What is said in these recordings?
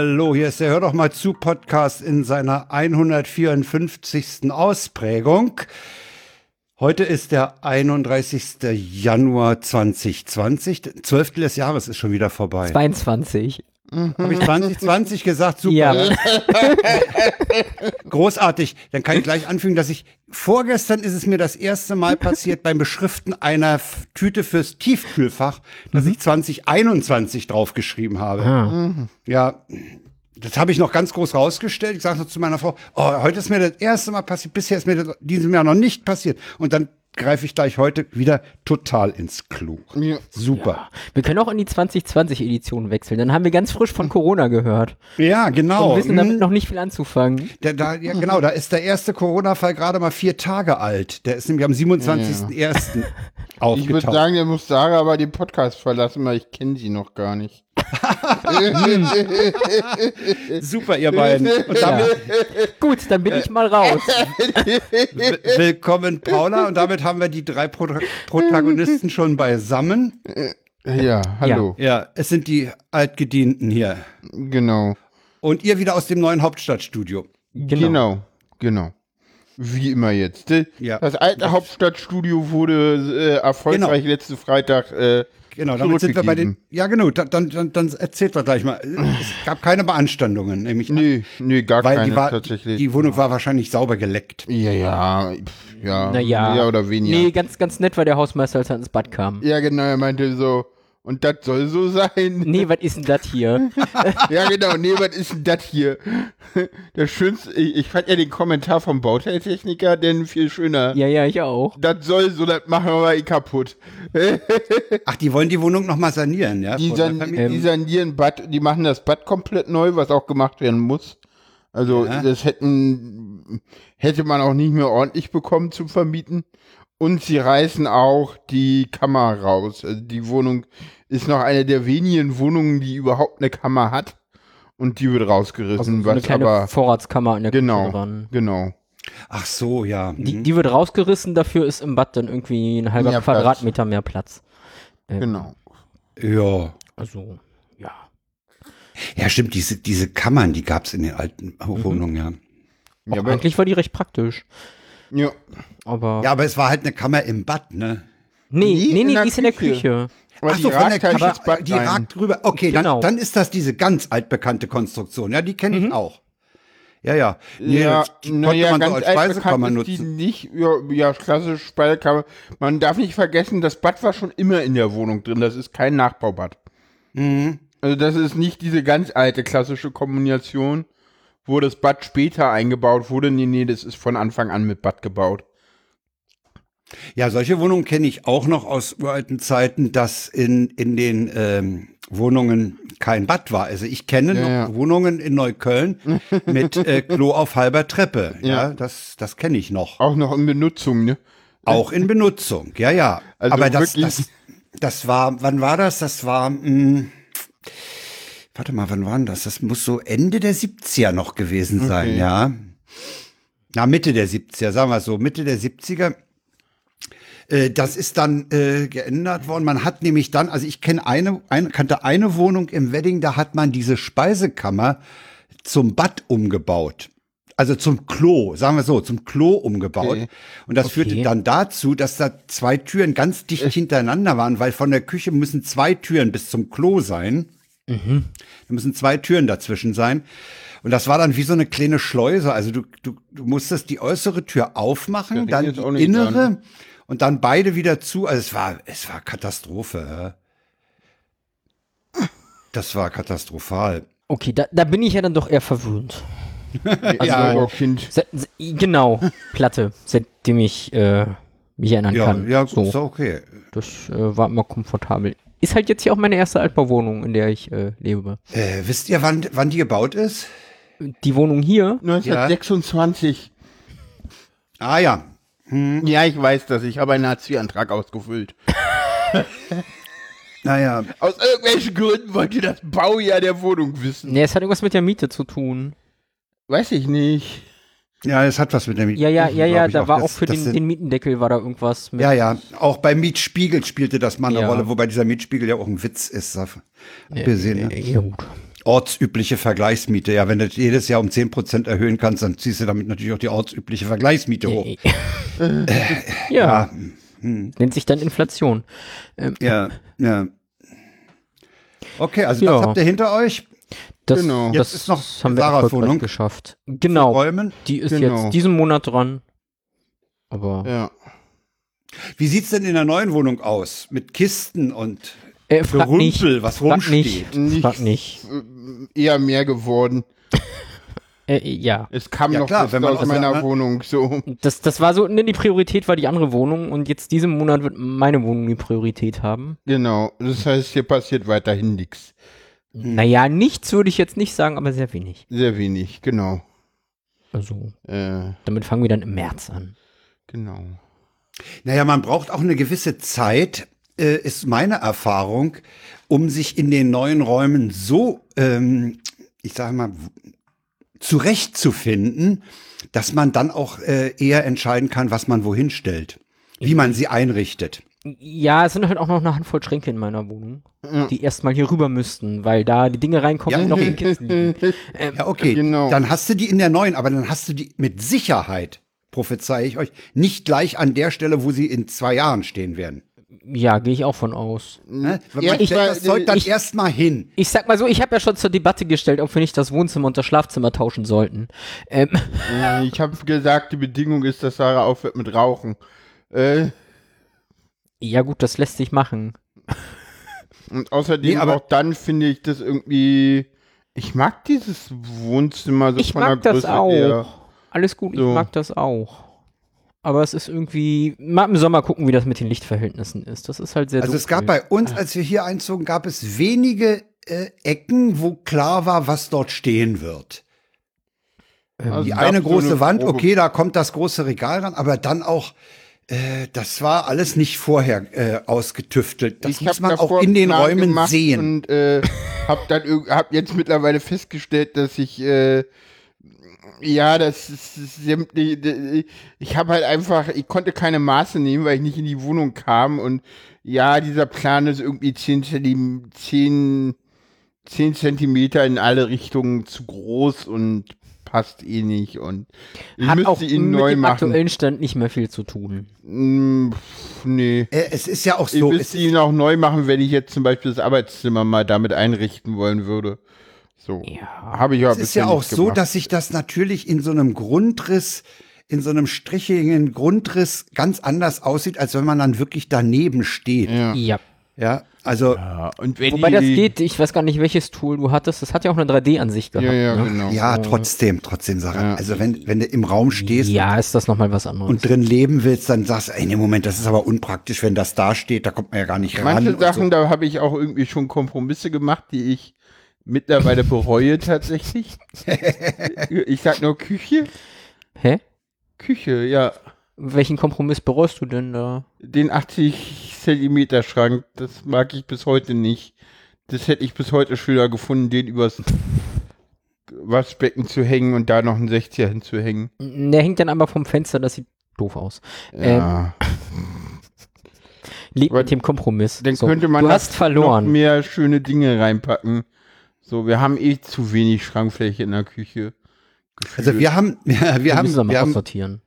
Hallo, hier ist der Hör doch mal zu Podcast in seiner 154. Ausprägung. Heute ist der 31. Januar 2020. Zwölftel des Jahres ist schon wieder vorbei. 22. Habe ich 2020 gesagt? Super. Ja. Großartig. Dann kann ich gleich anfügen, dass ich vorgestern ist es mir das erste Mal passiert beim Beschriften einer F- Tüte fürs Tiefkühlfach, dass ich 2021 draufgeschrieben habe. Ah. Ja, das habe ich noch ganz groß rausgestellt. Ich sage so zu meiner Frau, oh, heute ist mir das erste Mal passiert, bisher ist mir das diesem Jahr noch nicht passiert. Und dann greife ich gleich heute wieder total ins Klo. Ja. Super. Wir können auch in die 2020-Edition wechseln. Dann haben wir ganz frisch von Corona gehört. Ja, genau. Und wissen damit Hm. noch nicht viel anzufangen. Der, da, ja, genau, da ist der erste Corona-Fall gerade mal vier Tage alt. Der ist nämlich am 27.01. Ich würde aufgetaucht. sagen, der muss Sarah aber den Podcast verlassen, weil ich kenne sie noch gar nicht. Super, ihr beiden. Und damit Gut, dann bin ich mal raus. willkommen, Paula. Und damit haben wir die drei Pro Protagonisten schon beisammen. Ja, hallo. Ja, es sind die Altgedienten hier. Genau. Und ihr wieder aus dem neuen Hauptstadtstudio. Genau. Genau. Genau. Wie immer jetzt. Äh, Ja. Das alte Hauptstadtstudio wurde äh, erfolgreich letzten Freitag. Äh, Genau, damit sind wir bei den. Ja, genau, dann, dann, dann, erzählt wir gleich mal. Es gab keine Beanstandungen, nämlich. Nee, nee, gar weil keine die, war, tatsächlich. die Wohnung war wahrscheinlich sauber geleckt. ja, ja, pf, ja. Naja. Mehr oder weniger. Nee, ganz, ganz nett war der Hausmeister, als er ins Bad kam. Ja, genau, er meinte so, und das soll so sein. Nee, was ist denn das hier? Ja, genau, nee, was ist denn das hier? Das Schönste, ich, ich fand ja den Kommentar vom Bauteiltechniker denn viel schöner. Ja, ja, ich auch. Das soll so, das machen wir mal eh kaputt. Ach, die wollen die Wohnung nochmal sanieren, ja? Die, san Vermietung? die sanieren Bad, die machen das Bad komplett neu, was auch gemacht werden muss. Also Ja. das hätten hätte man auch nicht mehr ordentlich bekommen zum Vermieten. Und sie reißen auch die Kammer raus. Also die Wohnung ist noch eine der wenigen Wohnungen, die überhaupt eine Kammer hat. Und die wird rausgerissen, Also so eine was kleine aber Vorratskammer in der Küche genau, dran. genau. Ach so, ja. Die, Mhm. die wird rausgerissen, dafür ist im Bad dann irgendwie ein halber Mehr Platz. Quadratmeter mehr Platz. Genau. Ja. Also, ja. Ja, stimmt, diese, diese Kammern, die gab's in den alten Wohnungen, ja. Auch Ja, aber, eigentlich war die recht praktisch. ja, Aber. Ja, aber es war halt eine Kammer im Bad, ne? nee, Nee, nee, in nee, die ist in der Küche. Aber Ach so, von der halt Kammer, die rein. ragt drüber. Okay, Genau. dann, dann ist das diese ganz altbekannte Konstruktion. Ja, die kenne ich auch. Ja, ja. Nee, ja, naja, man so ganz als altbekannt Speisekammer ist die nutzen. nicht, ja, ja, klassisch Speisekammer. Man darf nicht vergessen, das Bad war schon immer in der Wohnung drin. Das ist kein Nachbaubad. Mhm. Also das ist nicht diese ganz alte klassische Kombination, wo das Bad später eingebaut wurde. Nee, nee, das ist von Anfang an mit Bad gebaut. Ja, solche Wohnungen kenne ich auch noch aus uralten Zeiten, dass in, in den ähm, Wohnungen kein Bad war. Also ich kenne Ja, noch ja. Wohnungen in Neukölln mit äh, Klo auf halber Treppe. Ja, Ja. das, das kenne ich noch. Auch noch in Benutzung, ne? Auch in Benutzung, ja, ja. Also Aber das, das, das war, wann war das? Das war, mh, warte mal, wann war denn das? Das muss so Ende der 70er noch gewesen sein, Okay. ja. Na, Mitte der 70er, sagen wir so, Mitte der 70er. Äh, Das ist dann äh, geändert worden. Man hat nämlich dann, also ich kenne eine, eine, kannte eine Wohnung im Wedding, da hat man diese Speisekammer zum Bad umgebaut. Also zum Klo, sagen wir so, zum Klo umgebaut. Okay. Und das Okay. führte dann dazu, dass da zwei Türen ganz dicht hintereinander waren, weil von der Küche müssen zwei Türen bis zum Klo sein. Da müssen zwei Türen dazwischen sein. Und das war dann wie so eine kleine Schleuse. Also du, du, du musstest die äußere Tür aufmachen, dann die innere dran. Und dann beide wieder zu. Also es war, es war Katastrophe. ja. Das war katastrophal. Okay, da, da bin ich ja dann doch eher verwöhnt. Ja. ja, Kind. Se, se, genau, Platte, seitdem ich äh, mich erinnern Ja, kann. ja, gut, so, ist okay. das äh, war immer komfortabel. Ist halt jetzt hier auch meine erste Altbauwohnung, in der ich äh, lebe. Äh, wisst ihr, wann, wann die gebaut ist? Die Wohnung hier, 1926. Ah ja, Ja, ich weiß das. Ich habe einen Hartz-IV-Antrag ausgefüllt. naja. Aus irgendwelchen Gründen wollt ihr das Baujahr der Wohnung wissen. ne, es hat irgendwas mit der Miete zu tun. Weiß ich nicht. Ja, es hat was mit der Miete. Ja, ja, ja, ja, ich da war auch Das- für das den, sind- den Mietendeckel war da irgendwas mit. Ja, ja, auch bei Mietspiegel spielte das mal eine Ja. Rolle, wobei dieser Mietspiegel ja auch ein Witz ist. Ja, abgesehen, ja, ne? ja, gut. Ortsübliche Vergleichsmiete. Ja, wenn du das jedes Jahr um 10% erhöhen kannst, dann ziehst du damit natürlich auch die ortsübliche Vergleichsmiete hoch. ja. Nennt sich dann Inflation. Ähm, Ja, ja. Okay, also Ja. das habt ihr hinter euch. das, Genau. das Jetzt ist noch haben wir Sarahs Wohnung. geschafft. Genau. Räumen. Die ist Genau. jetzt diesen Monat dran. Aber Ja. Wie sieht's denn in der neuen Wohnung aus? Mit Kisten und äh, frag nicht. Was Frag rumsteht. nicht. Nicht- Frag nicht. Eher mehr geworden. Äh, ja. Es kam Ja, noch klar, wenn man aus meiner der- Wohnung. So. Das, das war so, ne, die Priorität war die andere Wohnung und jetzt diesen Monat wird meine Wohnung die Priorität haben. Genau. Das heißt, hier passiert weiterhin nichts. Naja, nichts würde ich jetzt nicht sagen, aber sehr wenig. Sehr wenig, genau. Also, Äh, damit fangen wir dann im März an. genau. Naja, man braucht auch eine gewisse Zeit, äh, ist meine Erfahrung, um sich in den neuen Räumen so, ähm, ich sage mal, zurechtzufinden, dass man dann auch äh, eher entscheiden kann, was man wohin stellt, wie man sie einrichtet. Ja, es sind halt auch noch eine Handvoll Schränke in meiner Wohnung, die erstmal hier rüber müssten, weil da die Dinge reinkommen, Ja, die noch okay. in Kisten liegen. Ja, okay, Genau. dann hast du die in der neuen, aber dann hast du die mit Sicherheit, prophezeie ich euch, nicht gleich an der Stelle, wo sie in zwei Jahren stehen werden. Ja, gehe ich auch von aus. Ne? Man Ja, ich stellt war- das Zeug dann ich- erstmal hin. Ich sag mal so, ich habe ja schon zur Debatte gestellt, ob wir nicht das Wohnzimmer und das Schlafzimmer tauschen sollten. Ähm, Äh, ich habe gesagt, die Bedingung ist, dass Sarah aufhört mit Rauchen. Äh, ja gut, das lässt sich machen. und außerdem Nee, aber- auch dann finde ich das irgendwie. Ich mag dieses Wohnzimmer so Ich von der mag das Größe auch. her. Alles gut, So. ich mag das auch. Aber es ist irgendwie, mal im Sommer gucken, wie das mit den Lichtverhältnissen ist. Das ist halt sehr Also es gab bei uns, als wir hier einzogen, gab es wenige äh, Ecken, wo klar war, was dort stehen wird. Also Die eine so große Wand, grobe- okay, da kommt das große Regal ran, aber dann auch, äh, das war alles nicht vorher äh, ausgetüftelt. Das ich muss man auch in den Räumen sehen. Und äh, hab dann hab jetzt mittlerweile festgestellt, dass ich äh, ja, das ist. Ich habe halt einfach, ich konnte keine Maße nehmen, weil ich nicht in die Wohnung kam. Und ja, dieser Plan ist irgendwie 10, Zenti 10, 10 Zentimeter in alle Richtungen zu groß und passt eh nicht. Und ich Hat auch müsste ihn mit neu dem machen. aktuellen Stand nicht mehr viel zu tun. Mm, nee. Äh, es ist ja auch Ich so, es müsste ihn auch neu machen, wenn ich jetzt zum Beispiel das Arbeitszimmer mal damit einrichten wollen würde. So. Ja. Habe ich ja es ist ja auch so, dass sich das natürlich in so einem Grundriss, in so einem strichigen Grundriss ganz anders aussieht, als wenn man dann wirklich daneben steht. Ja. Ja. Ja, also Ja, und wenn Wobei die, das geht, ich weiß gar nicht, welches Tool du hattest. Das hat ja auch eine 3D-Ansicht gehabt. Ja, ja, ne? genau. ja, trotzdem, trotzdem. Ja. Also wenn, wenn du im Raum stehst Ja, ist das nochmal was anderes. und drin leben willst, dann sagst du, ey, nee, Moment, das ist aber unpraktisch, wenn das da steht, da kommt man ja gar nicht ran. Manche Sachen, so. da habe ich auch irgendwie schon Kompromisse gemacht, die ich mittlerweile bereue tatsächlich. ich sag nur Küche. Hä? Küche, ja. Welchen Kompromiss bereust du denn da? Den 80 Zentimeter Schrank, das mag ich bis heute nicht. Das hätte ich bis heute schöner gefunden, den übers Waschbecken zu hängen und da noch einen 60er hinzuhängen. Der hängt dann aber vom Fenster, das sieht doof aus. Ja. Lebt Aber mit dem Kompromiss. Dann So, könnte man du hast verloren. noch mehr schöne Dinge reinpacken. So, wir haben eh zu wenig Schrankfläche in der Küche. Also wir haben, ja, wir haben, wir haben, aussortieren.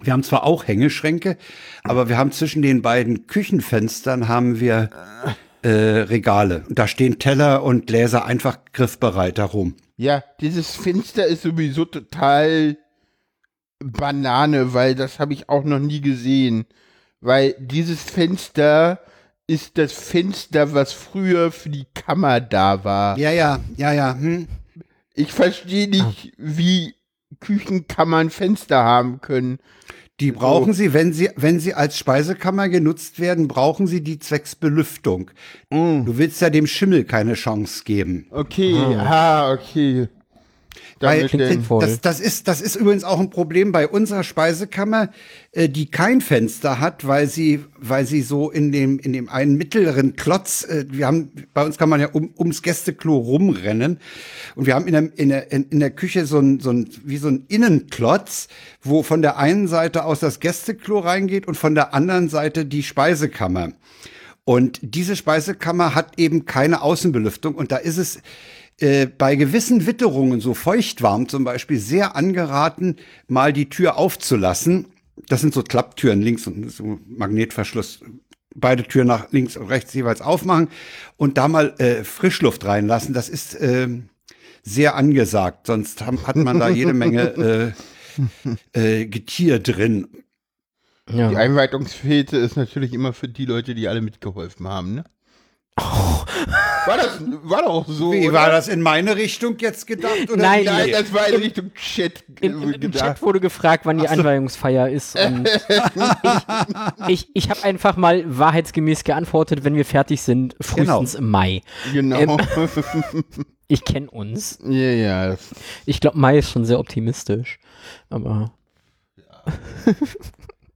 wir haben zwar auch Hängeschränke, aber wir haben zwischen den beiden Küchenfenstern haben wir äh, Regale. Und da stehen Teller und Gläser einfach griffbereit darum. Ja, dieses Fenster ist sowieso total Banane, weil das habe ich auch noch nie gesehen. Weil dieses Fenster ist das Fenster, was früher für die Kammer da war. Ja, ja, ja, ja. Hm. Ich verstehe nicht, wie Küchenkammern Fenster haben können. Die brauchen sie, wenn sie, wenn sie als Speisekammer genutzt werden, brauchen sie die zwecks Belüftung. Du willst ja dem Schimmel keine Chance geben. Okay, ah, okay. Weil, das, das, ist, das ist übrigens auch ein Problem bei unserer Speisekammer, äh, die kein Fenster hat, weil sie, weil sie so in dem, in dem einen mittleren Klotz, äh, wir haben, bei uns kann man ja um, ums Gästeklo rumrennen. Und wir haben in der, in der, in der Küche so ein, so ein, wie so ein Innenklotz, wo von der einen Seite aus das Gästeklo reingeht und von der anderen Seite die Speisekammer. Und diese Speisekammer hat eben keine Außenbelüftung. Und da ist es, äh, bei gewissen Witterungen, so feuchtwarm zum Beispiel, sehr angeraten, mal die Tür aufzulassen. Das sind so Klapptüren links und so Magnetverschluss. Beide Türen nach links und rechts jeweils aufmachen und da mal äh, Frischluft reinlassen. Das ist äh, sehr angesagt. Sonst haben, hat man da jede Menge äh, äh, Getier drin. Ja. Die Einweitungsfete ist natürlich immer für die Leute, die alle mitgeholfen haben, ne? War das war doch so. Wie oder? war das in meine Richtung jetzt gedacht? Oder Nein? Nein, das war in Richtung Chat Im, im, Im gedacht. Chat wurde gefragt, wann die Anweihungsfeier ist. Und ich ich, ich habe einfach mal wahrheitsgemäß geantwortet, wenn wir fertig sind, frühestens im Mai. Genau. Ähm. Ich kenne uns. ja, ja. das- Ich glaube, Mai ist schon sehr optimistisch. Aber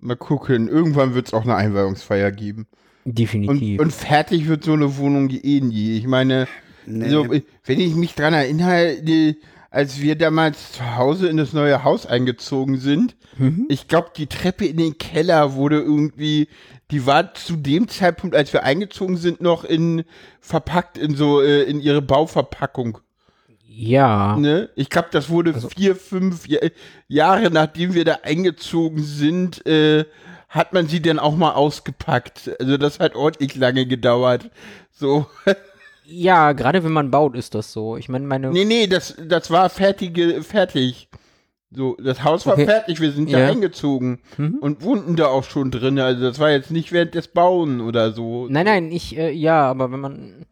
Mal gucken. Irgendwann wird es auch eine Einweihungsfeier geben. Und, definitiv. und fertig wird so eine Wohnung eh nie. Ich meine, so, wenn ich mich dran erinnere, als wir damals zu Hause in das neue Haus eingezogen sind, ich glaube, die Treppe in den Keller wurde irgendwie, die war zu dem Zeitpunkt, als wir eingezogen sind, noch in verpackt in so äh, in ihre Bauverpackung. ja. Ne? Ich glaube, das wurde vier, fünf Ja- Jahre nachdem wir da eingezogen sind, äh, hat man sie dann auch mal ausgepackt. Also das hat ordentlich lange gedauert. So. Ja, gerade wenn man baut, ist das so. Ich meine, meine. nee, nee, das, das war fertige, fertig. So, das Haus war Okay. fertig, wir sind da Ja. eingezogen Mhm. und wohnten da auch schon drin. Also das war jetzt nicht während des Bauen oder so. Nein, nein, ich, äh, ja, aber wenn man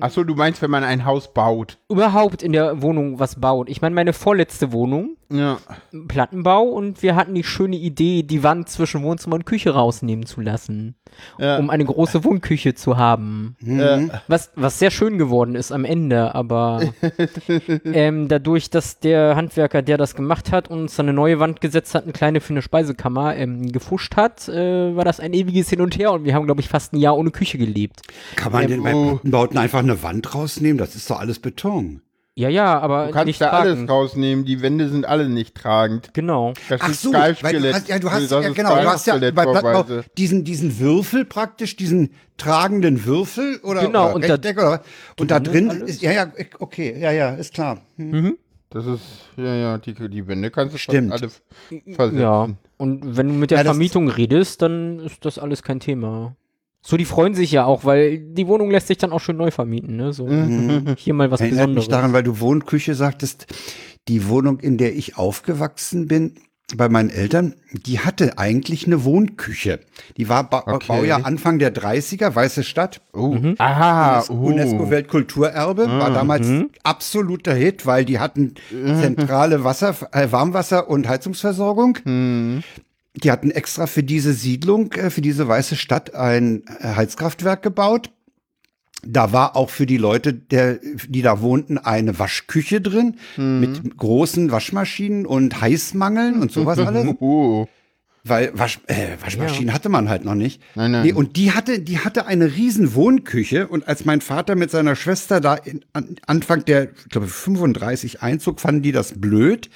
Ach so, du meinst, wenn man ein Haus baut. überhaupt in der Wohnung was baut. Ich meine, meine vorletzte Wohnung, Ja. Plattenbau, und wir hatten die schöne Idee, die Wand zwischen Wohnzimmer und Küche rausnehmen zu lassen, ja. um eine große Wohnküche zu haben. äh, Was, was sehr schön geworden ist am Ende, aber ähm, dadurch, dass der Handwerker, der das gemacht hat, uns eine neue Wand gesetzt hat, eine kleine für eine Speisekammer, ähm, gefuscht hat, äh, war das ein ewiges Hin und Her und wir haben, glaube ich, fast ein Jahr ohne Küche gelebt. Kann man denn bei oh. Plattenbauten einfach eine Wand rausnehmen? Das ist doch alles Beton. Ja, ja, aber du kannst nicht da alles tragend. rausnehmen, die Wände sind alle nicht tragend. Genau. Das Ach ist so, weil du hast, ja, du hast, Das ja, genau, du hast ja bei Plattenbau vorweise. diesen, diesen Würfel praktisch, diesen tragenden Würfel oder, Genau, oder und da oder was. Und da drin alles? ist, ja, ja, okay, ja, ja, ist klar. Hm. Das ist, ja, ja, die, die Wände kannst du Stimmt. alle versetzen. Ja. Und wenn du mit der Ja, Vermietung redest, dann ist das alles kein Thema. So, die freuen sich ja auch, weil die Wohnung lässt sich dann auch schön neu vermieten, ne? So, hier mal was Erinnert Besonderes. mich daran, weil du Wohnküche sagtest, die Wohnung, in der ich aufgewachsen bin, bei meinen Eltern, die hatte eigentlich eine Wohnküche. Die war ba Okay. Baujahr Anfang der 30er, Weiße Stadt. Oh. Aha, oh. UNESCO-Weltkulturerbe, war damals absoluter Hit, weil die hatten zentrale Wasser, äh, Warmwasser- und Heizungsversorgung. Die hatten extra für diese Siedlung, äh, für diese weiße Stadt ein äh, Heizkraftwerk gebaut. Da war auch für die Leute, der, die da wohnten, eine Waschküche drin mit großen Waschmaschinen und Heißmangeln und sowas alles. Weil Wasch, äh, Waschmaschinen hatte man halt noch nicht. Nein, nein. Nee, und die hatte, die hatte eine riesen Wohnküche und als mein Vater mit seiner Schwester da in, an, Anfang der, ich glaube 35 einzog, fanden die das blöd.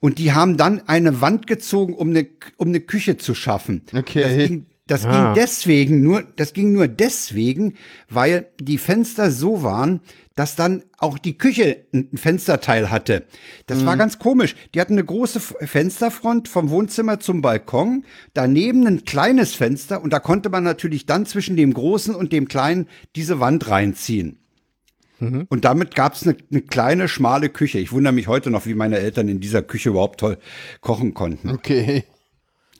Und die haben dann eine Wand gezogen, um eine, um eine Küche zu schaffen. Okay. Das ging, das Ah. ging deswegen nur, das ging nur deswegen, weil die Fenster so waren, dass dann auch die Küche ein Fensterteil hatte. Das Mhm. war ganz komisch. Die hatten eine große Fensterfront vom Wohnzimmer zum Balkon, daneben ein kleines Fenster und da konnte man natürlich dann zwischen dem großen und dem kleinen diese Wand reinziehen. Mhm. Und damit gab es eine, eine kleine, schmale Küche. Ich wundere mich heute noch, wie meine Eltern in dieser Küche überhaupt toll kochen konnten. Okay.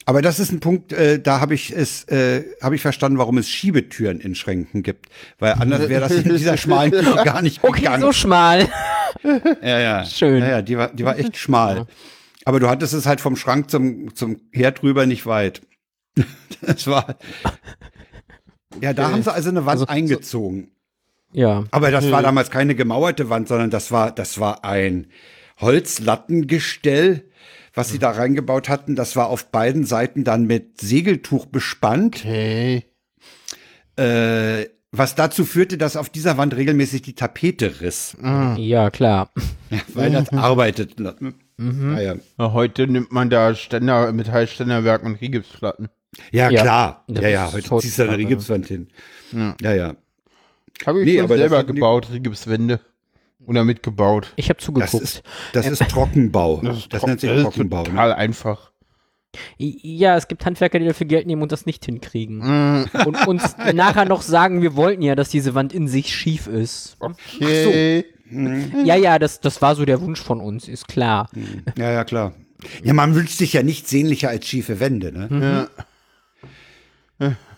Aber das ist ein Punkt, äh, da habe ich es, äh, habe ich verstanden, warum es Schiebetüren in Schränken gibt, weil anders wäre das in dieser schmalen Küche gar nicht Okay, gegangen. so schmal. ja, ja, Schön. Ja, ja, die war, die war echt schmal. Aber du hattest es halt vom Schrank zum zum Herd rüber nicht weit. Das war. Ja, da haben sie also eine Wand Also, so- eingezogen. Ja. Aber das war damals keine gemauerte Wand, sondern das war, das war ein Holzlattengestell, was sie da reingebaut hatten. Das war auf beiden Seiten dann mit Segeltuch bespannt, Okay. äh, was dazu führte, dass auf dieser Wand regelmäßig die Tapete riss, Ja, klar. weil das arbeitet. Ne? Ja, ja. Na, Heute nimmt man da Ständer, Metallständerwerk und Rigipsplatten. ja, Ja, klar. Ja, ja, heute ziehst du da eine Rigipswand hin. Ja, ja. Habe ich Nee, schon selber gebaut, Rigipswände. Oder mitgebaut. Ich habe Das zugeguckt. ist, das ist Trockenbau. Das, tro- nennt sich das ist Trockenbau. Ne? total einfach. Ja, es gibt Handwerker, die dafür Geld nehmen und das nicht hinkriegen. Mm, Und uns nachher noch sagen, wir wollten ja, dass diese Wand in sich schief ist. Okay. Ja, ja, das, das war so der Wunsch von uns, ist klar. Ja, ja, klar. Ja, man wünscht sich ja nichts sehnlicher als schiefe Wände. Ne?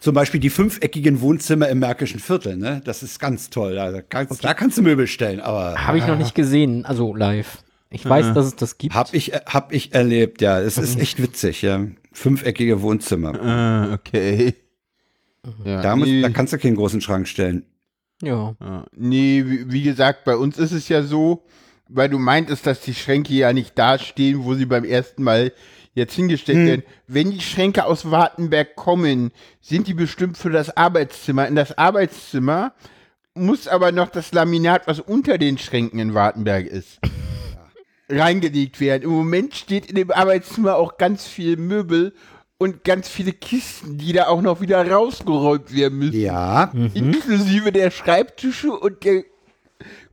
Zum Beispiel die fünfeckigen Wohnzimmer im Märkischen Viertel. Ne? Das ist ganz toll. Da kannst, da kannst du Möbel stellen. Aber Habe ich noch nicht gesehen, also live. Ich weiß, dass es das gibt. hab ich, hab ich erlebt, ja. Es ist echt witzig. Ja. Fünfeckige Wohnzimmer. Ah, okay. Ja, Da, muss, nee, da kannst du keinen großen Schrank stellen. Ja. ja. nee, wie, wie gesagt, bei uns ist es ja so, weil du meintest, dass die Schränke ja nicht da stehen, wo sie beim ersten Mal jetzt hingestellt werden. Wenn die Schränke aus Wartenberg kommen, sind die bestimmt für das Arbeitszimmer. In das Arbeitszimmer muss aber noch das Laminat, was unter den Schränken in Wartenberg ist, reingelegt werden. Im Moment steht in dem Arbeitszimmer auch ganz viel Möbel und ganz viele Kisten, die da auch noch wieder rausgeräumt werden müssen. Ja. Inklusive der Schreibtische und der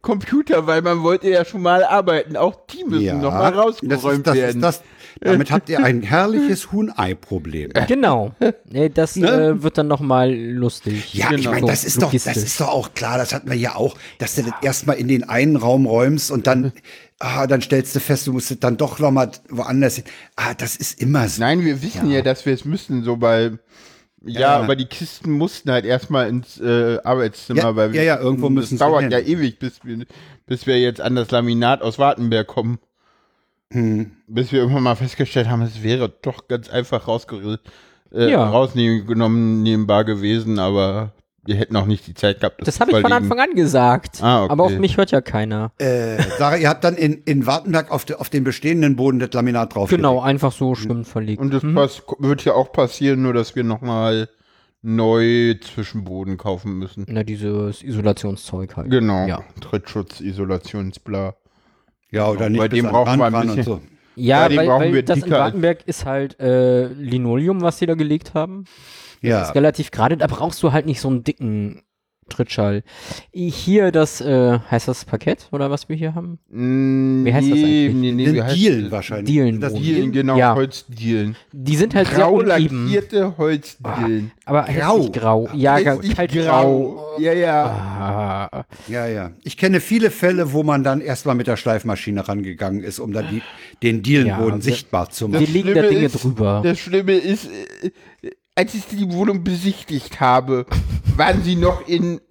Computer, weil man wollte ja schon mal arbeiten. Auch die müssen ja. noch mal das ist, rausgeräumt das werden. Ist das, damit habt ihr ein herrliches Huhn-Ei-Problem. Genau. Das Ne? äh, wird dann nochmal lustig. Ja, ich Genau. meine, das ist doch, das ist doch auch klar, das hatten wir ja auch, dass du das erstmal in den einen Raum räumst und dann, ah, dann stellst du fest, du musst es dann doch noch mal woanders hin. Ah, das ist immer so. Nein, wir wissen ja, dass wir es müssen, so weil. Ja, Ja. aber die Kisten mussten halt erstmal ins äh, Arbeitszimmer, Ja, weil wir, ja, ja, irgendwo müssen dauert hin. ja ewig, bis wir, bis wir jetzt an das Laminat aus Wartenberg kommen. Hm. Bis wir irgendwann mal festgestellt haben, es wäre doch ganz einfach rausge äh, Ja. rausgenommen nebenbar gewesen, aber wir hätten auch nicht die Zeit gehabt. Das habe ich von Anfang an gesagt. Ah, okay. Aber auf mich hört ja keiner. Äh, Sarah, ihr habt dann in, in Wartenberg auf, de, auf den bestehenden Boden das Laminat drauf. Genau, einfach so schön verlegt. Und das pass- wird ja auch passieren, nur dass wir nochmal neu Zwischenboden kaufen müssen. Na, dieses Isolationszeug halt. Genau. Ja, Trittschutz, Isolationsbla. Ja, oder nicht Bei dem brauchen wir ein bisschen- so. ja, Ja, weil, weil das in dicker. Wartenberg ist halt äh, Linoleum, was die da gelegt haben. Das Ja. ist relativ gerade, da brauchst du halt nicht so einen dicken Trittschall. Hier das, äh, heißt das Parkett oder was wir hier haben? Wie heißt das eigentlich? Nee, nee, wie heißt Dielen wahrscheinlich. Dielen Das. Dielen, genau, Ja. Holzdielen. Die sind halt sehr Grau uneben. lackierte Holzdielen. Aber Grau. grau. grau. Ja, Hässlich halt grau. Ja, ja. Ah, Ja, ja. Ich kenne viele Fälle, wo man dann erstmal mit der Schleifmaschine rangegangen ist, um dann die, den Dielenboden Ja, sichtbar zu wir machen. legen da Schlimme Dinge ist- drüber. Das Schlimme ist, äh, als ich die Wohnung besichtigt habe, waren sie noch in,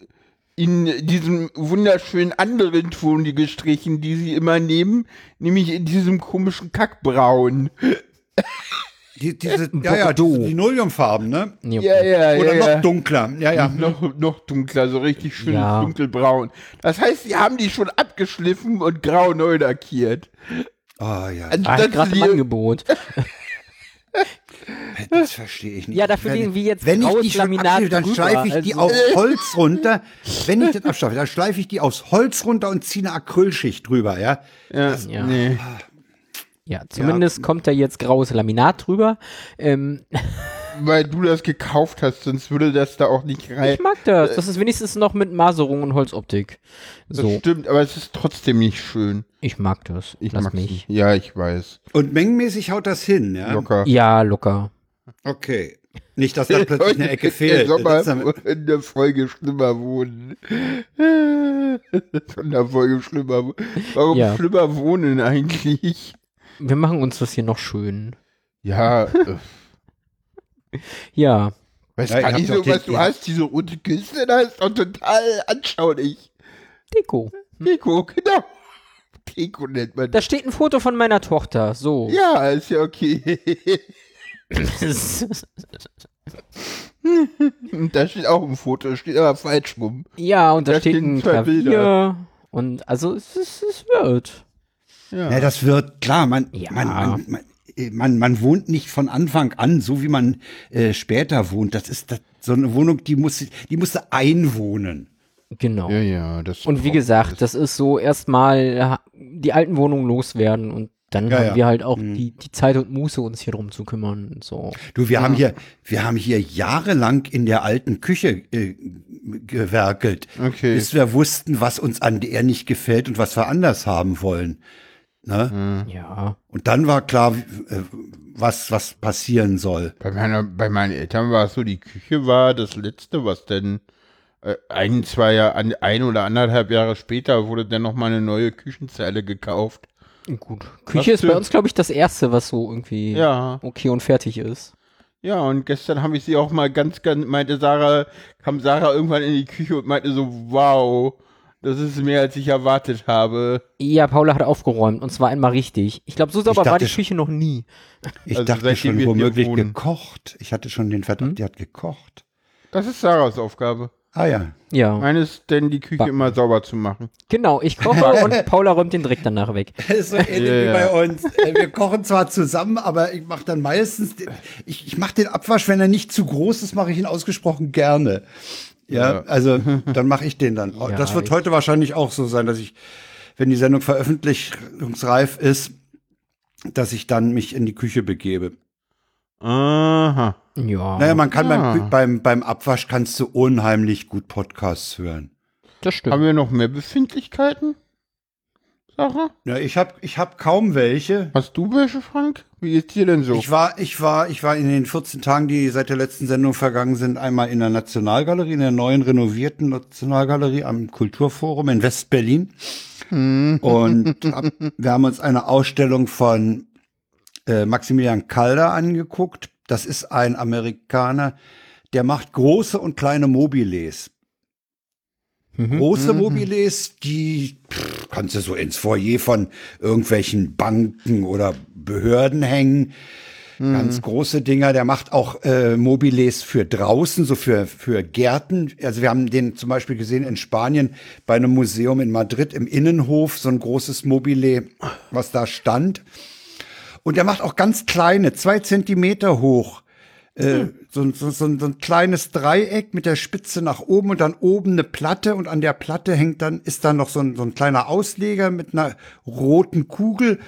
in diesem wunderschönen anderen Ton die gestrichen, die sie immer nehmen, nämlich in diesem komischen Kackbraun. Die, diese, ja, ja, diese Linoleumfarben, ne? Nee, Ja, ja, Oder ja, noch ja. dunkler. Ja, ja. Noch, noch dunkler, so richtig schön Ja. dunkelbraun. Das heißt, sie haben die schon abgeschliffen und grau neu lackiert. Oh ja, Ah, Anstatt gerade im Angebot. das verstehe ich nicht. Ja, dafür Wenn- legen wir jetzt Wenn ich die schon Laminat abschleife, dann schleife ich die also- auf Holz runter. Wenn ich das abschleife, dann schleife ich die aus Holz runter und ziehe eine Acrylschicht drüber, ja? Ja, Ja. Nee. Ja, zumindest kommt da jetzt graues Laminat drüber. Ähm, Weil du das gekauft hast, sonst würde das da auch nicht rein. ich mag das. Das ist wenigstens noch mit Maserung und Holzoptik. Das So, stimmt, aber es ist trotzdem nicht schön. ich mag das. Ich Lass mich. nicht. Ja, ich weiß. Und mengenmäßig haut das hin, ja? Locker. Ja, locker. Okay. Nicht, dass da plötzlich eine Ecke Der fehlt. Sommer Das in der Folge schlimmer wohnen. Von der Folge schlimmer wohnen. Warum Ja. schlimmer wohnen eigentlich? Wir machen uns das hier noch schön. Ja, äh, Ja, weiß Ja, nicht doch so, den- was du hast. Diese rote Kiste, da ist doch total anschaulich. Deko. Deko, genau. Deko nennt man Da das. steht ein Foto von meiner Tochter. So. Ja, ist ja okay. Da steht auch ein Foto, steht aber falsch rum. ja, und da, Da steht ein zwei Klavier. Bilder. Und also es, ist, es wird. Ja. Ja, das wird, klar, man, Ja. man, man, man, man, man wohnt nicht von Anfang an, so wie man äh, später wohnt. Das ist das, so eine Wohnung, die muss, die musste einwohnen. Genau. ja, ja, das Und wie gesagt, das ist so erstmal ha- die alten Wohnungen loswerden und dann Ja, haben ja. wir halt auch Mhm. die, die Zeit und Muße, uns hier drum zu kümmern. und So. Du, wir haben hier, wir haben hier jahrelang in der alten Küche äh, rumgewerkelt, Okay. bis wir wussten, was uns an der nicht gefällt und was wir anders haben wollen. Ne? Ja. Und dann war klar, äh, was, was passieren soll. Bei, meiner, bei meinen Eltern war es so, die Küche war das Letzte, was denn äh, ein, zwei ein oder anderthalb Jahre später wurde dann noch mal eine neue Küchenzeile gekauft. Gut. Küche Was ist bei uns, glaube ich, das erste, was so irgendwie Ja. okay und fertig ist. Ja, und gestern habe ich sie auch mal ganz, ganz, meinte Sarah, kam Sarah irgendwann in die Küche und meinte so, wow, das ist mehr als ich erwartet habe. Ja, Paula hat aufgeräumt und zwar einmal richtig. Ich glaube, so sauber war die Küche noch nie. Ich Also dachte schon womöglich gekocht. Ich hatte schon den Verdacht, Hm? die hat gekocht. Das ist Sarahs Aufgabe. Ah ja. Ja. Meine ist denn, die Küche Backen. immer sauber zu machen. Genau, ich koche und Paula räumt den Dreck danach weg. Das ist so ähnlich Ja, wie bei uns. Äh, Wir kochen zwar zusammen, aber ich mache dann meistens, den- ich, ich mache den Abwasch, wenn er nicht zu groß ist, mache ich ihn ausgesprochen gerne. Ja, Ja. also dann mache ich den dann. Ja, das wird heute wahrscheinlich auch so sein, dass ich, wenn die Sendung veröffentlichungsreif ist, dass ich dann mich in die Küche begebe. Aha. Ja, Naja, man kann Ah. beim, Kü- beim, beim Abwasch kannst du unheimlich gut Podcasts hören. das stimmt. Haben wir noch mehr Befindlichkeiten? Sarah? Ja, ich habe ich hab kaum welche. Hast du welche, Frank? Wie ist dir denn so? Ich war, ich war, ich war in den 14 Tagen, die seit der letzten Sendung vergangen sind, einmal in der Nationalgalerie, in der neuen renovierten Nationalgalerie am Kulturforum in West-Berlin. Und hab, wir haben uns eine Ausstellung von äh, Maximilian Calder angeguckt. Das ist ein Amerikaner, der macht große und kleine Mobiles. Mhm. Große Mobiles, die pff, kannst du so ins Foyer von irgendwelchen Banken oder Behörden hängen. Ganz große Dinger. Der macht auch äh, Mobiles für draußen, so für, für Gärten. Also wir haben den zum Beispiel gesehen in Spanien bei einem Museum in Madrid im Innenhof, so ein großes Mobile, was da stand. Und er macht auch ganz kleine, zwei Zentimeter hoch. Äh, so, so, so, ein- so ein kleines Dreieck mit der Spitze nach oben und dann oben eine Platte und an der Platte hängt dann, ist dann noch so ein, so ein kleiner Ausleger mit einer roten Kugel.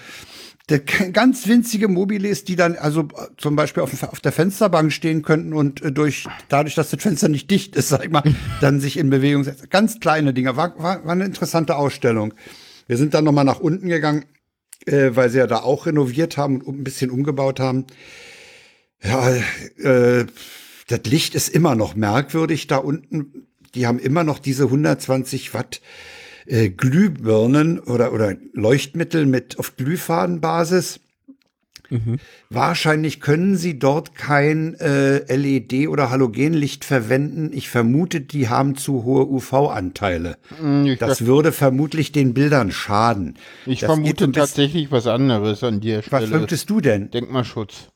Der, ganz winzige Mobiles, die dann also äh, zum Beispiel auf, auf der Fensterbank stehen könnten und äh, durch, dadurch, dass das Fenster nicht dicht ist, sag ich mal, dann sich in Bewegung setzen. Ganz kleine Dinger. War, war, war eine interessante Ausstellung. Wir sind dann nochmal nach unten gegangen, äh, weil sie ja da auch renoviert haben und ein bisschen umgebaut haben. Ja, äh, das Licht ist immer noch merkwürdig da unten. Die haben immer noch diese 120 Watt äh, Glühbirnen oder, oder Leuchtmittel mit auf Glühfadenbasis. Wahrscheinlich können sie dort kein äh, LED oder Halogenlicht verwenden. Ich vermute, die haben zu hohe UV-Anteile. Ich Das würde vermutlich den Bildern schaden. ich das vermute tatsächlich was anderes an der Was vermutest du denn? Denkmalschutz.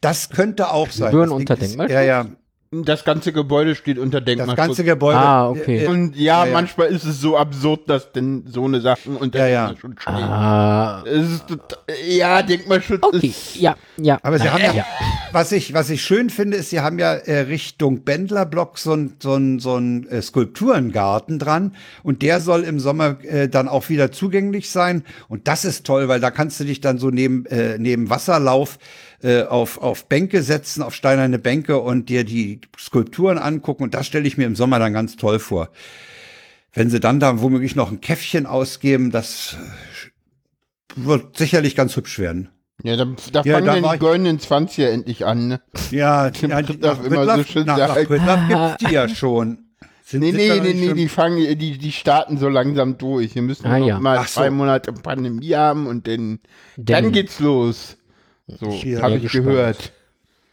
Das könnte auch sein. Das unter Denkmalschutz? Ja, ja. Das ganze Gebäude steht unter Das Denkmalschutz. ganze Gebäude. Ah, okay. Und ja, Ja, ja. manchmal ist es so absurd, dass denn so eine Sachen unter Ja, ja. Denkmalschutz stehen. Ah, Es ist total, ja, Denkmalschutz okay. ist. Ja, ja. Aber sie Na, haben ja, was ich, was ich schön finde, ist, sie haben ja äh, Richtung Bändlerblock so ein, so ein, so ein äh, Skulpturengarten dran und der soll im Sommer äh, dann auch wieder zugänglich sein und das ist toll, weil da kannst du dich dann so neben, äh, neben Wasserlauf äh, auf, auf Bänke setzen, auf steinerne Bänke und dir die Skulpturen angucken und das stelle ich mir im Sommer dann ganz toll vor. Wenn sie dann da womöglich noch ein Käffchen ausgeben, das äh, wird sicherlich ganz hübsch werden. Ja, da, da Ja, fangen da dann die goldenen 20er endlich an. Ne? Ja, Tim ja Prittlaff nach immer so Prittlaff- schön nach, nach. Prittlaff gibt's die ja schon. Sind, Nee, sind nee, nee, nee, die fangen, die, die starten so langsam durch. Wir müssen Ah, noch ja. mal Ach so. zwei Monate Pandemie haben und dann, dann Dann- geht's los. So, habe ich gespannt. gehört.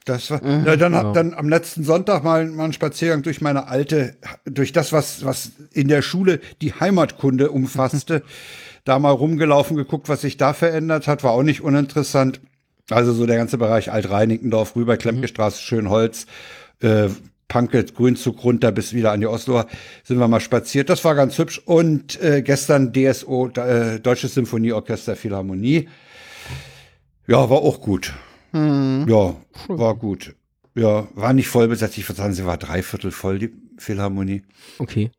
Das war, ja, dann Ja. hab dann am letzten Sonntag mal, mal einen Spaziergang durch meine alte, durch das, was, was in der Schule die Heimatkunde umfasste. da mal rumgelaufen, geguckt, was sich da verändert hat, war auch nicht uninteressant. Also so der ganze Bereich Alt-Reinickendorf rüber, Klempkestraße, Schönholz, äh, Panket, Grünzug runter bis wieder an die Osloer, sind wir mal spaziert. Das war ganz hübsch. Und äh, gestern DSO, äh, Deutsches Symphonieorchester Philharmonie. Ja, war auch gut. Ja, war gut. Ja, war nicht voll besetzt. Ich würde sagen, sie war dreiviertel voll, die Philharmonie. Okay.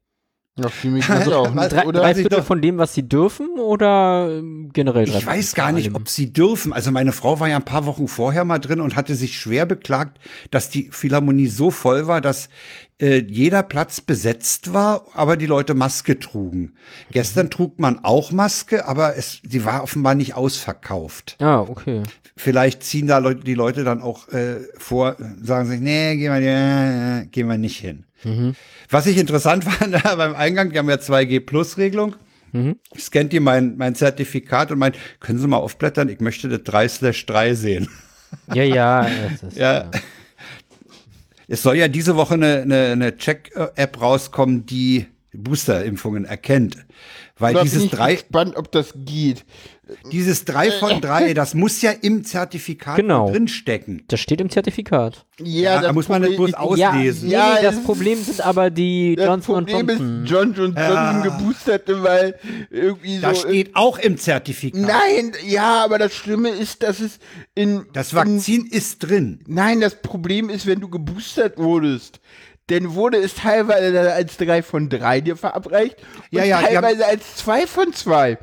Ja, für mich ist auch nicht, Drei, oder? drei ich Viertel doch- von dem, was sie dürfen oder ähm, generell Ich weiß gar nicht, ob sie dürfen. Also meine Frau war ja ein paar Wochen vorher mal drin und hatte sich schwer beklagt, dass die Philharmonie so voll war, dass äh, jeder Platz besetzt war, aber die Leute Maske trugen. Gestern trug man auch Maske, aber es, sie war offenbar nicht ausverkauft. Ah, okay. Vielleicht ziehen da Leute, die Leute dann auch äh, vor, sagen sich, nee, gehen wir, äh, gehen wir nicht hin. Was ich interessant fand beim Eingang, die haben ja 2G Plus Regelung. Scannt die mein, mein Zertifikat und meint, können Sie mal aufblättern, ich möchte das 3 slash 3 sehen. Ja, ja. Ist, Ja. Es soll ja diese Woche eine, eine, eine Check-App rauskommen, die Booster-Impfungen erkennt. Weil Da bin dieses ich drei, gespannt, ob das geht. Dieses drei von drei, das muss ja im Zertifikat Genau. drinstecken. Das steht im Zertifikat. Ja, da muss man das bloß auslesen. Ja, Ja, nee, das Problem sind aber die Das Johnson Problem Johnson. ist John Johnson Ja. geboosterte, weil irgendwie Da so. steht auch im Zertifikat. Nein, ja, aber das Schlimme ist, dass es in. Das in, Vakzin ist drin. Nein, das Problem ist, wenn du geboostert wurdest, dann wurde es teilweise als 3 von 3 dir verabreicht Ja, und ja, teilweise als 2 von 2.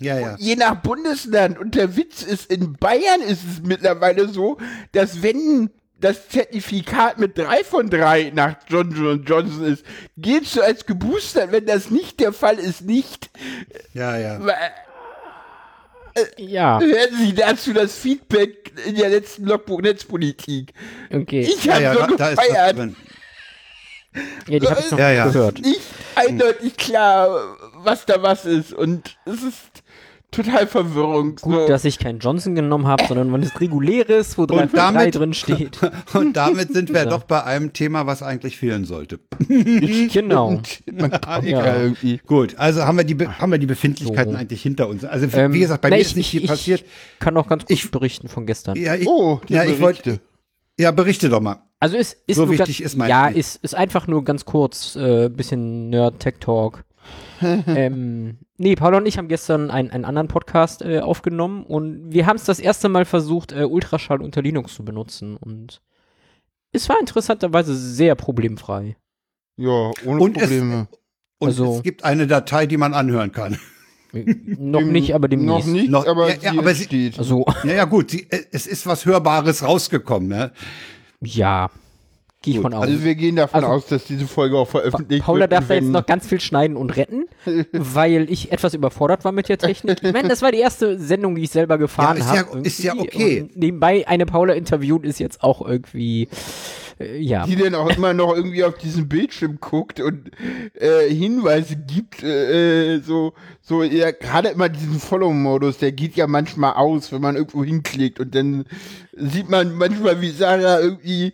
Ja, ja. Je nach Bundesland. Und der Witz ist, in Bayern ist es mittlerweile so, dass wenn das Zertifikat mit 3 von 3 nach Johnson Johnson ist, giltst du als geboostert. Wenn das nicht der Fall ist, nicht. Ja, ja. Ja, Hören Sie dazu das Feedback in der letzten Logbuch Netzpolitik. okay. Ich Ja, habe ja, so da, da gefeiert. drin. Ja, die habe ich noch Ja, ja. gehört. nicht eindeutig klar, was da was ist. Und es ist total Verwirrung. Gut, so. dass ich kein Johnson genommen habe, sondern man ist reguläres, wo 3 Und von 3 damit- drin steht. Und damit sind wir Ja. doch bei einem Thema, was eigentlich fehlen sollte. genau. Man kann Ja. Gut, also haben wir die, Be haben wir die Befindlichkeiten So. eigentlich hinter uns. Also Ähm, wie gesagt, bei na, mir ich- ist nicht viel ich- passiert. Ich kann auch ganz kurz Ich- berichten von gestern. Ja, ich, Oh, die ja, ich wollte. Berichte. Ja, berichte doch mal. Also ist, ist So wichtig ganz, ist mein Ja, Spiel. ist, ist einfach nur ganz kurz, äh, bisschen Nerd-Tech-Talk. Ähm, nee, Paula und ich haben gestern einen, einen anderen Podcast äh, aufgenommen und wir haben es das erste Mal versucht, äh, Ultraschall unter Linux zu benutzen und es war interessanterweise sehr problemfrei. Ja, ohne Und es- Probleme. Und Also- es gibt eine Datei, die man anhören kann. Äh, Noch nicht, aber Noch demnächst. nicht, Noch- aber, ja, ja, aber sie- steht. Also, Ja, ja, gut, sie, äh, es ist was Hörbares rausgekommen. Ne? ja, gehe ich von aus. Also wir gehen davon Also- aus, dass diese Folge auch veröffentlicht Paula wird. darf da jetzt noch ganz viel schneiden und retten, weil ich etwas überfordert war mit der Technik. Ich meine, das war die erste Sendung, die ich selber gefahren Ja, ist ja- habe. ist ja okay. Und nebenbei eine Paula interviewt ist jetzt auch irgendwie, äh, ja. die dann auch immer noch irgendwie auf diesen Bildschirm guckt und äh, Hinweise gibt, äh, so, so, ja, gerade immer diesen Follow-Modus, der geht ja manchmal aus, wenn man irgendwo hinklickt und dann sieht man manchmal, wie Sarah irgendwie äh,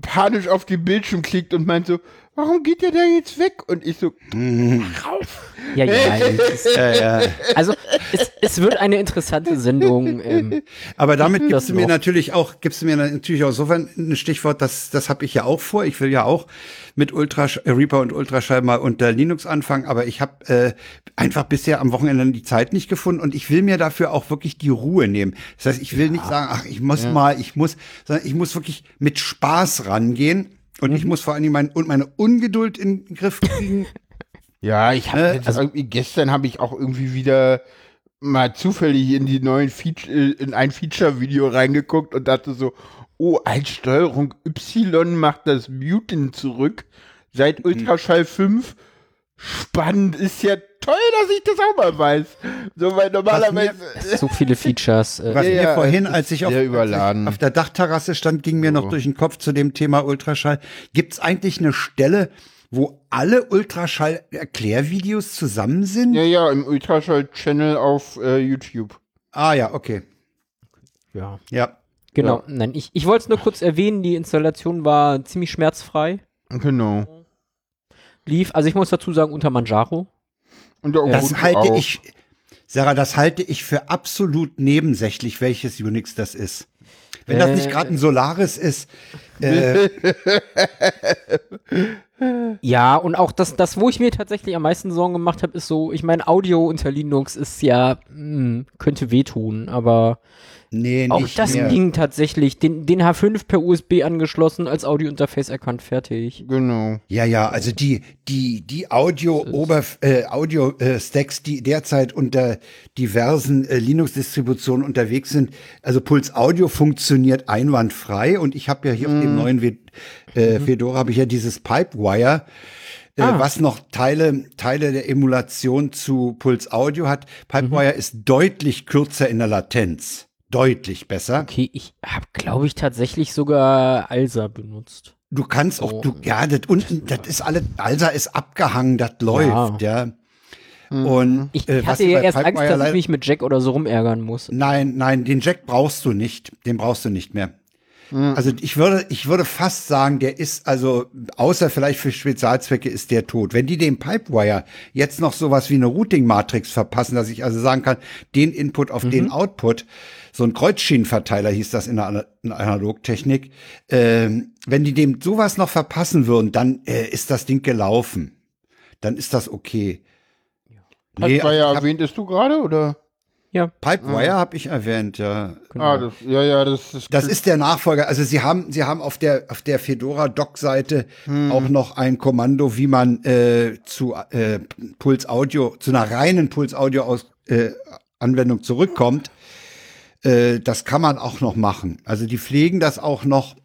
panisch auf den Bildschirm klickt und meint so, warum geht der da jetzt weg? Und ich so, Ja, ja. es ist, Ja, ja. also, es, es wird eine interessante Sendung. Ähm, Aber damit gibst du mir noch. natürlich auch, gibst du mir natürlich auch insofern ein Stichwort, das, das habe ich ja auch vor. Ich will ja auch mit Ultrasch äh, Reaper und Ultraschall mal unter Linux anfangen, aber ich habe äh, einfach bisher am Wochenende die Zeit nicht gefunden und ich will mir dafür auch wirklich die Ruhe nehmen. Das heißt, ich will nicht sagen, ach, ich muss mal, ich muss, sondern ich muss wirklich mit Spaß rangehen und ich muss vor allen Dingen mein, und meine Ungeduld in den Griff kriegen. Ja, ich habe Äh, jetzt irgendwie gestern habe ich auch irgendwie wieder mal zufällig in die neuen Feature, äh, in ein Feature-Video reingeguckt und dachte so, oh, als Steuerung Y macht das Muten zurück seit Ultraschall 5. Spannend, ist ja toll, dass ich das auch mal weiß. So, weil normalerweise. so viele Features. Äh, Was Ja, mir ja, vorhin, als ich auf, sehr überladen. auf der Dachterrasse stand, ging mir noch durch den Kopf zu dem Thema Ultraschall. Gibt es eigentlich eine Stelle, wo alle Ultraschall-Erklärvideos zusammen sind? Ja, ja, im Ultraschall-Channel auf äh, YouTube. Ah ja, okay. ja. Ja. Genau. Nein, ich, ich wollte es nur kurz erwähnen, die Installation war ziemlich schmerzfrei. Genau. Lief, also ich muss dazu sagen, unter Manjaro. Und der Das halte auch. ich, Sarah, das halte ich für absolut nebensächlich, welches Unix das ist. Wenn das nicht Äh, gerade ein Solaris ist, äh, Ja, und auch das, das, wo ich mir tatsächlich am meisten Sorgen gemacht habe, ist so, ich meine, Audio unter Linux ist ja, mh, könnte wehtun, aber nee, auch nicht das mehr. ging tatsächlich. Den, den H5 per USB angeschlossen, als Audio-Interface erkannt, fertig. Genau. Ja, ja, also die, die, die Audio-Ober, äh, Audio-Stacks, die derzeit unter diversen äh, Linux-Distributionen unterwegs sind, also Puls Audio funktioniert einwandfrei und ich habe ja hier auf dem neuen w äh, Fedora habe ich ja dieses Pipewire, äh, Ah. was noch Teile, Teile der Emulation zu Puls Audio hat. Pipewire ist deutlich kürzer in der Latenz. Deutlich besser. Okay, ich habe, glaube ich, tatsächlich sogar Alsa benutzt. Du kannst auch, Oh. du, ja, das unten, das ist alles, Alsa ist abgehangen, das läuft, ja. Und Ich äh, hatte ja erst Angst, dass ich mich mit Jack oder so rumärgern muss. Nein, nein, den Jack brauchst du nicht. Den brauchst du nicht mehr. Also ich würde, ich würde fast sagen, der ist also, außer vielleicht für Spezialzwecke ist der tot. Wenn die dem Pipewire jetzt noch sowas wie eine Routing-Matrix verpassen, dass ich also sagen kann, den Input auf den Output, so ein Kreuzschienenverteiler hieß das in der, Ana- in der Analogtechnik, ähm, wenn die dem sowas noch verpassen würden, dann äh, ist das Ding gelaufen. Dann ist das okay. Nee, also ja ich hab- erwähntest du gerade, oder? Ja. Pipewire habe ich erwähnt, ja. Genau. Ah, das, ja, ja, das ist. Das ist der Nachfolger. Also sie haben, sie haben auf der auf der Fedora Doc-Seite auch noch ein Kommando, wie man äh, zu äh, Puls Audio, zu einer reinen Puls Audio aus, äh, Anwendung zurückkommt. Äh, das kann man auch noch machen. Also die pflegen das auch noch.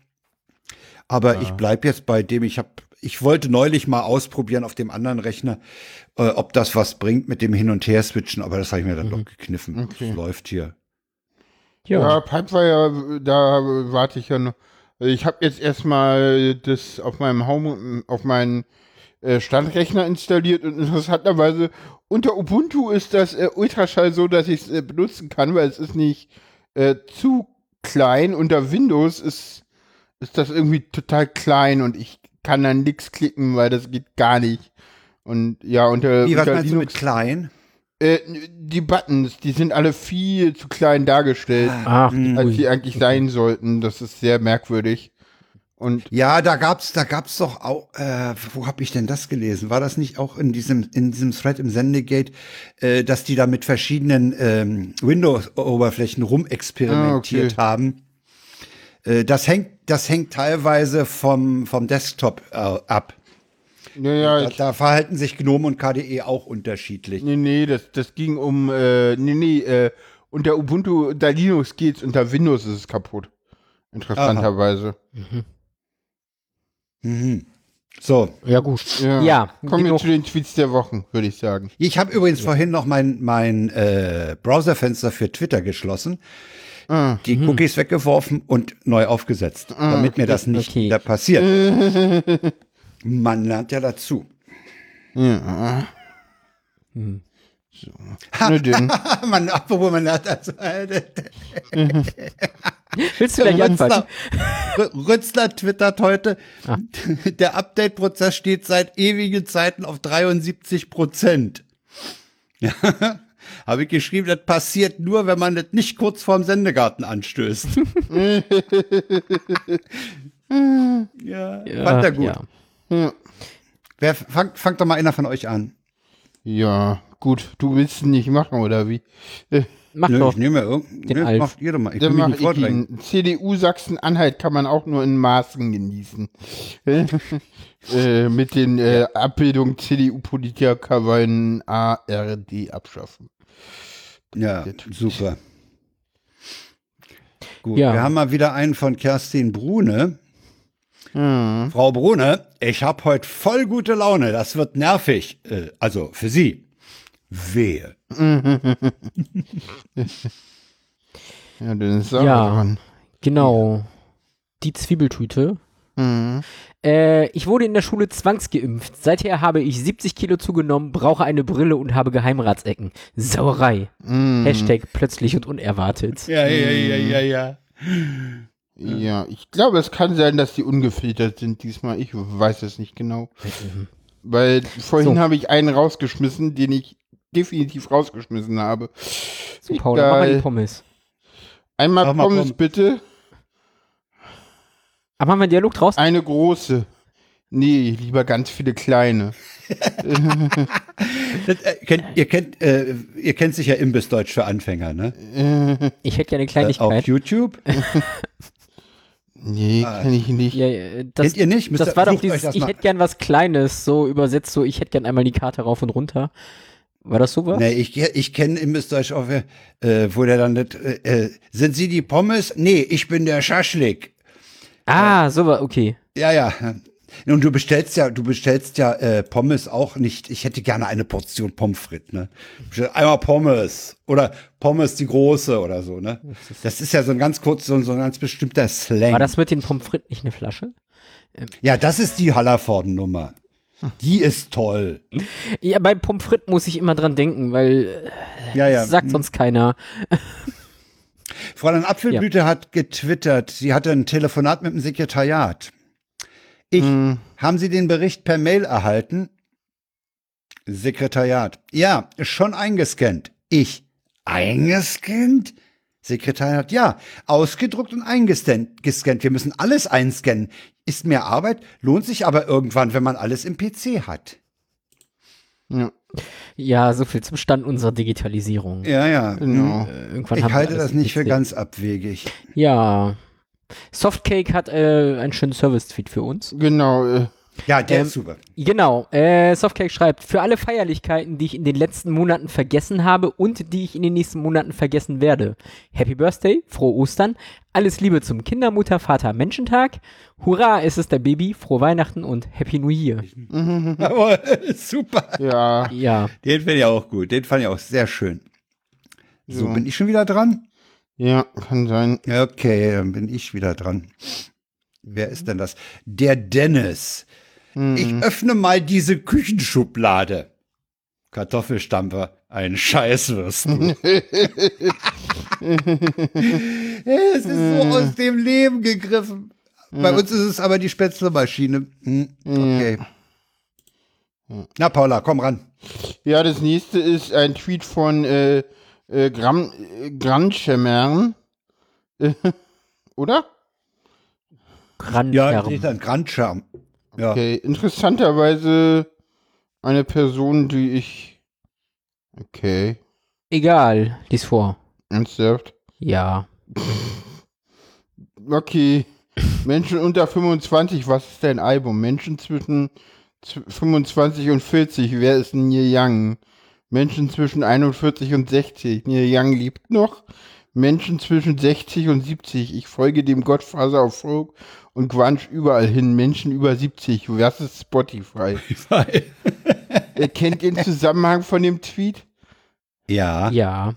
Aber ich bleib jetzt bei dem. Ich habe, ich wollte neulich mal ausprobieren auf dem anderen Rechner, äh, ob das was bringt mit dem Hin und Her switchen. Aber das habe ich mir dann doch gekniffen. Okay. Das läuft hier. ja. Ja, Pipewire, da warte ich ja noch. Ich habe jetzt erstmal das auf meinem Home, auf meinen äh, Standrechner installiert und interessanterweise unter Ubuntu ist das äh, Ultraschall so, dass ich es benutzen kann, weil es ist nicht äh, zu klein. Unter Windows ist, ist das irgendwie total klein und ich kann dann nichts klicken, weil das geht gar nicht. Und ja, unter, Wie, was unter meinst du mit Linux, klein? äh, die Buttons, die sind alle viel zu klein dargestellt Ach, Hm. als ui. die eigentlich sein sollten. Das ist sehr merkwürdig. Und Ja, da gab's, da gab's doch auch, äh, wo habe ich denn das gelesen? War das nicht auch in diesem, in diesem Thread im Sendegate, äh, dass die da mit verschiedenen ähm, Windows-Oberflächen rumexperimentiert Ah, okay. haben? Äh, das hängt, das hängt teilweise vom, vom Desktop äh, ab. ja, ja, Da, da verhalten sich GNOME und KDE auch unterschiedlich. nee, nee, das, das ging um, äh, nee, nee, äh, unter Ubuntu, unter Linux geht's, unter Windows ist es kaputt. Interessanterweise. Mhm. So, Ja, gut. Ja. Ja, Kommen wir zu den Tweets der Wochen, würde ich sagen. ich habe übrigens vorhin noch mein, mein äh, Browserfenster für Twitter geschlossen. Ah, die Cookies weggeworfen und neu aufgesetzt, damit mir das nicht Okay. wieder passiert. Man lernt ja dazu. ja. Hm. Den. man, apropos, man lernt also, äh, Willst du gleich anfangen? Rützler, Rützler twittert heute, Ah. der Update-Prozess steht seit ewigen Zeiten auf 73 Prozent. Ja, habe ich geschrieben, das passiert nur, wenn man das nicht kurz vorm Sendegarten anstößt. ja, fand er gut. Ja. Ja. Wer, fangt, fangt doch mal einer von euch an. ja, gut. Du willst ihn nicht machen, oder wie? Mach Nö, doch. ich nehme irgendeinen. Alf. macht ihr doch mal. Ich Dann nicht ich ihn. CDU Sachsen-Anhalt kann man auch nur in Maßen genießen. äh, mit den äh, Abbildungen CDU-Politiker wollen ARD abschaffen. Ja, super. Gut, Ja. wir haben mal wieder einen von Kerstin Brune. Hm. Frau Brune, ich habe heute voll gute Laune. Das wird nervig. Äh, also für Sie. Wehe. Ja, dann ist er Ja. dran. Genau. Die Zwiebeltüte. Mhm. Äh, ich wurde in der Schule zwangsgeimpft. Seither habe ich 70 Kilo zugenommen, brauche eine Brille und habe Geheimratsecken. Sauerei. Mhm. Hashtag plötzlich und unerwartet. Ja, ja, ja, ja, ja. Ja, ich glaube, es kann sein, dass die ungefiltert sind diesmal. Ich weiß es nicht genau. Weil vorhin So. habe ich einen rausgeschmissen, den ich definitiv rausgeschmissen habe. So, Paul, mach mal die. Pommes. Einmal Pommes Pommes. bitte. Aber haben wir einen Dialog draus? Eine große. Nee, lieber ganz viele kleine. Das, äh, kennt, ihr, kennt, äh, ihr kennt sicher Imbissdeutsch für Anfänger, ne? Ich hätte gerne eine Äh, auf Kleinigkeit. YouTube. Nee, Ah. kann ich nicht. Ja, ja, das, Kennt ihr nicht? Müsst das war doch dieses, ich hätte gern was Kleines, so übersetzt, so ich hätte gern einmal die Karte rauf und runter. War das sowas? Nee, ich, ich kenne Imbissdeutsch auch, äh, wo der dann nicht, äh, äh, sind Sie die Pommes? Nee, ich bin der Schaschlik. Ah, sowas, okay. Ja, ja. Und du bestellst ja, du bestellst ja äh, Pommes auch nicht. Ich hätte gerne eine Portion Pommes frites, ne? Einmal Pommes oder Pommes die große oder so, ne? Das ist ja so ein ganz kurz, so, so ein ganz bestimmter Slang. War das mit den Pommes frites nicht eine Flasche? ja, das ist die Hallerforden-Nummer. Die ist toll. Ja, bei Pommes frites muss ich immer dran denken, weil äh, Ja, ja. das sagt sonst keiner. Fräulein Apfelblüte hat getwittert, sie hatte ein Telefonat mit dem Sekretariat. Ich, haben Sie den Bericht per Mail erhalten? Sekretariat. Ja, schon eingescannt. Ich, eingescannt? Sekretariat, ja, ausgedruckt und eingescannt. gescannt. Wir müssen alles einscannen. Ist mehr Arbeit, lohnt sich aber irgendwann, wenn man alles im PC hat. Ja, Ja, so viel zum Stand unserer Digitalisierung. Ja, ja. genau. Äh, irgendwann Ich halte das nicht für ganz abwegig. Ja. Softcake hat äh, einen schönen Service-Tweet für uns. Genau. Äh, Ja, der Ähm, ist super. Genau, äh, Softcake schreibt, für alle Feierlichkeiten, die ich in den letzten Monaten vergessen habe und die ich in den nächsten Monaten vergessen werde. Happy Birthday, frohe Ostern, alles Liebe zum Kindermutter, Vater, Menschentag. Hurra, es ist der Baby, frohe Weihnachten und Happy New Year. Aber, super. ja. Ja, Den finde ich auch gut. Den fand ich auch sehr schön. So, Ja. bin ich schon wieder dran? Ja, kann sein. Okay, dann bin ich wieder dran. Wer ist denn das? Der Dennis. Ich öffne mal diese Küchenschublade. Kartoffelstampfer, ein Scheißwürstel. es ist so aus dem Leben gegriffen. Bei uns ist es aber die Spätzlemaschine. Hm, okay. Na, Paula, komm ran. Ja, das nächste ist ein Tweet von äh, äh, Gram, äh. Äh, Oder? Ja, Grandherm. steht ein Grandschirm. Ja. Okay, interessanterweise eine Person, die ich. Okay, Egal, lies vor. ernsthaft. Ja. Okay, Menschen unter 25, was ist dein Album? Menschen zwischen z- 25 und 40, wer ist Neil Young? Menschen zwischen 41 und 60, Neil Young lebt noch. Menschen zwischen 60 und 70, ich folge dem Gottfaser auf Folk und Grunge überall hin. Menschen über 70, was ist Spotify? Ihr kennt den Zusammenhang von dem Tweet? ja. Ja.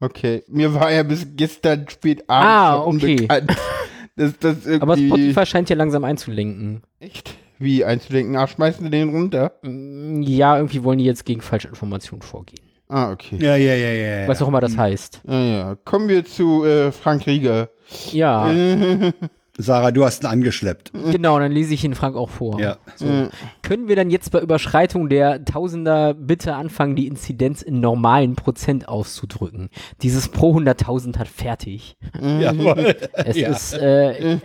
Okay, mir war ja bis gestern spät abends Ah, noch okay. unbekannt, dass das irgendwie... Aber Spotify scheint ja langsam einzulenken. Echt? Wie einzudenken? Ach, schmeißen sie den runter? Mm, Ja, irgendwie wollen die jetzt gegen Falschinformationen vorgehen. Ah, okay. Ja, ja, ja, ja. ja. Was auch immer das heißt. Ja, ja. Kommen wir zu äh, Frank Rieger. Ja, Sarah, du hast ihn angeschleppt. genau, dann lese ich ihn Frank auch vor. Ja. Äh, Können wir dann jetzt bei Überschreitung der Tausender bitte anfangen, die Inzidenz in normalen Prozent auszudrücken? Dieses pro 100.000 hat fertig. Jawohl. Es Ja. ist, äh,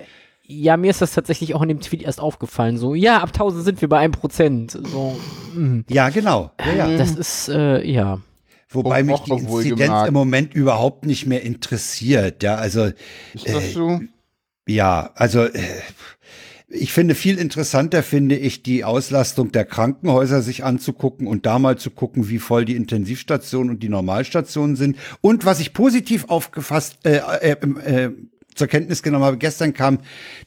ja, mir ist das tatsächlich auch in dem Tweet erst aufgefallen. So, ja, ab 1000 sind wir bei 1%. So, mm. Ja, genau. Ja, ja. das ist, äh, ja. Wobei mich die Inzidenz im Moment überhaupt nicht mehr interessiert. Ja, also ist das so? Ja, also äh, ich finde viel interessanter finde ich die Auslastung der Krankenhäuser sich anzugucken und da mal zu gucken, wie voll die Intensivstationen und die Normalstationen sind. Und was ich positiv aufgefasst äh, äh, äh, zur Kenntnis genommen habe, gestern kam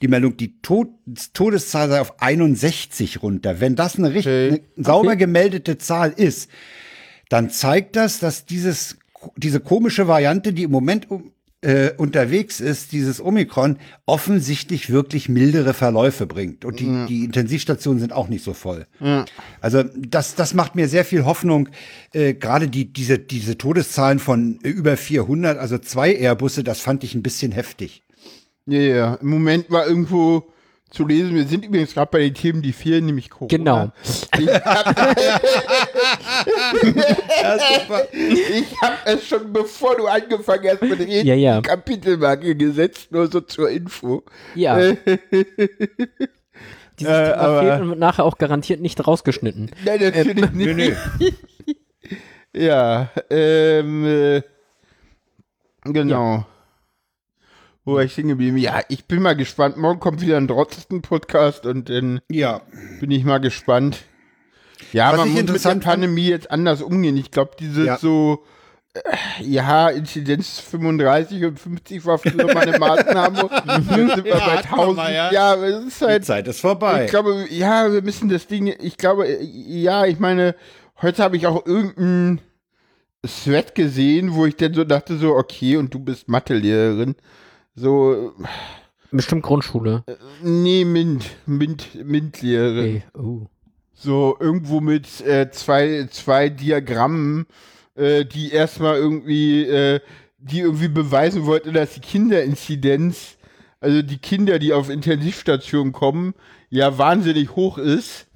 die Meldung, die Tod Todeszahl sei auf 61 runter. Wenn das eine richtig Okay. eine sauber gemeldete Zahl ist, dann zeigt das, dass dieses, diese komische Variante, die im Moment um, äh, unterwegs ist, dieses Omikron, offensichtlich wirklich mildere Verläufe bringt. Und die, die Intensivstationen sind auch nicht so voll. Also das, das macht mir sehr viel Hoffnung. Äh, Gerade die, diese, diese Todeszahlen von äh, über 400, also zwei Airbusse, das fand ich ein bisschen heftig. Ja, ja. Im Moment war irgendwo zu lesen, wir sind übrigens gerade bei den Themen, die fehlen, nämlich Corona. Genau. Ich habe hab es schon, bevor du angefangen hast mit Reden, Ja, ja. die Kapitelmarke gesetzt, nur so zur Info. Ja. Dieses Äh, Thema aber- fehlt und wird nachher auch garantiert nicht rausgeschnitten. Nein, natürlich nicht. nö. Ja, ähm, äh, genau. Wo war ich stehen geblieben? Ja, ich bin mal gespannt. Morgen kommt wieder ein Drotzen-Podcast und dann Ja, bin ich mal gespannt. Ja, Was man muss mit der Pandemie jetzt anders umgehen. Ich glaube, dieses Ja. so Ja, Inzidenz 35 und 50 war früher mal eine Maßnahme. Jetzt sind wir bei hatten wir 1000. mal, ja. Ja, es ist Die halt. Zeit ist vorbei. Ich glaube, ja, wir müssen das Ding. Ich glaube, ja, ich meine, heute habe ich auch irgendeinen Thread gesehen, wo ich dann so dachte, so, okay, und du bist Mathelehrerin. So, Bestimmt Grundschule. nee, Mint, Mint, Mint-Lehrerin. Okay. Oh. So irgendwo mit äh, zwei, zwei Diagrammen, äh, die erstmal irgendwie, äh, die irgendwie beweisen wollten, dass die Kinderinzidenz, also die Kinder, die auf Intensivstationen kommen, ja wahnsinnig hoch ist,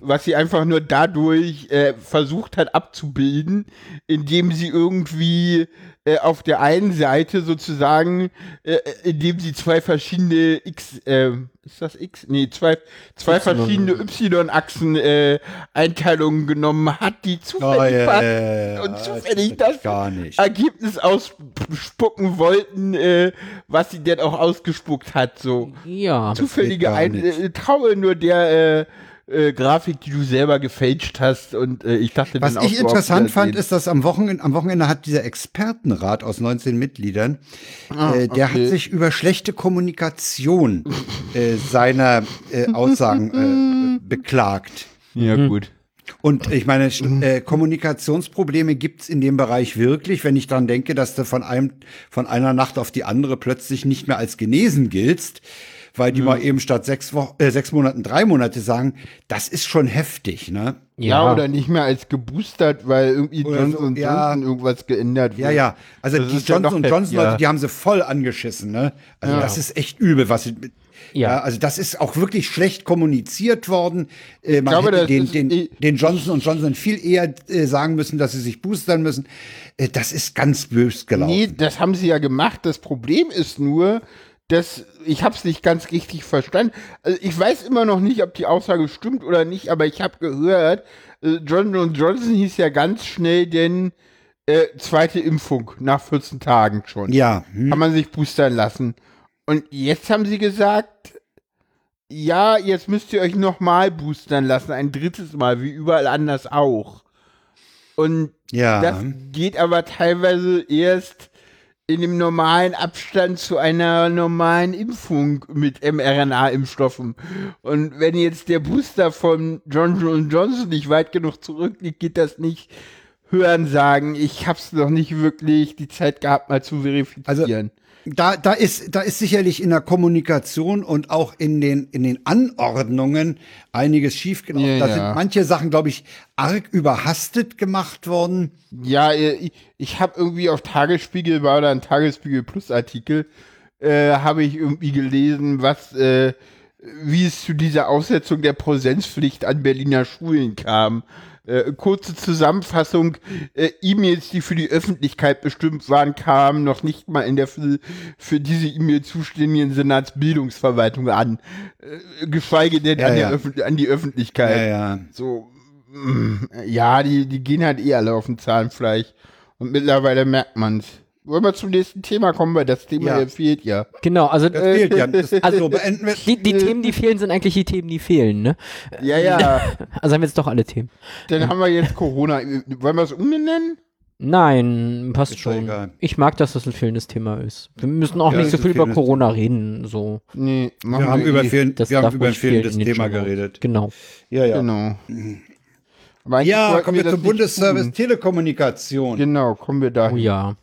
was sie einfach nur dadurch äh, versucht hat abzubilden, indem sie irgendwie äh, auf der einen Seite sozusagen, äh, indem sie zwei verschiedene X, äh, ist das X? Nee, zwei, zwei Y. verschiedene Y-Achsen äh, Einteilungen genommen hat, die Oh, zufällig passt ja, ja, ja. und Das zufällig das gar nicht. Ergebnis ausspucken wollten, äh, was sie denn auch ausgespuckt hat, so Ja. zufällige ein äh, traue nur der äh, äh, Grafik, die du selber gefälscht hast und äh, ich dachte Was ich interessant fand, ist, dass am Wochenende, am Wochenende hat dieser Expertenrat aus 19 Mitgliedern, äh, der okay. hat sich über schlechte Kommunikation äh, seiner äh, Aussagen äh, beklagt. ja gut. Und ich meine, äh, Kommunikationsprobleme gibt's in dem Bereich wirklich, wenn ich dran denke, dass du von einem, von einer Nacht auf die andere plötzlich nicht mehr als genesen giltst, weil die mal eben statt sechs Wochen, äh, sechs Monaten drei Monate sagen, das ist schon heftig, ne? Ja, oder nicht mehr als geboostert, weil irgendwie Oder Johnson so, und ja. Johnson irgendwas geändert Ja, wurde. ja. Also Das die ist ja Johnson Johnson. Leute, die haben sie voll angeschissen, ne? Also Ja. das ist echt übel, was sie, ja. Ja. also das ist auch wirklich schlecht kommuniziert worden. Äh, man glaube, hätte den, ist den, eh- den Johnson und Johnson viel eher äh, sagen müssen, dass sie sich boostern müssen. Äh, das ist ganz bös gelaufen. Nee, das haben sie ja gemacht. Das Problem ist nur, dass ich habe es nicht ganz richtig verstanden. Also ich weiß immer noch nicht, ob die Aussage stimmt oder nicht, aber ich habe gehört, äh, Johnson Johnson hieß ja ganz schnell denn äh, zweite Impfung nach 14 Tagen schon. Ja, hm. Kann man sich boostern lassen. Und jetzt haben sie gesagt, ja, jetzt müsst ihr euch nochmal boostern lassen, ein drittes Mal, wie überall anders auch. Und ja. das geht aber teilweise erst in dem normalen Abstand zu einer normalen Impfung mit mRNA-Impfstoffen. Und wenn jetzt der Booster von Johnson Johnson nicht weit genug zurückliegt, geht das nicht hören sagen. Ich hab's noch nicht wirklich die Zeit gehabt, mal zu verifizieren. Da, da ist, da ist sicherlich in der Kommunikation und auch in den, in den Anordnungen einiges schiefgelaufen. Ja, da ja. sind manche Sachen, glaube ich, arg überhastet gemacht worden. Ja, äh, ich, ich habe irgendwie auf Tagesspiegel war da ein Tagesspiegel Plus Artikel, äh, habe ich irgendwie gelesen, was, äh, wie es zu dieser Aussetzung der Präsenzpflicht an Berliner Schulen kam. Äh, kurze Zusammenfassung, äh, E-Mails, die für die Öffentlichkeit bestimmt waren, kamen noch nicht mal in der für, für diese E-Mail zuständigen Senatsbildungsverwaltung an, äh, geschweige denn Ja, an, ja. An die Öffentlichkeit. Ja, ja. So, mm, ja, die, die gehen halt eh alle auf den Zahnfleisch. Und mittlerweile merkt man's. Wollen wir zum nächsten Thema kommen, weil das Thema Ja. fehlt ja. Genau, also Das fehlt ja. Das, Also- also beenden wir. die, die Themen, die fehlen, sind eigentlich die Themen, die fehlen, ne? Ja, ja. Also haben wir jetzt doch alle Themen. Dann haben wir jetzt Corona. Wollen wir es umbenennen? Nein, passt Ist schon. egal. Ich mag, dass das ein fehlendes Thema ist. Wir müssen auch Ja, nicht so viel über Corona reden, so. Nee, machen Wir haben über, eh. fehlen, Das wir haben über ein fehlendes Thema geredet. Genau. Ja, ja. Genau. Eigentlich Ja, kommen wir das zum Bundesservice tun. Telekommunikation. Genau, kommen wir da. Oh ja.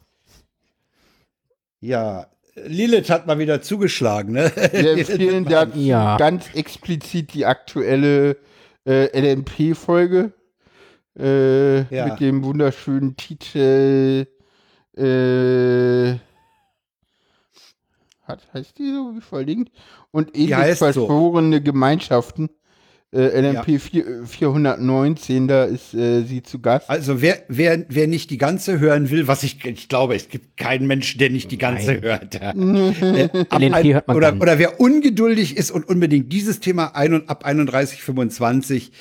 Ja, Lilith hat mal wieder zugeschlagen, ne? Wir empfehlen da Ja. ganz explizit die aktuelle äh, LNP-Folge äh, Ja. mit dem wunderschönen Titel äh, hat, heißt die so wie verlinkt? Und ähnlich heißt so. verschworene Gemeinschaften. Äh, LNP 4, 419, da ist äh, sie zu Gast. Also wer, wer, wer nicht die ganze hören will, was ich, ich glaube, es gibt keinen Menschen, der nicht die ganze Nein. hört. Ja. Äh, hört man oder, oder wer ungeduldig ist und unbedingt dieses Thema ein und ab 31,25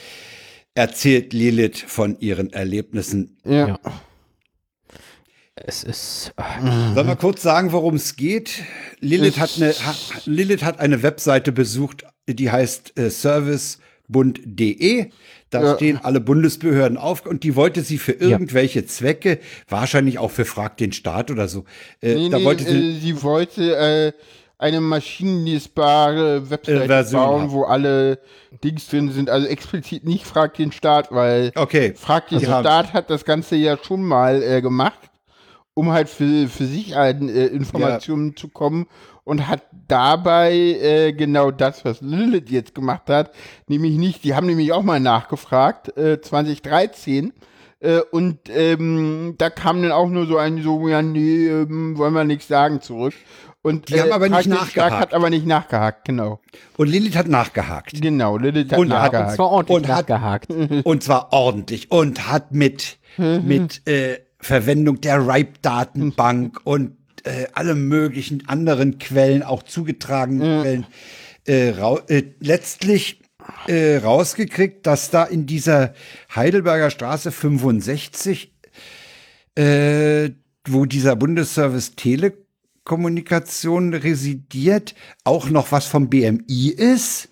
erzählt Lilith von ihren Erlebnissen. Ja. Ja. Es ist. ah, Sollen wir kurz sagen, worum es geht? Lilith hat, eine, ha, Lilith hat eine Webseite besucht, die heißt äh, service bund.de. Da Ja. stehen alle Bundesbehörden auf und die wollte sie für irgendwelche Zwecke, wahrscheinlich auch für Frag den Staat oder so, äh, Nee, da nee, wollte sie, äh, sie wollte äh, eine maschinenlesbare Webseite Äh, Version bauen, haben. wo alle Dings drin sind. Also explizit nicht Frag den Staat, weil okay, Frag den haben- Staat hat das Ganze ja schon mal äh, gemacht, um halt für, für sich an Informationen zu kommen und hat dabei äh, genau das, was Lilith jetzt gemacht hat, nämlich nicht, die haben nämlich auch mal nachgefragt, äh, 2013, äh, und ähm, da kam dann auch nur so ein, so, ja, nee, ähm, wollen wir nichts sagen zurück. Und, Die haben aber nicht nachgehakt. hat aber nicht nachgehakt, genau. und Lilith hat nachgehakt. Genau, Lilith hat Und hat- Und nachgehakt. zwar ordentlich Und hat- nachgehakt. Und zwar ordentlich und hat mit, mit äh, Verwendung der RIPE-Datenbank und äh, alle möglichen anderen Quellen, auch zugetragenen Quellen, äh, rau äh, letztlich äh, rausgekriegt, dass da in dieser Heidelberger Straße 65, äh, wo dieser Bundesservice Telekommunikation residiert, auch noch was vom BMI ist.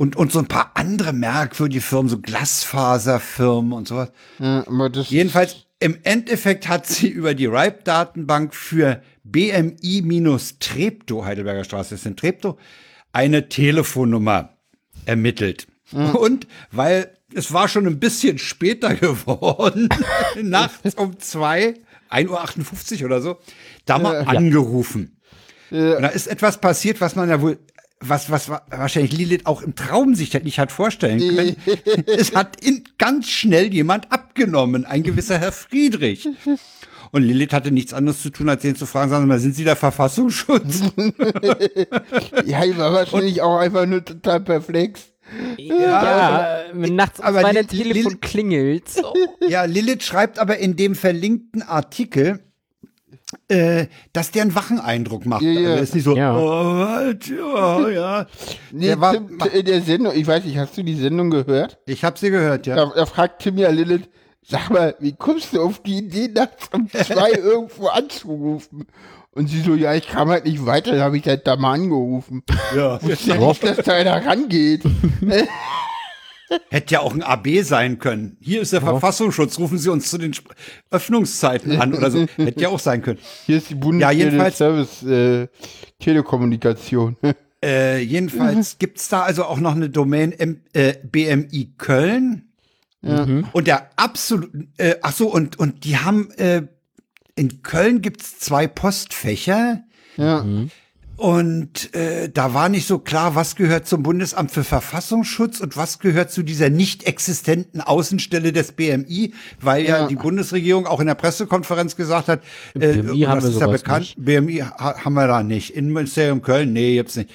Und, und so ein paar andere merkwürdige Firmen, so Glasfaserfirmen und sowas. Ja, Jedenfalls, im Endeffekt hat sie über die RIPE-Datenbank für BMI-Treptow, Heidelberger Straße ist in Treptow, eine Telefonnummer ermittelt. Und weil es war schon ein bisschen später geworden, nachts um zwei, 1.58 Uhr oder so, da mal angerufen. Und da ist etwas passiert, was man ja wohl, was, was wa- wahrscheinlich Lilith auch im Traum sich nicht hat vorstellen können. es hat in, ganz schnell jemand abgenommen, ein gewisser Herr Friedrich. Und Lilith hatte nichts anderes zu tun, als den zu fragen, sagen Sie mal, sind Sie der Verfassungsschutz? Ja, ich war wahrscheinlich auch einfach nur total perplex. Ja, nachts um aber die- dein die- Telefon klingelt. ja, Lilith schreibt aber in dem verlinkten Artikel, äh, dass der einen wachen Eindruck macht. Ja, ja. Also ist nicht so, Ja. oh, was, ja, ja. Nee, Der war- Tim, in der Sendung, ich weiß nicht, hast du die Sendung gehört? Ich habe sie gehört, ja. Da, da fragt Tim ja Lilith, sag mal, wie kommst du auf die Idee, nachts um zwei irgendwo anzurufen? Und sie so, ja, ich kam halt nicht weiter, da habe ich halt da mal angerufen. ja. Wusste ja nicht, dass da einer rangeht. Hätte ja auch ein AB sein können. Hier ist der Verfassungsschutz, rufen Sie uns zu den Sp Öffnungszeiten an oder so. Hätte ja auch sein können. Hier ist die Ja, jedenfalls- Bundesservice äh, Telekommunikation. Äh, jedenfalls gibt's da also auch noch eine Domain M äh, BMI Köln. Und der absolut, äh, ach so, und, und die haben, äh, in Köln gibt's zwei Postfächer. ja. Und äh, da war nicht so klar, was gehört zum Bundesamt für Verfassungsschutz und was gehört zu dieser nicht existenten Außenstelle des BMI, weil ja, Ja. die Bundesregierung auch in der Pressekonferenz gesagt hat, äh, BMI haben wir ist ja bekannt, nicht. BMI ha haben wir da nicht. Innenministerium Köln, nee, gibt's nicht.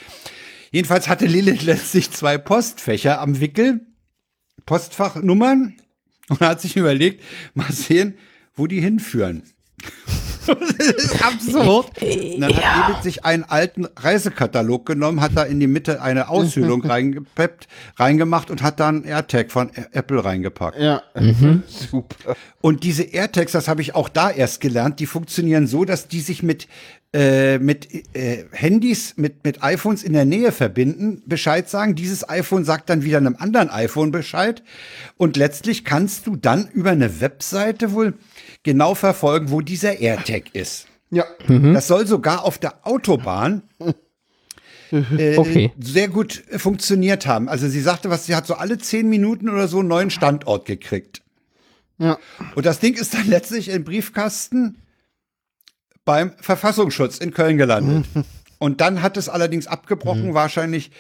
Jedenfalls hatte Lilith letztlich zwei Postfächer am Wickel, Postfachnummern und hat sich überlegt, mal sehen, wo die hinführen. Das ist absurd. Und dann hat Lilith sich einen alten Reisekatalog genommen, hat da in die Mitte eine Aushöhlung reingepeppt, reingemacht und hat dann AirTag von Apple reingepackt. Ja, super. Und diese AirTags, das habe ich auch da erst gelernt, die funktionieren so, dass die sich mit äh, mit äh, Handys, mit mit iPhones in der Nähe verbinden, Bescheid sagen. Dieses iPhone sagt dann wieder einem anderen iPhone Bescheid. Und letztlich kannst du dann über eine Webseite wohl genau verfolgen, wo dieser AirTag ist. Ja, Das soll sogar auf der Autobahn äh, Okay. sehr gut funktioniert haben. Also sie sagte, was sie hat so alle zehn Minuten oder so einen neuen Standort gekriegt. ja. Und das Ding ist dann letztlich im Briefkasten beim Verfassungsschutz in Köln gelandet. Und dann hat es allerdings abgebrochen, wahrscheinlich,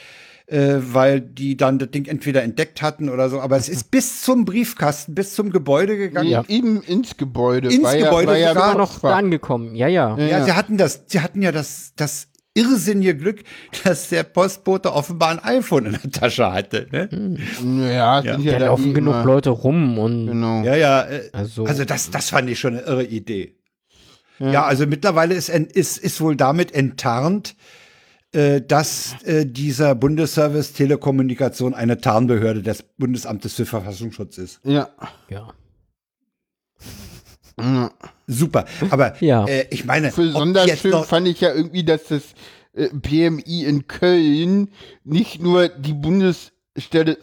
äh, weil die dann das Ding entweder entdeckt hatten oder so. Aber es ist bis zum Briefkasten, bis zum Gebäude gegangen. Ja. Eben ins Gebäude. Ins war Gebäude ja, war ja sogar Immer noch da angekommen. Ja, ja. Ja, sie hatten das, sie hatten ja das, das irrsinnige Glück, dass der Postbote offenbar ein iPhone in der Tasche hatte. Ne? Ja, sind ja, Da da laufen genug immer- Leute rum und Genau. Ja, ja. Äh, Also- also, das, das fand ich schon eine irre Idee. Ja, also mittlerweile ist, ist, ist wohl damit enttarnt, dass äh, dieser Bundesservice Telekommunikation eine Tarnbehörde des Bundesamtes für Verfassungsschutz ist. Ja. ja. Super. Aber Ja. äh, ich meine, Sonderschön noch, fand ich ja irgendwie, dass das äh, BMI in Köln nicht nur die Stelle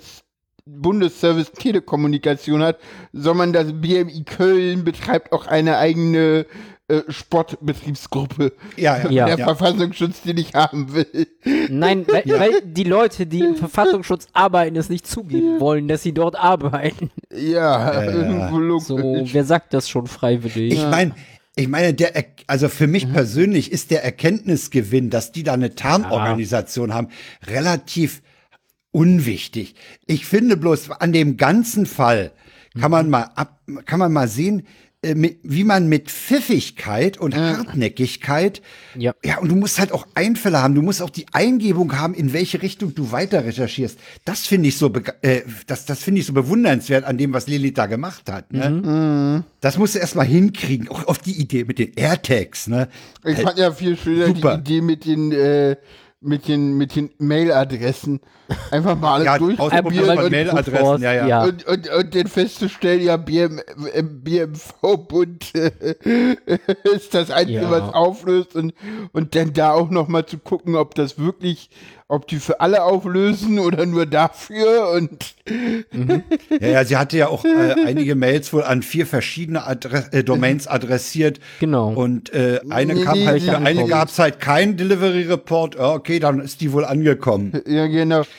Bundesservice Telekommunikation hat, sondern das BMI Köln betreibt auch eine eigene äh, Sportbetriebsgruppe. Ja, ja, Ja. Der ja. Verfassungsschutz, den ich haben will. Nein, weil, weil die Leute, die im Verfassungsschutz arbeiten, es nicht zugeben wollen, dass sie dort arbeiten. Ja, logisch. So, wer sagt das schon freiwillig? Ich meine, ich meine, der, Er- also für mich persönlich ist der Erkenntnisgewinn, dass die da eine Tarnorganisation haben, relativ unwichtig. Ich finde bloß an dem ganzen Fall kann man mal ab, kann man mal sehen, äh, wie man mit Pfiffigkeit und Hartnäckigkeit, Ja. ja, und du musst halt auch Einfälle haben, du musst auch die Eingebung haben, in welche Richtung du weiter recherchierst. Das finde ich so, äh, das, das finde ich so bewundernswert an dem, was Lilith da gemacht hat. Ne? Das musst du erstmal hinkriegen, auch auf die Idee mit den AirTags, ne? Ich fand ja viel schöner Super. die Idee mit den, äh, mit den, mit den Mailadressen. Einfach mal alles Ja, von und, Mailadressen, ja, ja. Und, und, und dann festzustellen, ja, BM, BMV-Bund äh, ist das Einzige, Ja. was auflöst und, und dann da auch noch mal zu gucken, ob das wirklich, ob die für alle auflösen oder nur dafür und Ja, ja, sie hatte ja auch äh, einige Mails wohl an vier verschiedene Adre äh, Domains adressiert. Genau. Und äh, eine Nee, kam nee, halt, nee, eine gab es halt keinen Delivery Report. Ja, okay, dann ist die wohl angekommen. Ja, genau.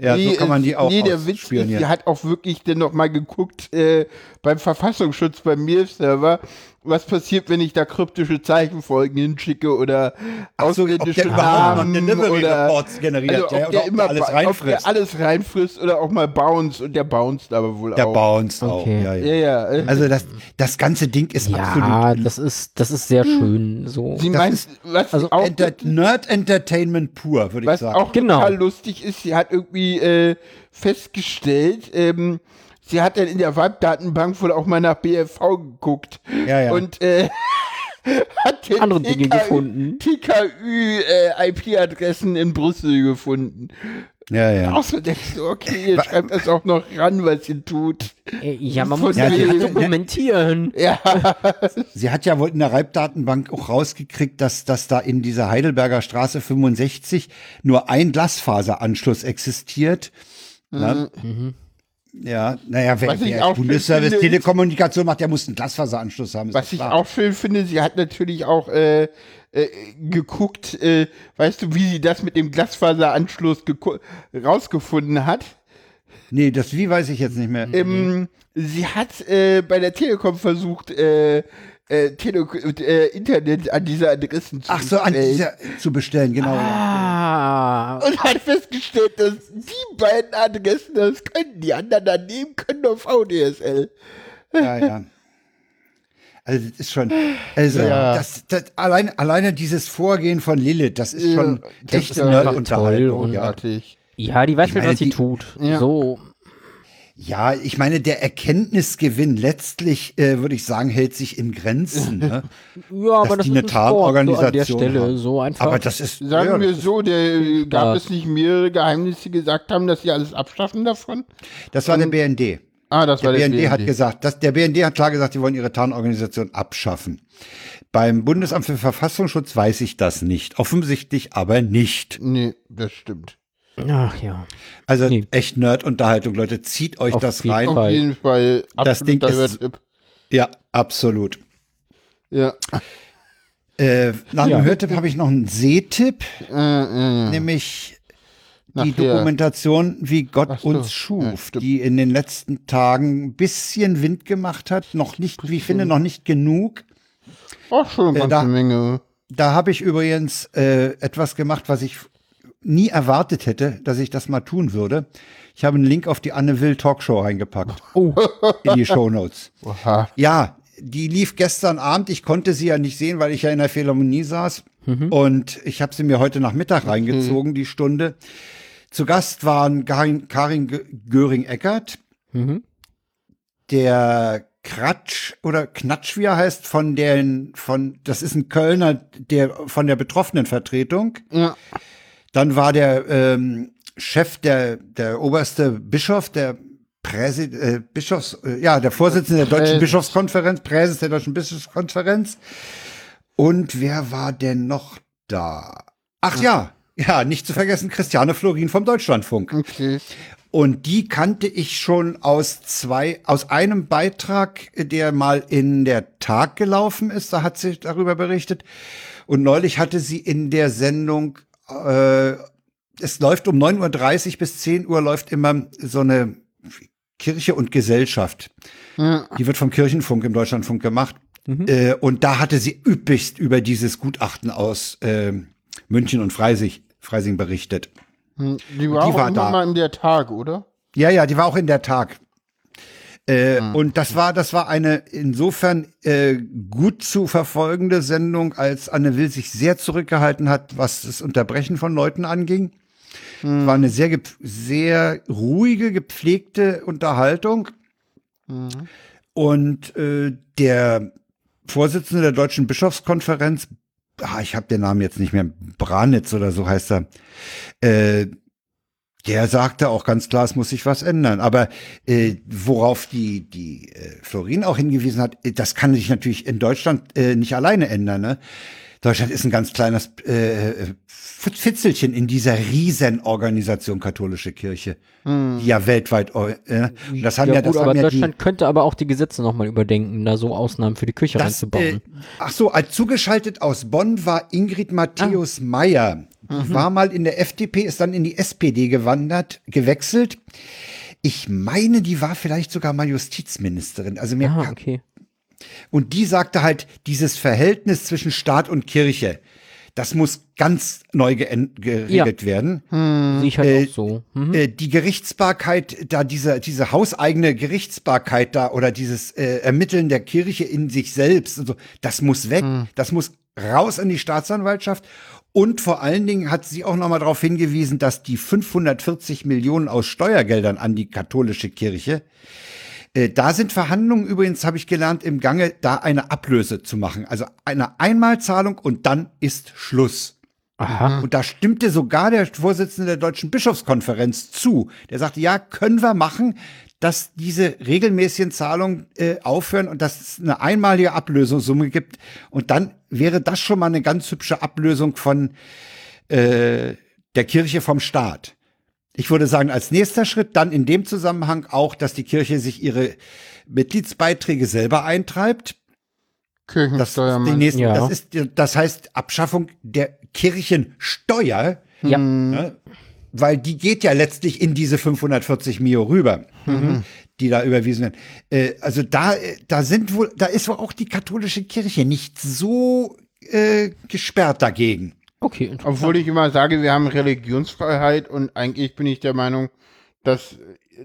Ja, so kann man die auch Nee, der Witz ist, sie hat auch wirklich dann noch mal geguckt äh, beim Verfassungsschutz beim Mail-Server, was passiert, wenn ich da kryptische Zeichenfolgen hinschicke oder so, ausländische der noch Namen oder generiert, also, ob ja, oder der ob immer der alles ba- ob reinfrisst. der alles reinfrisst oder auch mal bounce und der bounced aber wohl Der auch. bounced auch. Okay. Ja, Ja, ja. ja. äh, Also das, das ganze Ding ist Ja, absolut das ist, das ist sehr schön. So. sie das meint, ist- was also auch Enter Nerd Entertainment pur, würde ich Was sagen. auch Genau. total lustig ist, sie hat irgendwie äh, festgestellt, ähm, sie hat dann in der Webdatenbank wohl auch mal nach BFV geguckt. Ja, ja. Und äh, hat den Andere Dinge gefunden. TKÜ äh, IP-Adressen in Brüssel gefunden. Ja, ja. Auch so denkst du, okay, ihr schreibt das auch noch ran, was ihr tut. Äh, Ja, man muss Ja, ja dokumentieren. Ja, Sie hat ja wohl in der Reibdatenbank auch rausgekriegt, dass, dass da in dieser Heidelberger Straße 65 nur ein Glasfaseranschluss existiert. Na? Ja, naja, wer, wer Bundesservice finde, Telekommunikation macht, der muss einen Glasfaseranschluss haben. was ich auch schön finde, sie hat natürlich auch äh, äh, geguckt, äh, weißt du, wie sie das mit dem Glasfaseranschluss rausgefunden hat. Nee, das wie weiß ich jetzt nicht mehr. Ähm, sie hat äh, bei der Telekom versucht, äh, äh, äh, Internet an diese Adressen zu Ach so, an bestellen. dieser zu bestellen, genau. Ah, und hat festgestellt, dass die beiden Adressen das können. Die anderen daneben können nur VDSL. Ja, ja. Also das ist schon, also Ja. das, das allein, alleine dieses Vorgehen von Lilith, das ist schon das echt ist ja Nerd-Unterhaltung. toll Ja. Ja, die weiß Ich schon, was sie tut. Ja. So. Ja, ich meine, der Erkenntnisgewinn letztlich, äh, würde ich sagen, hält sich in Grenzen. Ne? Ja, aber Dass das die ist eine ein Sport, so an der Tarnorganisation Stelle. haben. So einfach. Aber das ist, Sagen ja, wir das, so, der, gab Ja. es nicht mehrere Geheimnisse, die gesagt haben, dass sie alles abschaffen davon? das war der BND. Ah, das Der war der BND, hat gesagt, dass, der BND hat klar gesagt, sie wollen ihre Tarnorganisation abschaffen. Beim Bundesamt für Verfassungsschutz weiß ich das nicht. Offensichtlich aber nicht. Nee, das stimmt. Ach ja. Also Nee. echt Nerd-Unterhaltung, Leute. Zieht euch Auf das rein. Auf jeden Fall Das Ding ist-. Ja, absolut. Ja. Äh, nach Ja. dem Hörtipp habe ich noch einen Sehtipp, Äh, äh, nämlich die Nachher. Dokumentation, wie Gott Ach uns ja, schuf, stimmt. die in den letzten Tagen ein bisschen Wind gemacht hat. Noch nicht, wie ich finde, noch nicht genug. Auch schon eine Äh, ganze da- Menge. Da habe ich übrigens äh, etwas gemacht, was ich nie erwartet hätte, dass ich das mal tun würde. Ich habe einen Link auf die Anne Will Talkshow reingepackt. Oh. In die Shownotes. Oha. Ja, die lief gestern Abend. Ich konnte sie ja nicht sehen, weil ich ja in der Philharmonie saß. Und ich habe sie mir heute Nachmittag reingezogen, die Stunde. Zu Gast waren Karin, Karin Gö- Göring-Eckert, der Kratsch oder Knatsch, wie er heißt, von den, von, das ist ein Kölner, der, von der Betroffenenvertretung. Ja. Dann war der ähm, Chef, der, der oberste Bischof, der Präsid, äh, Bischofs, äh, ja, der Vorsitzende der Deutschen. Bischofskonferenz, Präses der Deutschen Bischofskonferenz. Und wer war denn noch da? Ach ja, ja, nicht zu vergessen, Christiane Florin vom Deutschlandfunk. Okay. Und die kannte ich schon aus zwei, aus einem Beitrag, der mal in der Tag gelaufen ist. Da hat sie darüber berichtet. Und neulich hatte sie in der Sendung, äh, es läuft um 9.30 Uhr bis 10 Uhr läuft immer so eine Kirche und Gesellschaft. Ja. Die wird vom Kirchenfunk im Deutschlandfunk gemacht. Äh, und da hatte sie üppigst über dieses Gutachten aus äh, München und Freising, Freising berichtet. Hm, Die war Die auch war immer da. mal in der Tag, oder? Ja, ja, die war auch in der Tag. Äh, Und das war, das war eine insofern äh, gut zu verfolgende Sendung, als Anne Will sich sehr zurückgehalten hat, was das Unterbrechen von Leuten anging. War eine sehr, sehr ruhige, gepflegte Unterhaltung. Und äh, der Vorsitzende der Deutschen Bischofskonferenz, ah, ich habe den Namen jetzt nicht mehr, Branitz oder so heißt er, äh, der sagte auch ganz klar, es muss sich was ändern. Aber äh, worauf die, die äh, Florin auch hingewiesen hat, äh, das kann sich natürlich in Deutschland äh, nicht alleine ändern. Ne? Deutschland ist ein ganz kleines äh, Fitzelchen in dieser Riesenorganisation katholische Kirche, die ja weltweit, äh, das haben ja, ja, gut, das aber haben ja Deutschland könnte aber auch die Gesetze nochmal überdenken, da so Ausnahmen für die Kirche das, äh, reinzubauen. ach so, als zugeschaltet aus Bonn war Ingrid Matthäus Meyer. Die war mal in der FDP, ist dann in die SPD gewandert, gewechselt. Ich meine, die war vielleicht sogar mal Justizministerin. Also mir ah, okay. und die sagte halt, dieses Verhältnis zwischen Staat und Kirche, das muss ganz neu geregelt werden. Sehe ich halt Äh, auch so. Mhm. Äh, die Gerichtsbarkeit, da diese, diese hauseigene Gerichtsbarkeit da oder dieses äh, Ermitteln der Kirche in sich selbst und so, das muss weg, das muss raus an die Staatsanwaltschaft. Und vor allen Dingen hat sie auch nochmal darauf hingewiesen, dass die 540 Millionen aus Steuergeldern an die katholische Kirche, äh, da sind Verhandlungen übrigens, habe ich gelernt, im Gange, da eine Ablöse zu machen. Also eine Einmalzahlung und dann ist Schluss. Aha. Und da stimmte sogar der Vorsitzende der Deutschen Bischofskonferenz zu. Der sagte, ja, können wir machen, dass diese regelmäßigen Zahlungen äh, aufhören und dass es eine einmalige Ablösungssumme gibt. Und dann wäre das schon mal eine ganz hübsche Ablösung von äh, der Kirche vom Staat. Ich würde sagen, als nächster Schritt dann in dem Zusammenhang auch, dass die Kirche sich ihre Mitgliedsbeiträge selber eintreibt. Das, Kirchensteuer, ist die meinst nächste, Ja. das, ist, das heißt Abschaffung der Kirchensteuer, Ja. ne? Weil die geht ja letztlich in diese 540 Mio rüber, die da überwiesen werden. Äh, also da, äh, da sind wohl, da ist wohl auch die katholische Kirche nicht so äh, gesperrt dagegen. Okay. Obwohl ich immer sage, wir haben Religionsfreiheit und eigentlich bin ich der Meinung, dass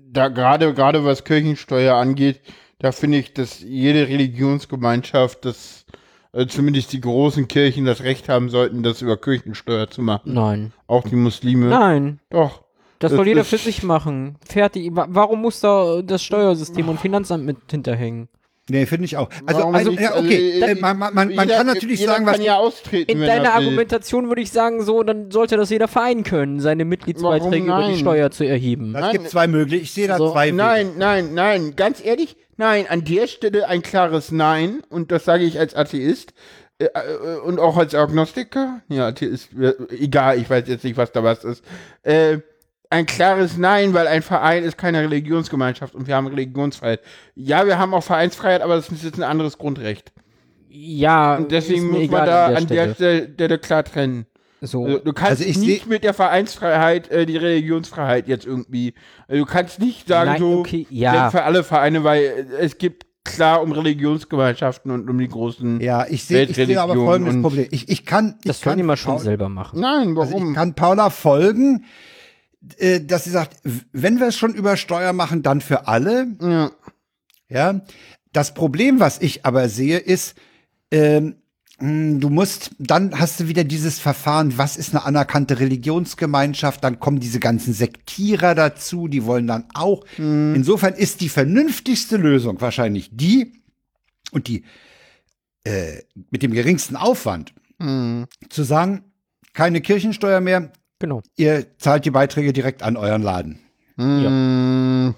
da gerade gerade was Kirchensteuer angeht, da finde ich, dass jede Religionsgemeinschaft, dass äh, zumindest die großen Kirchen das Recht haben sollten, das über Kirchensteuer zu machen. Nein. Auch die Muslime. Nein. Doch. Das Das soll jeder für sich machen. Fertig. Wa- Warum muss da das Steuersystem und Finanzamt mit hinterhängen? Nee, finde ich auch. Also, Warum also ja, okay, Also, äh, man, man, man, jeder- kann natürlich jeder sagen, was kann ja austreten, In deiner er. Argumentation würde ich sagen, so, dann sollte das jeder Verein können, seine Mitgliedsbeiträge über die? Steuer zu erheben. es gibt zwei Möglichkeiten. Ich sehe da So, zwei Wege. Nein, nein, nein, ganz ehrlich, nein, an der Stelle ein klares Nein und das sage ich als Atheist äh, äh, und auch als Agnostiker. Ja, Atheist, äh, egal, ich weiß jetzt nicht, was da was ist. Äh, ein klares Nein, weil ein Verein ist keine Religionsgemeinschaft und wir haben Religionsfreiheit. Ja, wir haben auch Vereinsfreiheit, aber das ist jetzt ein anderes Grundrecht. Ja, Und deswegen ist mir muss egal man da an der Stelle, klar trennen. So. Also, du kannst Also ich nicht seh- mit der Vereinsfreiheit äh, die Religionsfreiheit jetzt irgendwie. Also du kannst nicht sagen, Nein, so okay, ja. für alle Vereine, weil äh, es gibt klar um Religionsgemeinschaften und um die großen. Ja, ich sehe ich sehe aber folgendes Problem. Ich, ich kann, das ich können kann die mal schon Paul- selber machen. Nein, Also warum? ich kann Paula folgen, äh, dass sie sagt, wenn wir es schon über Steuer machen, dann für alle. ja. Ja. Das Problem, was ich aber sehe, ist, ähm, mh, du musst, dann hast du wieder dieses Verfahren, was ist eine anerkannte Religionsgemeinschaft, dann kommen diese ganzen Sektierer dazu, die wollen dann auch. Insofern ist die vernünftigste Lösung wahrscheinlich die und die äh, mit dem geringsten Aufwand Hm. zu sagen, keine Kirchensteuer mehr, Genau. ihr zahlt die Beiträge direkt an euren Laden. Hm.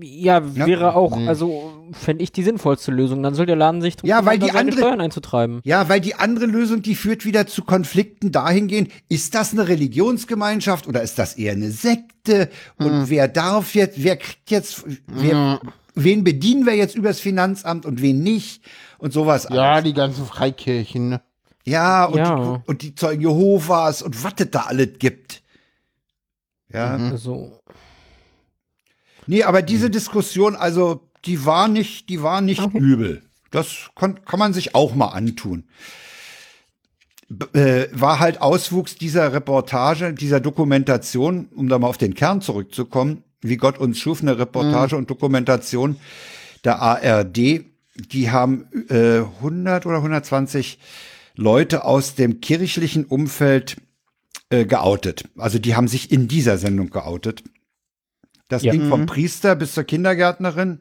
Ja, Ja. wäre auch, Nee. also fände ich die sinnvollste Lösung. Dann soll der Laden sich drum Ja, weil die andere- Steuern einzutreiben. Ja, weil die andere Lösung, die führt wieder zu Konflikten dahingehend, ist das eine Religionsgemeinschaft oder ist das eher eine Sekte? Und wer darf jetzt, wer kriegt jetzt, wer, wen bedienen wir jetzt übers Finanzamt und wen nicht? Und sowas. Ja, alles. die ganzen Freikirchen, ne? Ja, und, Ja. Die, und die Zeugen Jehovas und was es da alles gibt. Ja. Also, Nee, aber diese Diskussion, also, die war nicht, die war nicht Okay. übel. Das kon, kann man sich auch mal antun. B äh, war halt Auswuchs dieser Reportage, dieser Dokumentation, um da mal auf den Kern zurückzukommen, wie Gott uns schuf, eine Reportage und Dokumentation der ARD. Die haben äh, 100 oder 120 Leute aus dem kirchlichen Umfeld äh, geoutet. Also die haben sich in dieser Sendung geoutet. Das Ja. ging vom Priester bis zur Kindergärtnerin.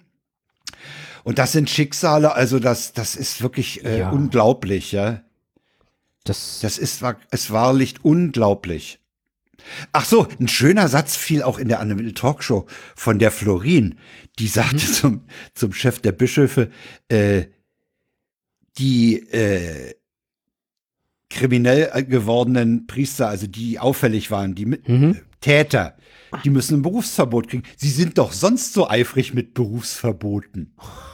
Und das sind Schicksale, also das, das ist wirklich äh, Ja. unglaublich, ja. das, Das ist wa- es wahrlich unglaublich. Ach so, ein schöner Satz fiel auch in der Will Talkshow von der Florin. Die sagte zum, zum Chef der Bischöfe, äh, die äh, kriminell äh, gewordenen Priester, also die auffällig waren, die mit, Mhm. äh, Täter, die müssen ein Berufsverbot kriegen. Sie sind doch sonst so eifrig mit Berufsverboten.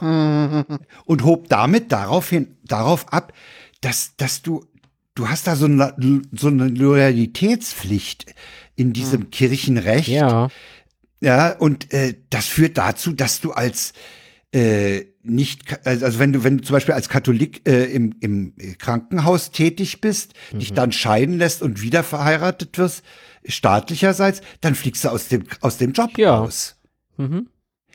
Und hob damit daraufhin, darauf ab, dass, dass du, du hast da so eine, so eine Loyalitätspflicht in diesem Kirchenrecht. ja, Ja, und äh, das führt dazu, dass du als äh, nicht, ka- also wenn du, wenn du zum Beispiel als Katholik äh, im, im Krankenhaus tätig bist, dich dann scheiden lässt und wieder verheiratet wirst, staatlicherseits, dann fliegst du aus dem, aus dem Job Ja. raus. mhm.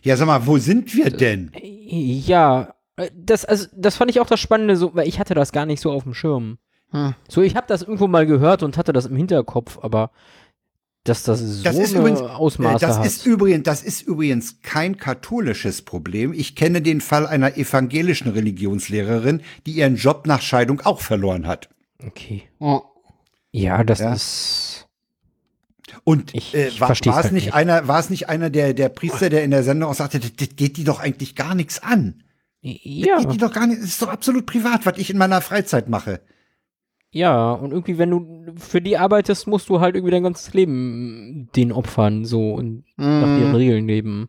Ja, sag mal, wo sind wir denn? ja, äh, das, also, das fand ich auch das Spannende, so, weil ich hatte das gar nicht so auf dem Schirm. Hm. So, ich habe das irgendwo mal gehört und hatte das im Hinterkopf, aber dass das so Das ist übrigens, äh, Ausmaße das hat. ist übrigens, das ist übrigens kein katholisches Problem. Ich kenne den Fall einer evangelischen Religionslehrerin, die ihren Job nach Scheidung auch verloren hat. okay. Oh. Ja, das Ja. ist. Und Ich- äh, war, war es halt nicht nicht. einer, war es nicht einer der, der Priester, der in der Sendung auch sagte, das, das geht die doch eigentlich gar nichts an. Das Ja, geht die doch gar nicht, das ist doch absolut privat, was ich in meiner Freizeit mache. Ja, und irgendwie, wenn du für die arbeitest, musst du halt irgendwie dein ganzes Leben den opfern, so und nach ihren Regeln leben.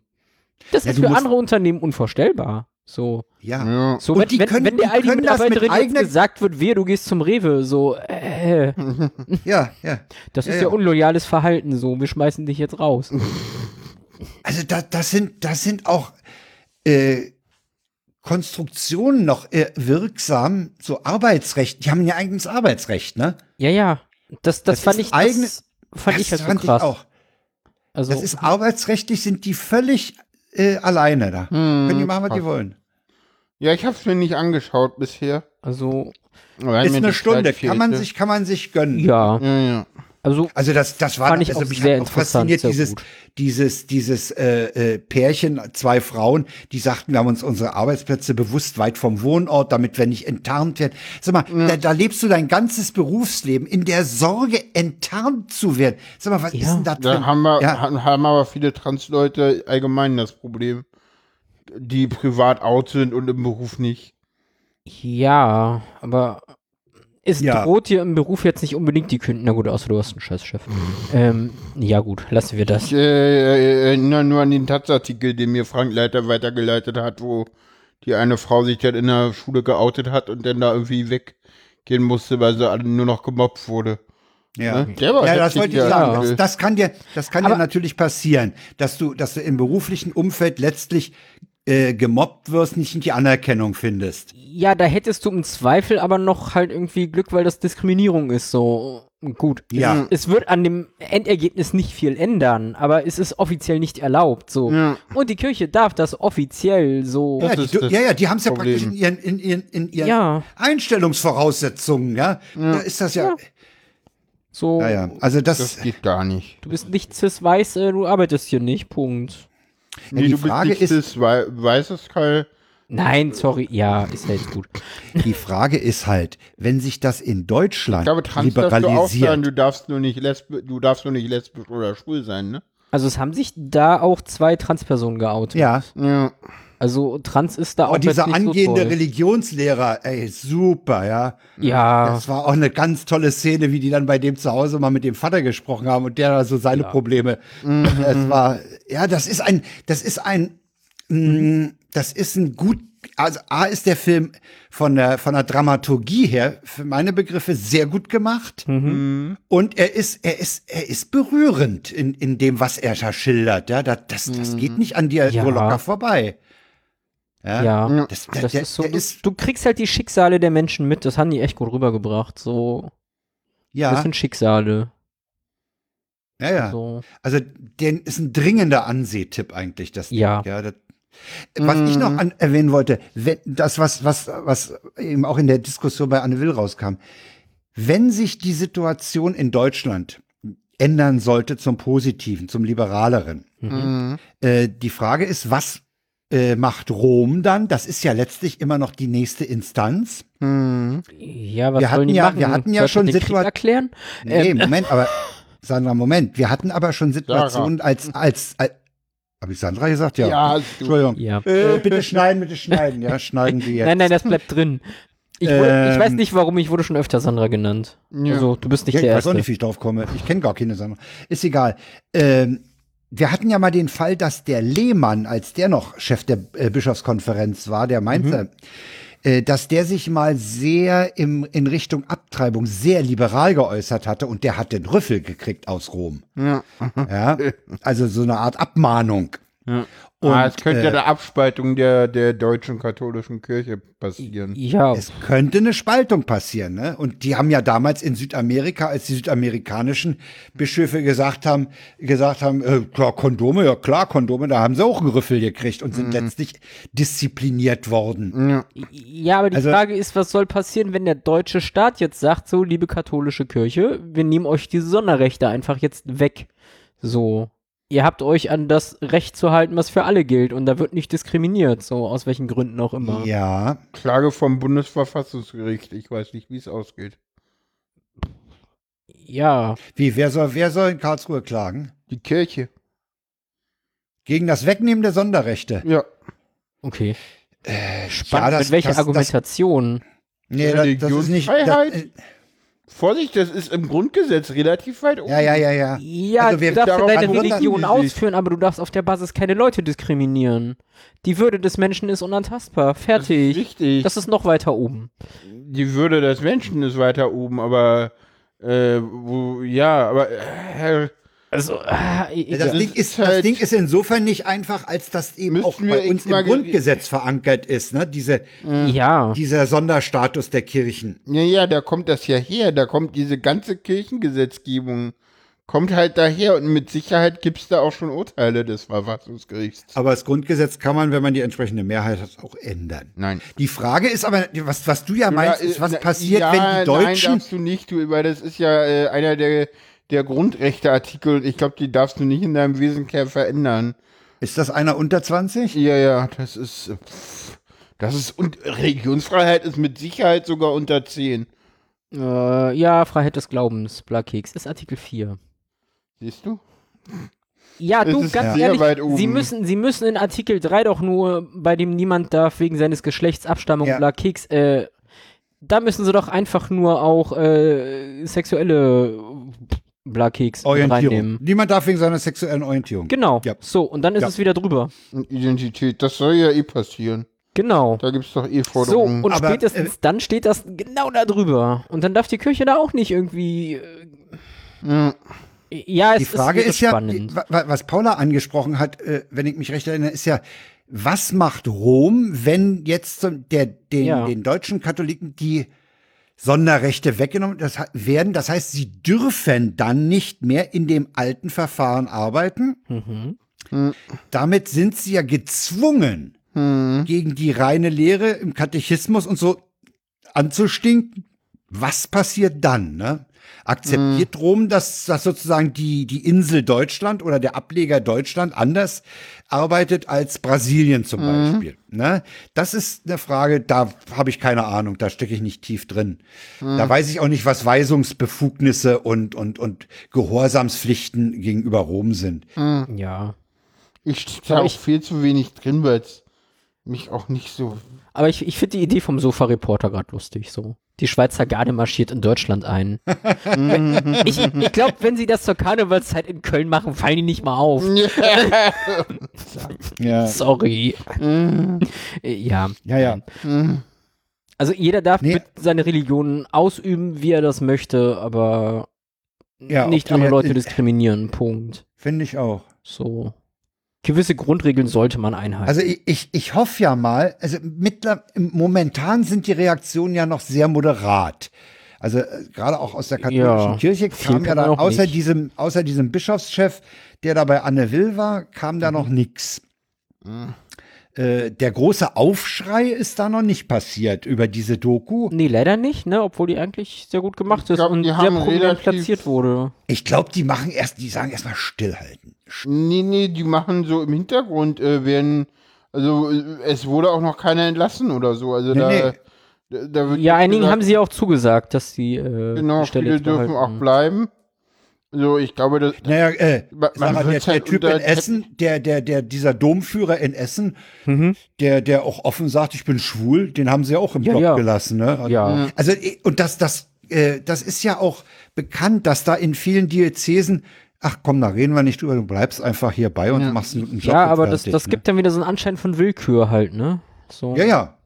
Das Ja, ist für andere Unternehmen unvorstellbar. So, Ja. Ja. so Und wenn, die wenn, können- wenn der mit Mitarbeiterin jetzt eigener- gesagt wird, wehe, du gehst zum Rewe, so, äh, Ja, ja. das Ja, ist ja, ja. unloyales Verhalten, so, wir schmeißen dich jetzt raus. Also da, das sind, das sind auch äh, Konstruktionen noch äh, wirksam, so Arbeitsrecht. Die haben ja eigenes Arbeitsrecht, ne? ja, ja, das, das, Das fand ist ich, eigene- das fand ich das halt so fand krass. ich auch. Also, Das ist arbeitsrechtlich sind die völlig äh, alleine da. Hm. Können die machen, was die wollen. Ja, ich habe es mir nicht angeschaut bisher. also, Ist eine Stunde, kann man sich, kann man sich gönnen. ja, Ja, ja. Also, Also das, das war Fand ich also auch mich sehr hat auch interessant, fasziniert sehr dieses, gut. dieses, dieses äh, äh, Pärchen, zwei Frauen, die sagten, wir haben uns unsere Arbeitsplätze bewusst weit vom Wohnort, damit wir nicht enttarnt werden. Sag mal, da, da lebst du dein ganzes Berufsleben in der Sorge, enttarnt zu werden. Sag mal, was Ja. ist denn da drin? Da haben, wir, ja, haben, haben aber viele Transleute allgemein das Problem, die privat out sind und im Beruf nicht. ja, aber es Ja. droht dir im Beruf jetzt nicht unbedingt die Künden. Na gut, außer du hast einen Scheißchef. ähm, ja gut, lassen wir das. Ich äh, erinnere nur an den Taz-Artikel, den mir Frank Leiter weitergeleitet hat, wo die eine Frau sich dann in der Schule geoutet hat und dann da irgendwie weggehen musste, weil sie alle nur noch gemobbt wurde. ja. Ne? Ja, das wollte ich sagen. Das, das kann dir, das kann dir Aber- natürlich passieren, dass du, dass du im beruflichen Umfeld letztlich äh, gemobbt wirst, nicht die Anerkennung findest. Ja, da hättest du im Zweifel aber noch halt irgendwie Glück, weil das Diskriminierung ist. So gut. Ja. Es, es wird an dem Endergebnis nicht viel ändern, aber es ist offiziell nicht erlaubt. So. Ja. Und die Kirche darf das offiziell so. Ja, die, ja, ja, die haben es ja praktisch in ihren, in ihren, in ihren Ja. Einstellungsvoraussetzungen, ja. Da ist das ja. Ja. So. Ja, ja. Also das, Das geht gar nicht. Du bist nicht cis-weiß, äh, du arbeitest hier nicht. Punkt. Ja, Nee, die du Frage bist nicht ist- das wei weißes Keil. Nein, sorry. Ja, ist jetzt gut. die Frage ist halt, wenn sich das in Ich Deutschland glaube, trans darfst du auch sein, liberalisiert. du darfst nur nicht lesbisch, du darfst nur nicht lesbisch oder schwul sein, ne? Also es haben sich da auch zwei Transpersonen geoutet. Ja. Ja. Also Trans ist da auch Oh, dieser angehende so. Religionslehrer, ey, super, ja. Ja, Das war auch eine ganz tolle Szene, wie die dann bei dem zu Hause mal mit dem Vater gesprochen haben und der da so seine Probleme. Es war, ja, das ist ein, das ist ein, mh, das ist ein gut, also A ist der Film von der, von der Dramaturgie her, für meine Begriffe, sehr gut gemacht. Und er ist, er ist, er ist berührend in, in dem, was er da schildert. Ja, das, das, das geht nicht an dir Ja. so locker vorbei. Ja. Das, Das der, ist so, der du, ist, du kriegst halt die Schicksale der Menschen mit, das haben die echt gut rübergebracht. So, ja, das sind Schicksale. ja, ja. So. Also, den ist ein dringender Ansehtipp eigentlich, das Ding. Ja. ja das, was ich noch an, erwähnen wollte, wenn, das, was, was, was eben auch in der Diskussion bei Anne Will rauskam, wenn sich die Situation in Deutschland ändern sollte zum Positiven, zum Liberaleren, Mhm. äh, die Frage ist, was äh, macht Rom dann? Das ist ja letztlich immer noch die nächste Instanz. Mhm. Ja, was Wir hatten ja- machen? wir hatten ja Sollten schon den Krieg Situa- erklären? Nee, Ähm, Moment, aber Sandra, Moment. Wir hatten aber schon Situationen als, als, als habe ich Sandra gesagt? Ja. Ja. Entschuldigung. Ja. Äh, bitte schneiden, bitte schneiden. Ja, schneiden wir jetzt. Nein, nein, das bleibt drin. Ich, wurde, ich weiß Ähm. nicht, warum, ich wurde schon öfter Sandra genannt. Ja. Also, du bist nicht Ja, ich der weiß auch Erste. nicht, wie ich drauf komme. Ich kenne gar keine Sandra. Ist egal. Ähm, wir hatten ja mal den Fall, dass der Lehmann, als der noch Chef der äh, Bischofskonferenz war, der meinte, äh, dass der sich mal sehr im, in Richtung Abtreibung sehr liberal geäußert hatte und der hat den Rüffel gekriegt aus Rom. Ja. Ja, also so eine Art Abmahnung. Ja. Und, ah, es könnte äh, ja eine Abspaltung der, der deutschen katholischen Kirche passieren. Ja, Es könnte eine Spaltung passieren, ne? Und die haben ja damals in Südamerika, als die südamerikanischen Bischöfe gesagt haben, gesagt haben, äh, klar, Kondome, ja klar, Kondome, da haben sie auch einen Rüffel gekriegt und sind letztlich diszipliniert worden. Ja. ja, aber die Also- Frage ist, was soll passieren, wenn der deutsche Staat jetzt sagt, so, liebe katholische Kirche, wir nehmen euch diese Sonderrechte einfach jetzt weg. So. Ihr habt euch an das Recht zu halten, was für alle gilt und da wird nicht diskriminiert, so aus welchen Gründen auch immer. Ja, Klage vom Bundesverfassungsgericht. Ich weiß nicht, wie es ausgeht. Ja, wie, wer soll, wer soll in Karlsruhe klagen? Die Kirche. Gegen das Wegnehmen der Sonderrechte. Ja. okay. Äh, Spannend, das- mit welcher das- das- Argumentation? Nee, das, das ist nicht. Das, Religionsfreiheit? äh, Vorsicht, das ist im Grundgesetz relativ weit oben. ja, ja, ja, ja. Ja, Also wir- du darfst ja darauf deine Religion ausführen, aber du darfst auf der Basis keine Leute diskriminieren. Die Würde des Menschen ist unantastbar. Fertig. Richtig. Das ist noch weiter oben. die Würde des Menschen ist weiter oben, aber äh, wo, ja, aber äh, Also, ah, ich, Das, Ding ist das halt- Ding ist insofern nicht einfach, als das eben auch bei uns im ge- Grundgesetz verankert ist, ne? Diese, ja. dieser Sonderstatus der Kirchen. ja, ja, da kommt das ja her, da kommt diese ganze Kirchengesetzgebung, kommt halt daher und mit Sicherheit gibt's da auch schon Urteile des Verfassungsgerichts. Aber das Grundgesetz kann man, wenn man die entsprechende Mehrheit hat, auch ändern. Nein. Die Frage ist aber, was, was du ja meinst, ist, was äh, passiert, ja, wenn die Nein, Deutschen. darfst du nicht, du, weil das ist ja äh, einer der, der Grundrechteartikel und ich glaube, die darfst du nicht in deinem Wesenkern verändern. ist das einer unter 20? Ja, ja, das ist, das ist, und Religionsfreiheit ist mit Sicherheit sogar unter 10. Äh, ja, Freiheit des Glaubens, Blackkeks, ist Artikel 4. Siehst du? Ja, Es du, ist ganz sehr ehrlich, weit oben. sie müssen, sie müssen in Artikel 3 doch nur, bei dem niemand darf wegen seines Geschlechts, Abstammung, Ja. Blackkeks, äh, da müssen sie doch einfach nur auch äh, sexuelle Blackkeks Orientierung. reinnehmen. Niemand darf wegen seiner sexuellen Orientierung. Genau. Ja. So, und dann ist Ja. es wieder drüber. Identität, das soll ja eh passieren. Genau. Da gibt's doch eh So, Forderungen. und Aber, spätestens dann steht das genau da drüber. Und dann darf die Kirche da auch nicht irgendwie. Äh, ja. ja, es Die Frage ist, ist ja, was Paula angesprochen hat, äh, wenn ich mich recht erinnere, ist ja, was macht Rom, wenn jetzt der, den, Ja. den deutschen Katholiken die Sonderrechte weggenommen das werden? Das heißt, sie dürfen dann nicht mehr in dem alten Verfahren arbeiten. Mhm. Damit sind sie ja gezwungen, gegen die reine Lehre im Katechismus und so anzustinken. Was passiert dann? Ne? Akzeptiert Rom, dass, dass sozusagen die, die Insel Deutschland oder der Ableger Deutschland anders arbeitet als Brasilien zum Beispiel? Ne? Das ist eine Frage, da habe ich keine Ahnung, da stecke ich nicht tief drin. Da weiß ich auch nicht, was Weisungsbefugnisse und, und, und Gehorsamspflichten gegenüber Rom sind. Ja. Ich stehe da auch viel zu wenig drin, weil es mich auch nicht so. Aber ich, ich finde die Idee vom Sofa-Reporter gerade lustig, so. Die Schweizer Garde marschiert in Deutschland ein. ich ich glaube, wenn sie das zur Karnevalszeit in Köln machen, fallen die nicht mal auf. Ja. Sorry. Ja. Ja, ja. Also jeder darf Nee. mit seine Religion ausüben, wie er das möchte, aber Ja, nicht andere Leute diskriminieren. Punkt. Finde ich auch. So. Gewisse Grundregeln sollte man einhalten. Also ich, ich, ich hoffe ja mal, also mittler, momentan sind die Reaktionen ja noch sehr moderat. Also äh, gerade auch aus der katholischen Ja, Kirche kam ja da außer nicht. diesem, außer diesem Bischofschef, der da bei Anne Will war, kam da Mhm. noch nix. Äh, der große Aufschrei ist da noch nicht passiert über diese Doku. nee, leider nicht, ne, obwohl die eigentlich sehr gut gemacht ist glaub, und die sehr haben prominent platziert wurde. Ich glaube, die machen erst, die sagen erstmal stillhalten. Nee, nee, die machen so im Hintergrund, äh, werden. Also, äh, es wurde auch noch keiner entlassen oder so. Also, Nee, da, nee. da, da wird Ja, einigen gesagt, haben sie auch zugesagt, dass sie äh, Genau, die Stelle viele jetzt dürfen auch bleiben. So, ich glaube, das. Naja, äh, Man- sag man mal, der, wird's der halt Typ in Essen, der, der, der, dieser Domführer in Essen, Mhm. der, der auch offen sagt, ich bin schwul, den haben sie ja auch im Ja, Block ja. gelassen, ne? Ja. Also, äh, und das, das, äh, das ist ja auch bekannt, dass da in vielen Diözesen, ach komm, da reden wir nicht drüber, du bleibst einfach hier bei und machst einen Job. Ja, aber das, das ne? gibt dann wieder so einen Anschein von Willkür halt, ne? So. Ja, ja.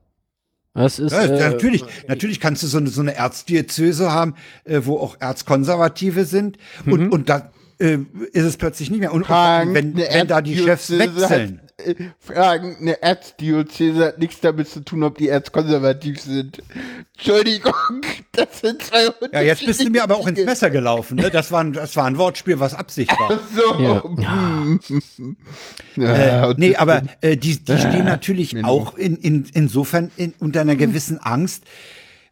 Das ist, Ja, äh, natürlich, natürlich kannst du so eine, so eine Erzdiözese haben, äh, wo auch Erzkonservative sind Mhm. und, und da äh, ist es plötzlich nicht mehr. Und, und Fragen, wenn, wenn da die Chefs wechseln. Hat, äh, Fragen, eine Erzdiözese hat nichts damit zu tun, ob die erzkonservativ sind. Entschuldigung, das sind zwei Ja, jetzt bist du mir aber auch ins Messer gelaufen. Ne? Das, war ein, das war ein Wortspiel, was Absicht war. So. Ja. Ja, Äh, nee, aber äh, die, die stehen natürlich Menno. auch in, in, insofern in, unter einer gewissen Angst,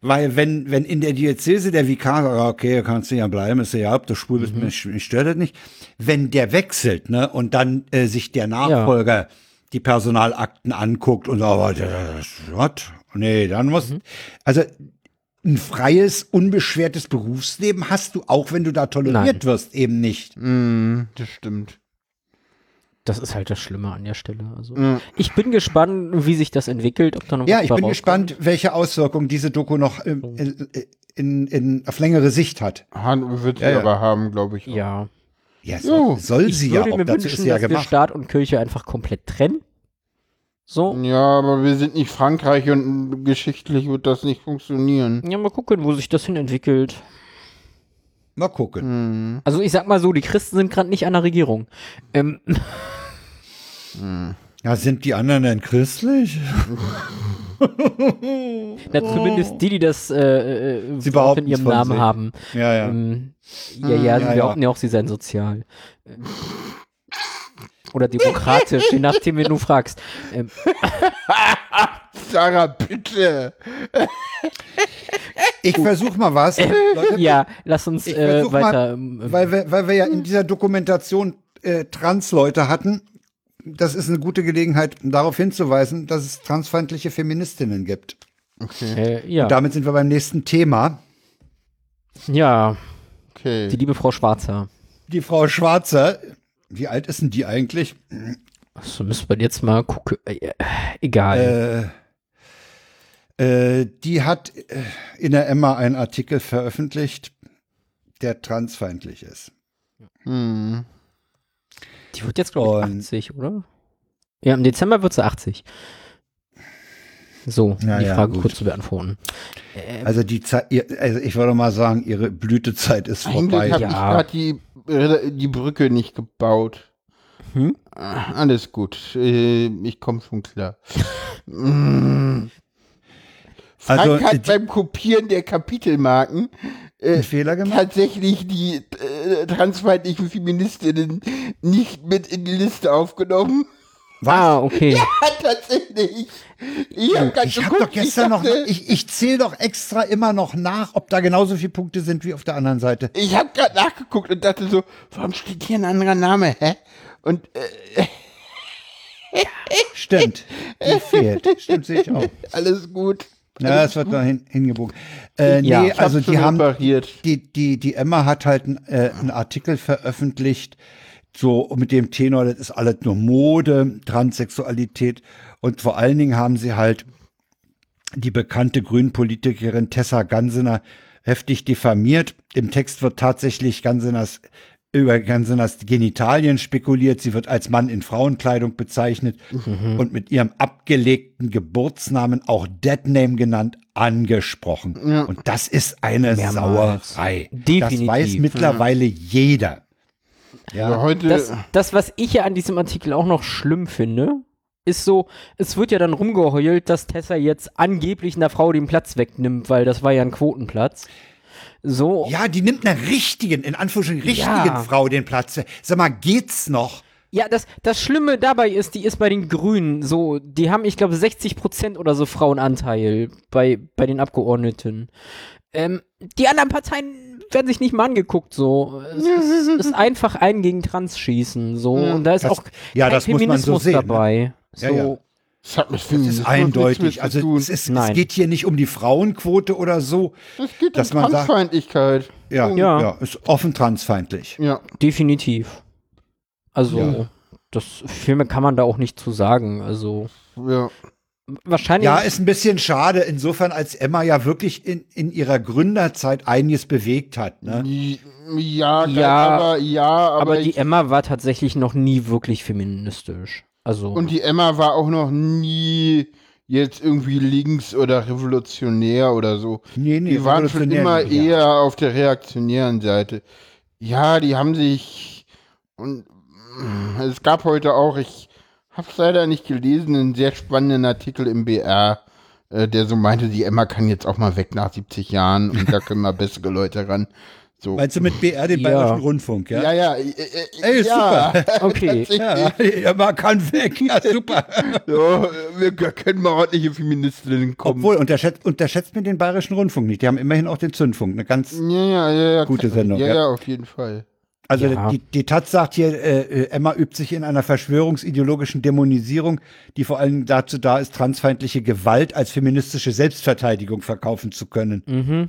weil wenn, wenn in der Diözese der Vikar sagt, ja, okay, kannst du ja bleiben, ist ja ja, ob du schwul bist, mich, mich stört das nicht. Wenn der wechselt, ne, und dann äh, sich der Nachfolger die Personalakten anguckt und sagt, was? Nee, dann muss, also ein freies, unbeschwertes Berufsleben hast du auch, wenn du da toleriert wirst, eben nicht. Mm, das stimmt. Das ist halt das Schlimme an der Stelle. Also, ich bin gespannt, wie sich das entwickelt, ob da noch Ja, ich bin rauskommt. gespannt, welche Auswirkungen diese Doku noch ähm, in, in, in, auf längere Sicht hat. Han wird sie Ja, ja. aber haben, glaube ich. auch. Ja. Ja, Jo. soll, soll Ich sie ja würde auch, mir dazu wünschen, ist sie ja dass wir gemacht. Staat und Kirche einfach komplett trennen. So. Ja, aber wir sind nicht Frankreich und geschichtlich wird das nicht funktionieren. Ja, mal gucken, wo sich das hin entwickelt. Mal gucken. Also ich sag mal so, die Christen sind gerade nicht an der Regierung. Ähm, Ja, sind die anderen denn christlich? na, zumindest die, die das äh, äh, Sie Wort in ihrem von Namen sich. haben. Ja, ja. Ähm, ja, ja, sie ja, behaupten ja auch, sie seien sozial. Ähm, Oder demokratisch, je nachdem, wen du fragst. Ähm, Sarah, bitte. Ich versuche mal was. Leute, ja, lass uns äh, weiter. mal, ähm, weil wir, weil wir ja in dieser Dokumentation äh, Trans-Leute hatten. Das ist eine gute Gelegenheit, um darauf hinzuweisen, dass es transfeindliche Feministinnen gibt. äh, ja, Damit sind wir beim nächsten Thema. ja, Okay. die liebe Frau Schwarzer. Die Frau Schwarzer, wie alt ist denn die eigentlich? So müssen wir jetzt mal gucken. Äh, egal. Äh, äh, die hat äh, in der Emma einen Artikel veröffentlicht, der transfeindlich ist. Hm. Die wird jetzt, glaube ich, und- 80, oder? Ja, im Dezember wird sie 80. So, Ja, die ja, Frage gut. kurz zu beantworten. Also die Zeit, also ich würde mal sagen, ihre Blütezeit ist vorbei. habe Ja. ich gerade die, äh, die Brücke nicht gebaut. Hm? Ah, Alles gut. Äh, Ich komme schon klar. Mm. Frank Also, hat die- beim Kopieren der Kapitelmarken Einen Fehler gemacht? tatsächlich die äh, transfeindlichen Feministinnen nicht mit in die Liste aufgenommen. Ah, okay. Ja, tatsächlich. Ich habe Ich habe doch gestern noch, ich, ich zähle doch extra immer noch nach, ob da genauso viele Punkte sind wie auf der anderen Seite. Ich habe gerade nachgeguckt und dachte so, warum steht hier ein anderer Name, hä? Und äh, Stimmt, die fehlt. Stimmt, sehe ich auch. alles gut. Ja, es wird noch hin, hingebogen. Äh, nee, Ja, Ich also die haben, die, die, die Emma hat halt einen, äh, einen Artikel veröffentlicht, so mit dem Tenor, das ist alles nur Mode, Transsexualität und vor allen Dingen haben sie halt die bekannte Grünpolitikerin Tessa Gansener heftig diffamiert. Im Text wird tatsächlich Ganseners über Ganseners Genitalien spekuliert. Sie wird als Mann in Frauenkleidung bezeichnet und mit ihrem abgelegten Geburtsnamen, auch Deadname genannt, angesprochen. Und das ist eine Mehrmals. Sauerei. Definitiv. Das weiß mittlerweile jeder. Ja, Ja, heute. Das, das, was ich ja an diesem Artikel auch noch schlimm finde, ist so, es wird ja dann rumgeheult, dass Tessa jetzt angeblich einer Frau den Platz wegnimmt, weil das war ja ein Quotenplatz. So, ja, die nimmt einer richtigen, in Anführungsstrichen richtigen Ja. Frau den Platz. Sag mal, geht's noch? Ja, das, das Schlimme dabei ist, die ist bei den Grünen so, die haben, ich glaube, 60% oder so Frauenanteil bei, bei den Abgeordneten. Ähm, die anderen Parteien werden sich nicht mal angeguckt, so. Es ist, ist einfach ein gegen Trans schießen, so. Und da ist Das- auch ja, kein man so Feminismus sehen, ne? dabei. So. Ja, ja. Das hat mit Das ist eindeutig. Also es, ist, es geht hier nicht um die Frauenquote oder so. Es geht dass um man sagt- Transfeindlichkeit. Ja, Punkt. ja. Ja. ist offen transfeindlich. Ja. Definitiv. Also, Ja. das viel mehr kann man da auch nicht zu sagen. Also, ja. wahrscheinlich. Ja, ist ein bisschen schade, insofern, als Emma ja wirklich in, in ihrer Gründerzeit einiges bewegt hat. Ne? Ja, Ja, aber ja, aber, aber die Emma war tatsächlich noch nie wirklich feministisch. Also, und die Emma war auch noch nie jetzt irgendwie links oder revolutionär oder so. Nee, nee, die waren schon immer ja. eher auf der reaktionären Seite. Ja, die haben sich und mm, es gab heute auch, ich habe es leider nicht gelesen, einen sehr spannenden Artikel im BR, äh, der so meinte, die Emma kann jetzt auch mal weg nach 70 Jahren und da können mal bessere Leute ran. So. Meinst du mit BR den Ja. Bayerischen Rundfunk, ja? Ja, ja, äh, äh, Ey, ja. okay. Ja, Emma kann weg, ja, super. Ja, wir können mal ordentliche Feministinnen kommen. Obwohl, unterschätzt, unterschätzt mir den Bayerischen Rundfunk nicht. Die haben immerhin auch den Zündfunk. Eine ganz, ja, ja. Gute Sendung, Ja, ja. ja, auf jeden Fall. also Ja. die, die Taz sagt hier, äh, Emma übt sich in einer verschwörungsideologischen Dämonisierung, die vor allem dazu da ist, transfeindliche Gewalt als feministische Selbstverteidigung verkaufen zu können. Mhm.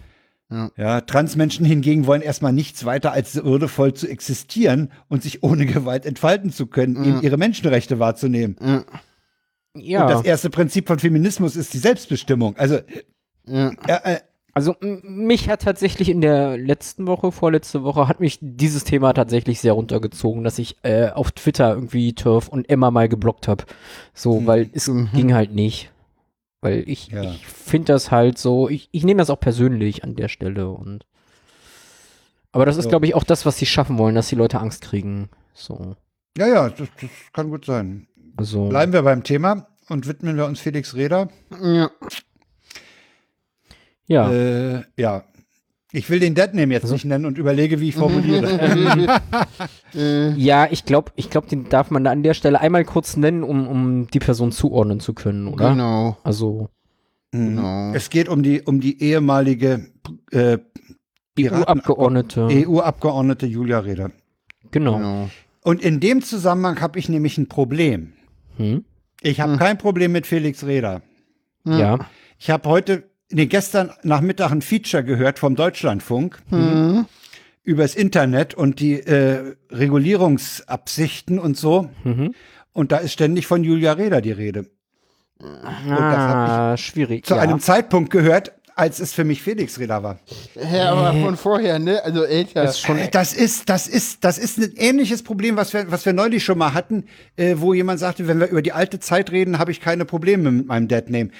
Ja, Transmenschen hingegen wollen erstmal nichts weiter als würdevoll zu existieren und sich ohne Gewalt entfalten zu können, eben ihre Menschenrechte wahrzunehmen. Ja. Und das erste Prinzip von Feminismus ist die Selbstbestimmung. Also, Ja. ja, äh, Also mich hat tatsächlich in der letzten Woche, vorletzte Woche, hat mich dieses Thema tatsächlich sehr runtergezogen, dass ich äh, auf Twitter irgendwie Turf und Emma mal geblockt habe. So, weil es Mhm. ging halt nicht. Weil ich, Ja. ich finde das halt so, ich, ich nehme das auch persönlich an der Stelle und aber das ist, Ja. glaube ich, auch das, was sie schaffen wollen, dass die Leute Angst kriegen. So. ja, ja, das, das kann gut sein. Also. Bleiben wir beim Thema und widmen wir uns Felix Reda. Ja. Ja. Äh, ja. Ich will den Deadname jetzt nicht nennen und überlege, wie ich formuliere. Ja, ich glaube, ich glaube, den darf man da an der Stelle einmal kurz nennen, um, um die Person zuordnen zu können, oder? genau. Also Genau. Es geht um die, um die ehemalige äh, EU-Abgeordnete. EU-Abgeordnete Julia Reda. genau. genau. Und in dem Zusammenhang habe ich nämlich ein Problem. Hm? Ich habe kein Problem mit Felix Reda. Ja. Ich habe heute, nee, gestern Nachmittag ein Feature gehört vom Deutschlandfunk übers Internet und die äh, Regulierungsabsichten und so. Mhm. Und da ist ständig von Julia Reda die Rede. Ah, schwierig. Zu ja. einem Zeitpunkt gehört, als es für mich Felix Reda war. Ja, aber von vorher, ne? Also älter. Das ist schon, Äh, Das ist, das ist, das ist ein ähnliches Problem, was wir, was wir neulich schon mal hatten, äh, wo jemand sagte, wenn wir über die alte Zeit reden, habe ich keine Probleme mit meinem Deadname.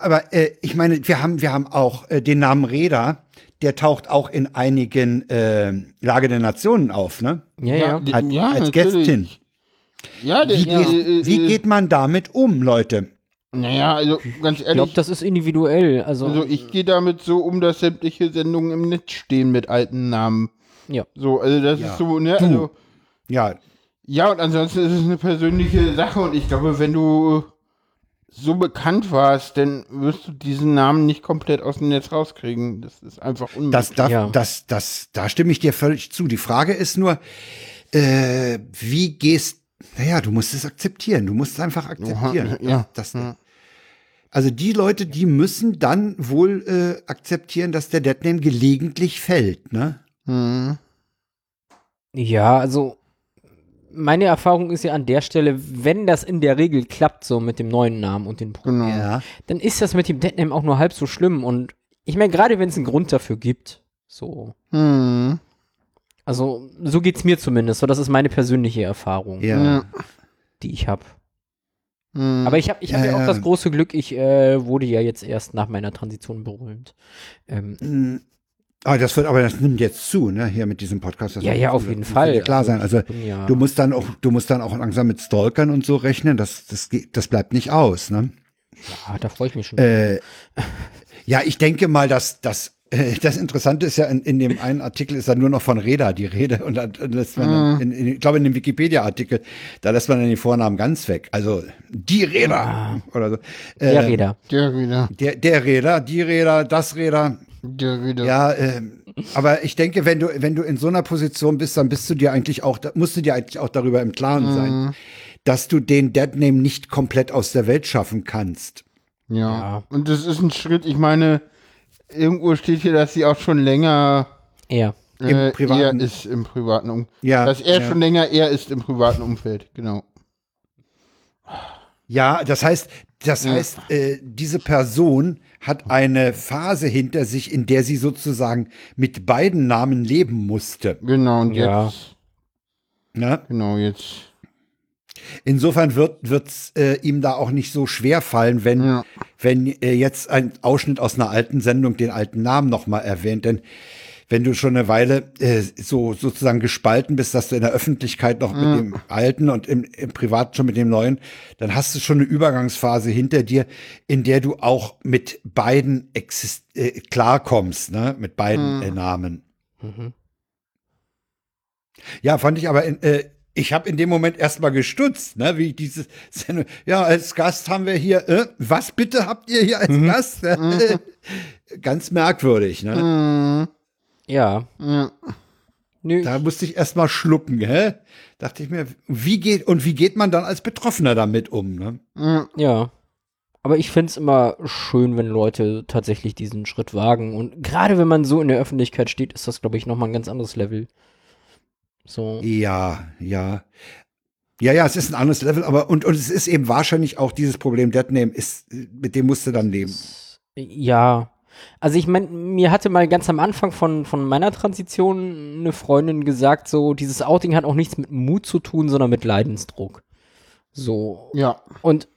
Aber äh, ich meine, wir haben, wir haben auch äh, den Namen Reda, der taucht auch in einigen äh, Lage der Nationen auf, ne? ja, ja. die- Als, ja, als. Gästin. Ja, der, Wie, ja, geht, äh, wie äh, geht man damit um, Leute? Naja, also ganz Ich glaube, ehrlich, das ist individuell. Also, also ich gehe damit so um, dass sämtliche Sendungen im Netz stehen mit alten Namen. ja. So, also das Ja. ist so, ne? Also, Ja, Ja, und ansonsten ist es eine persönliche Sache und ich glaube, wenn du so bekannt warst, dann wirst du diesen Namen nicht komplett aus dem Netz rauskriegen. Das ist einfach unmöglich. Das, da, Ja. das, das, da stimme ich dir völlig zu. Die Frage ist nur, äh, wie gehst, naja, du musst es akzeptieren. Du musst es einfach akzeptieren. ja. Das, das, Also die Leute, die müssen dann wohl äh, akzeptieren, dass der Deadname gelegentlich fällt, ne? Hm. Ja, also meine Erfahrung ist ja an der Stelle, wenn das in der Regel klappt, so mit dem neuen Namen und den Pronomen, Genau. Ja. dann ist das mit dem Deadname auch nur halb so schlimm. Und ich meine, gerade wenn es einen Grund dafür gibt, so. Hm. Also, so geht's mir zumindest. So, das ist meine persönliche Erfahrung, Ja. Die ich habe. Hm. Aber ich habe ich hab Ja, ja, auch ja. das große Glück, ich äh, wurde ja jetzt erst nach meiner Transition berühmt. Ähm, Mm, Ah, das wird aber, das nimmt jetzt zu, ne, hier mit diesem Podcast. Das ja, ja, auf jeden Das Fall. dir Klar sein. Also, ich bin ja, du musst dann auch, du musst dann auch langsam mit Stalkern und so rechnen. Das, das geht, das bleibt nicht aus, ne? ja, da freue ich mich schon. Äh, ja, ich denke mal, dass das äh, das Interessante ist ja, in, in dem einen Artikel ist dann nur noch von Reda die Rede und dann lässt man, dann, in, in, ich glaube in dem Wikipedia-Artikel, da lässt man dann die Vornamen ganz weg. Also die Reda oder so. Äh, der Räder. Der wieder. Der, der Räder, die Räder, das Räder. Ja, ähm, aber ich denke, wenn du, wenn du in so einer Position bist, dann bist du dir eigentlich auch, da- musst du dir eigentlich auch darüber im Klaren sein, dass du den Deadname nicht komplett aus der Welt schaffen kannst. Ja. Ja. Und das ist ein Schritt, ich meine, irgendwo steht hier, dass sie auch schon länger Er. äh, Im privaten- er ist im privaten Umfeld. Ja, Dass er ja. schon länger er ist im privaten Umfeld, genau. Ja, das heißt, das Ja. heißt, äh, diese Person hat eine Phase hinter sich, in der sie sozusagen mit beiden Namen leben musste. Genau, und Ja. jetzt, Ne? genau, jetzt. Insofern wird wird's äh, ihm da auch nicht so schwer fallen, wenn Ja. wenn äh, jetzt ein Ausschnitt aus einer alten Sendung den alten Namen noch mal erwähnt, denn wenn du schon eine Weile äh, so sozusagen gespalten bist, dass du in der Öffentlichkeit noch mit dem alten und im, im Privat schon mit dem neuen, dann hast du schon eine Übergangsphase hinter dir, in der du auch mit beiden exist äh, klarkommst, ne, mit beiden äh, Namen. Mhm. Ja, fand ich aber, in, äh, ich habe in dem Moment erstmal gestutzt, ne, wie ich dieses Sendung. Ja, als Gast haben wir hier, äh, was bitte habt ihr hier als Gast? Ganz merkwürdig, ne? Mhm. Ja. Ja. Nö, Da musste ich erstmal schlucken, hä? Dachte ich mir, wie geht, und wie geht man dann als Betroffener damit um, ne? Ja. Aber ich find's immer schön, wenn Leute tatsächlich diesen Schritt wagen. Und gerade wenn man so in der Öffentlichkeit steht, ist das, glaube ich, nochmal ein ganz anderes Level. So. Ja, ja. Ja, ja, es ist ein anderes Level, aber, und, und es ist eben wahrscheinlich auch dieses Problem, Deadname ist, mit dem musst du dann leben. Ja. Also ich meine, mir hatte mal ganz am Anfang von, von meiner Transition eine Freundin gesagt, so, dieses Outing hat auch nichts mit Mut zu tun, sondern mit Leidensdruck. So. ja. Und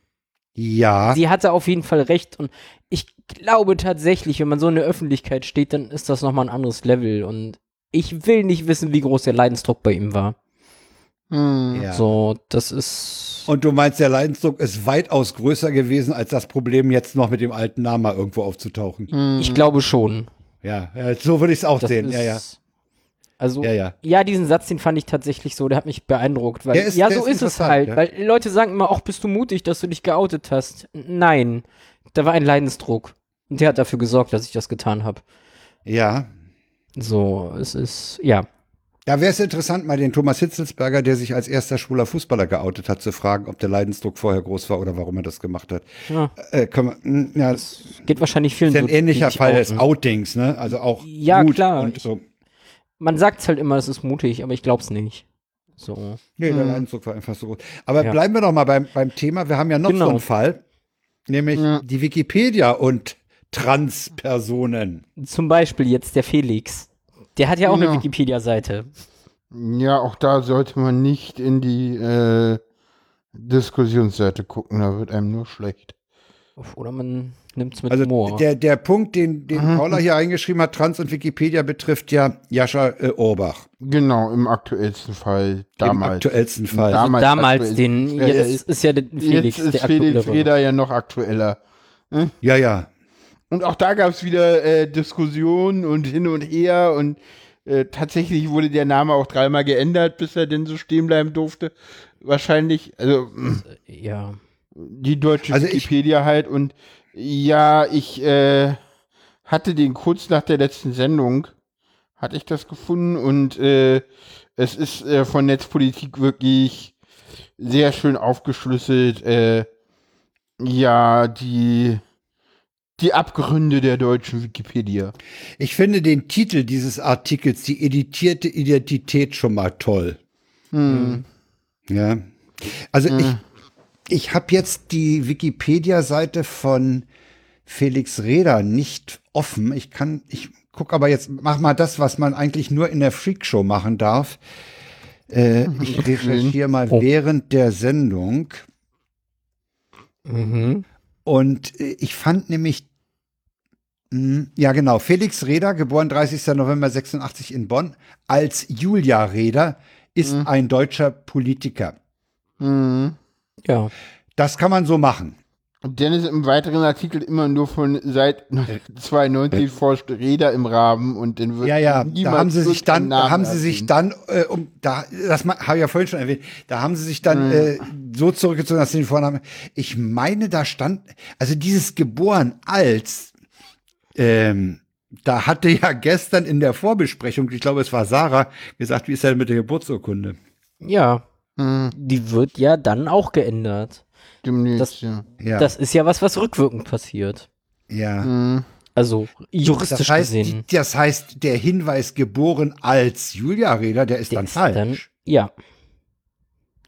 Ja. sie hatte auf jeden Fall recht. Und ich glaube tatsächlich, wenn man so in der Öffentlichkeit steht, dann ist das nochmal ein anderes Level. Und ich will nicht wissen, wie groß der Leidensdruck bei ihm war. Mhm. ja. So, das ist. Und du meinst, der Leidensdruck ist weitaus größer gewesen, als das Problem, jetzt noch mit dem alten Namen mal irgendwo aufzutauchen. Ich glaube schon. Ja, so würde ich es auch Das sehen. ist, Ja, ja. Also, Ja, ja, ja. diesen Satz, den fand ich tatsächlich so, der hat mich beeindruckt. Weil, ist- ja, so ist ist, es halt. ja. Weil Leute sagen immer, ach, bist du mutig, dass du dich geoutet hast. Nein, da war ein Leidensdruck. Und der hat dafür gesorgt, dass ich das getan habe. Ja. So, es ist, ja. Da wäre es interessant, mal den Thomas Hitzelsberger, der sich als erster schwuler Fußballer geoutet hat, zu fragen, ob der Leidensdruck vorher groß war oder warum er das gemacht hat. Ja. Äh, wir, hm, ja, das Geht wahrscheinlich vielen ist ein so, ähnlicher Fall des outen. Outings, ne? Also auch Ja, Mut klar. und so. Man sagt halt immer, es ist mutig, aber ich glaub's nicht. So. Nee, der Leidensdruck war einfach so groß. Aber Ja. bleiben wir doch mal beim, beim Thema. Wir haben ja noch so Genau. einen Fall, nämlich Ja. die Wikipedia und Transpersonen. Zum Beispiel jetzt der Felix. Der hat ja auch Ja. eine Wikipedia-Seite. Ja, auch da sollte man nicht in die äh, Diskussionsseite gucken, da wird einem nur schlecht. Oder man nimmt's mit Also Humor. der, der Punkt, den, den Paula hier eingeschrieben hat, Trans und Wikipedia, betrifft ja Jascha äh, Orbach. Genau, im aktuellsten Fall damals. Im aktuellsten Fall. Damals Damals aktuell. den, Ja, jetzt ist ja der Felix, jetzt ist der Felix. Reda ja noch aktueller. Ja, ja. Und auch da gab es wieder äh, Diskussionen und hin und her und Äh, tatsächlich wurde der Name auch dreimal geändert, bis er denn so stehen bleiben durfte. Wahrscheinlich, also Ja. die deutsche Also ich- Wikipedia halt und ja, ich äh, hatte den kurz nach der letzten Sendung, hatte ich das gefunden und äh, es ist äh, von Netzpolitik wirklich sehr schön aufgeschlüsselt. Äh, ja, die die Abgründe der deutschen Wikipedia. Ich finde den Titel dieses Artikels, die editierte Identität, schon mal toll. Hm. Ja. Also ich, ich habe jetzt die Wikipedia-Seite von Felix Reda nicht offen. Ich kann, ich guck aber jetzt, mach mal das, was man eigentlich nur in der Freakshow machen darf. Äh, ich recherchiere mal Oh. während der Sendung. Mhm. Und äh, ich fand nämlich, ja genau, Felix Reda, geboren 30. November 86 in Bonn, als Julia Reda, ist ein deutscher Politiker. Mhm. Ja. Das kann man so machen. Und Dennis im weiteren Artikel immer nur von seit 92 forscht Räder im Rahmen und dann wird Ja, ja, da haben sie sich dann, da haben sie sich dann, äh, um, da, das habe ich ja vorhin schon erwähnt, da haben sie sich dann äh, so zurückgezogen, dass sie den Vornamen, ich meine, da stand, also dieses geboren als, ähm, da hatte ja gestern in der Vorbesprechung, ich glaube, es war Sarah, gesagt, wie ist denn mit der Geburtsurkunde? Ja. Hm, Die wird ja dann auch geändert. demnächst, Das- ja. Ja, Das ist ja was, was rückwirkend passiert. ja. Hm. Also juristisch Das heißt, gesehen. die, das heißt, der Hinweis geboren als Julia Reda, der ist Der dann ist falsch. Dann, ja.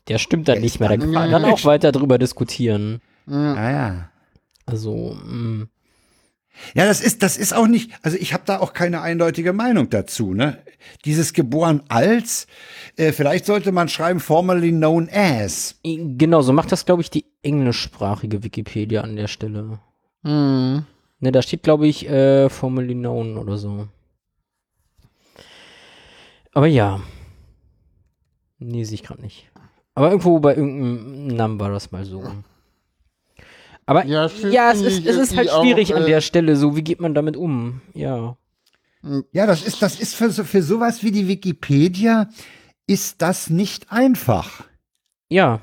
Der stimmt dann Der nicht mehr. Da dann kann man dann auch weiter drüber diskutieren. Ja. ah, ja. Also, mh. Ja, das ist, das ist auch nicht, also ich habe da auch keine eindeutige Meinung dazu, ne? Dieses geboren als, äh, vielleicht sollte man schreiben formerly known as. genau, so macht das, glaube ich, die englischsprachige Wikipedia an der Stelle. Hm. Ne, da steht, glaube ich, äh, formerly known oder so. Aber ja. Nee, sehe ich gerade nicht. Aber irgendwo bei irgendeinem Namen war das mal so. Aber Ja, ja, es ist, es ist halt schwierig auch, an äh, der Stelle. So, wie geht man damit um? Ja. Ja, das ist, das ist für, so- für sowas wie die Wikipedia ist das nicht einfach. Ja.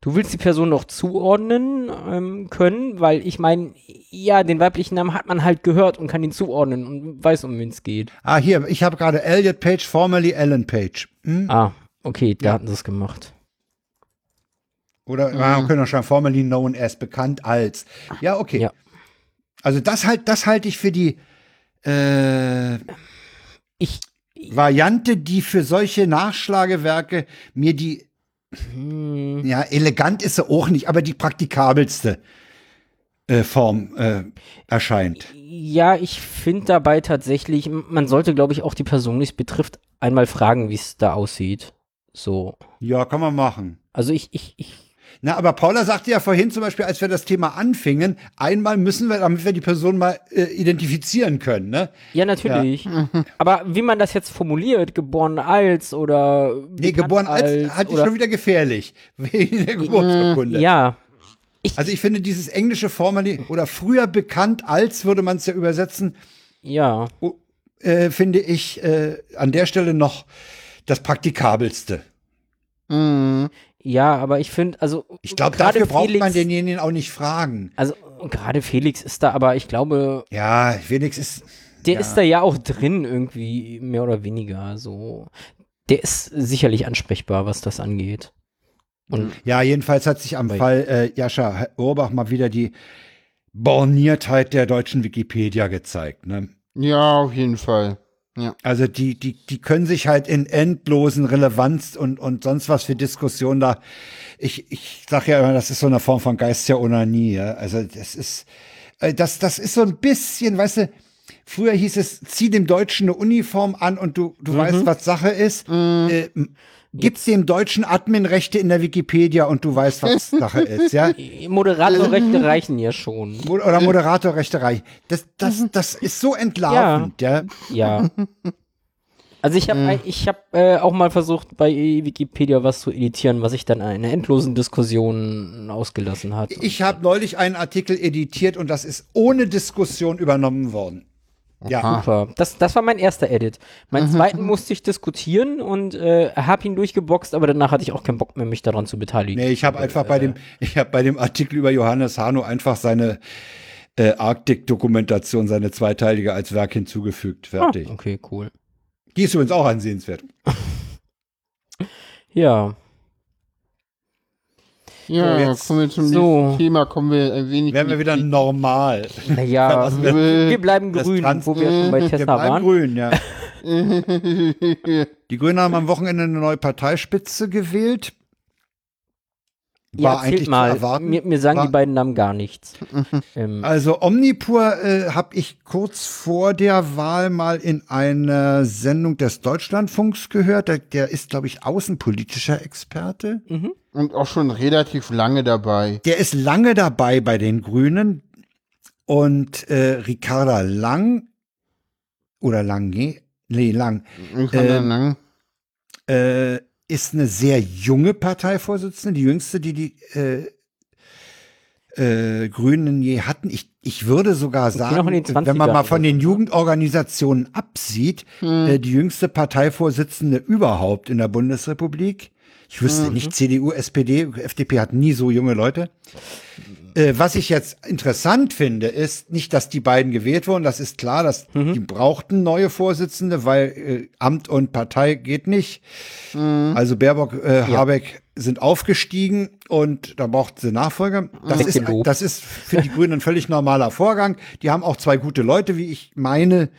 Du willst die Person noch zuordnen ähm, können, weil ich meine, ja, den weiblichen Namen hat man halt gehört und kann ihn zuordnen und weiß, um wen es geht. Ah, hier, ich habe gerade Elliot Page, formerly Ellen Page. Hm? Ah, okay, da hatten sie es gemacht. Oder wir können auch schreiben, formerly known as, bekannt als. Ja, okay. Ja. Also das halt, das halte ich für die äh, Ich, Variante, die für solche Nachschlagewerke mir die hm, Ja, elegant ist sie auch nicht, aber die praktikabelste äh, Form äh, erscheint. ja, ich finde dabei tatsächlich, man sollte, glaube ich, auch die Person, die es betrifft, einmal fragen, wie es da aussieht. So. Ja, kann man machen. Also ich, ich, ich, Na, aber Paula sagte ja vorhin zum Beispiel, als wir das Thema anfingen, einmal müssen wir, damit wir die Person mal äh, identifizieren können, ne? ja, natürlich. Aber wie man das jetzt formuliert, geboren als oder. Nee, geboren als, halte ich oder- schon wieder gefährlich. Wegen der Geburtsurkunde. Ja. Also ich finde dieses englische Formerly oder früher bekannt als, würde man es ja übersetzen, Ja. äh, finde ich äh, an der Stelle noch das praktikabelste. Hm. Ja, aber ich finde, also. Ich glaube, dafür braucht Felix, man denjenigen auch nicht fragen. Also, gerade Felix ist da, aber ich glaube, Ja, Felix ist. der Ja. ist da ja auch drin, irgendwie, mehr oder weniger. So. Der ist sicherlich ansprechbar, was das angeht. Und Ja, jedenfalls hat sich am Fall äh, Jascha Urbach mal wieder die Borniertheit der deutschen Wikipedia gezeigt. Ne? Ja, auf jeden Fall. Ja. Also die, die, die können sich halt in endlosen Relevanz und, und sonst was für Diskussionen da. Ich, ich sag ja immer, das ist so eine Form von Geist der Onanie. Ja? Also das ist, äh, das, das ist so ein bisschen, weißt du, früher hieß es, zieh dem Deutschen eine Uniform an und du, du weißt, was Sache ist. Äh, m- gib dem Deutschen Adminrechte in der Wikipedia und du weißt, was Sache ist, ja. Moderatorrechte reichen ja schon. Mo- Oder Moderatorrechte reich. Das, das, das ist so entlarvend, ja. Ja. Also ich habe ich hab, äh, auch mal versucht, bei Wikipedia was zu editieren, was sich dann in einer endlosen Diskussion ausgelassen hat. Ich habe neulich einen Artikel editiert und das ist ohne Diskussion übernommen worden. Ja, Super. Das, das war mein erster Edit. Meinen zweiten musste ich diskutieren und äh, habe ihn durchgeboxt, aber danach hatte ich auch keinen Bock mehr, mich daran zu beteiligen. nee, ich habe einfach bei dem, ich habe bei dem Artikel über Johannes Hano einfach seine äh, Arktik-Dokumentation, seine zweiteilige als Werk hinzugefügt. Ah, Fertig. okay, cool. Die ist übrigens auch ansehenswert. Ja. Ja, So, jetzt- kommen wir zum so. nächsten Thema, kommen wir ein wenig. Werden wir wieder normal. Naja, Verlassen wir- wir- wir bleiben grün, Trans- wo wir schon bei Wir Tesla bleiben waren. grün, ja. Die Grünen haben am Wochenende eine neue Parteispitze gewählt. Ja, War erzählt eigentlich zu mal. erwarten. Mir, mir sagen War- die beiden Namen gar nichts. ähm, Also Omnipur äh, habe ich kurz vor der Wahl mal in einer Sendung des Deutschlandfunks gehört. Der, der ist, glaube ich, außenpolitischer Experte. Und auch schon relativ lange dabei. Der ist lange dabei bei den Grünen. Und äh, Ricarda Lang oder Lange, nee, Lang, Ähm, sagen, äh, ist eine sehr junge Parteivorsitzende, die jüngste, die die äh, äh, Grünen je hatten. Ich, ich würde sogar sagen, wenn man 20ern mal von den Jugendorganisationen absieht, äh, die jüngste Parteivorsitzende überhaupt in der Bundesrepublik. Ich wüsste nicht, CDU, SPD, FDP hat nie so junge Leute. Äh, was ich jetzt interessant finde, ist nicht, dass die beiden gewählt wurden. Das ist klar, dass die brauchten neue Vorsitzende, weil äh, Amt und Partei geht nicht. Also Baerbock, äh, Habeck sind aufgestiegen und da braucht sie Nachfolger. Das ist, das ist für die Grünen ein völlig normaler Vorgang. Die haben auch zwei gute Leute, wie ich meine,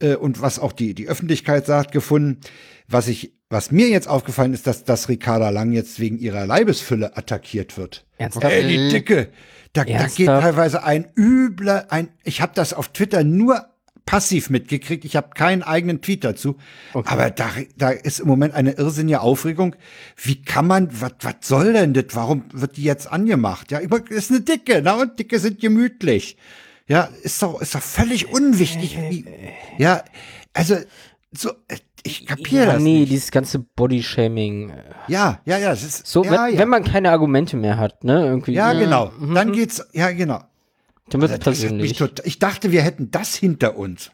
äh, und was auch die, die Öffentlichkeit sagt, gefunden. Was ich, was mir jetzt aufgefallen ist, dass, dass Ricarda Lang jetzt wegen ihrer Leibesfülle attackiert wird. Ernsthaft? Ey, die Dicke. Da, da geht teilweise ein übler, ein, ich habe das auf Twitter nur passiv mitgekriegt. Ich habe keinen eigenen Tweet dazu. Aber da, da ist im Moment eine irrsinnige Aufregung. Wie kann man, was was soll denn das? Warum wird die jetzt angemacht? Ja, über- ist eine Dicke, na und Dicke sind gemütlich. Ja, ist doch, ist doch völlig unwichtig. Wie, ja, also, so, äh, ich kapiere ja, das nee, nicht. dieses ganze Bodyshaming. Ja, ja, ja, es ist, So, ja, wenn, ja. wenn man keine Argumente mehr hat, ne, irgendwie. ja, genau. Dann geht's, ja, genau. Dann wird mich persönlich. ich dachte, wir hätten das hinter uns.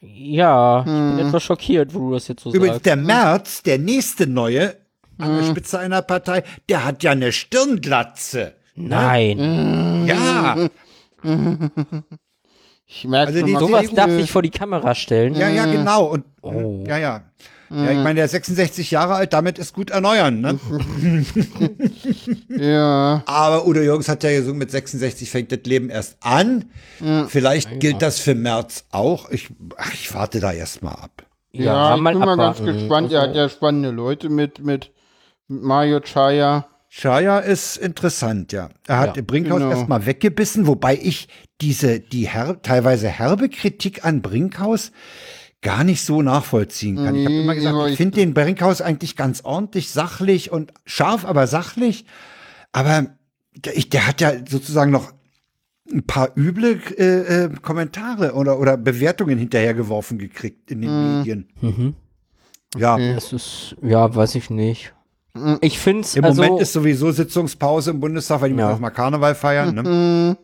Ja, ich bin etwas schockiert, wo du das jetzt so Übrigens, sagst. der Merz, der nächste Neue an der Spitze einer Partei, der hat ja eine Stirnglatze. Nein. Ja, ich merke Also schon die- Sowas darf sich vor die Kamera stellen. ja, ja, genau. Und Oh. ja, ja. Ja, ich meine, der ist 66 Jahre alt, damit ist gut erneuern. Ne? ja, Aber Udo Jürgens hat ja gesungen, mit 66 fängt das Leben erst an. Vielleicht gilt das für Merz auch. Ich, ach, ich warte da erst mal ab. ja, ich bin mal ganz gespannt. Er hat ja spannende Leute mit, mit, mit Mario Chaya. Chaya ist interessant, ja. Er hat Ja, Brinkhaus genau. erstmal weggebissen, wobei ich diese, die her teilweise herbe Kritik an Brinkhaus gar nicht so nachvollziehen kann. ich habe Nee, immer gesagt, ich finde den Brinkhaus eigentlich ganz ordentlich, sachlich und scharf, aber sachlich. Aber der, ich, der hat ja sozusagen noch ein paar üble äh, äh, Kommentare oder, oder Bewertungen hinterhergeworfen gekriegt in den Medien. Mhm. Ja, Das ist, ja, weiß ich nicht. Ich finde es, im also, Moment ist sowieso Sitzungspause im Bundestag, weil die Ja. müssen auch mal Karneval feiern. Ne?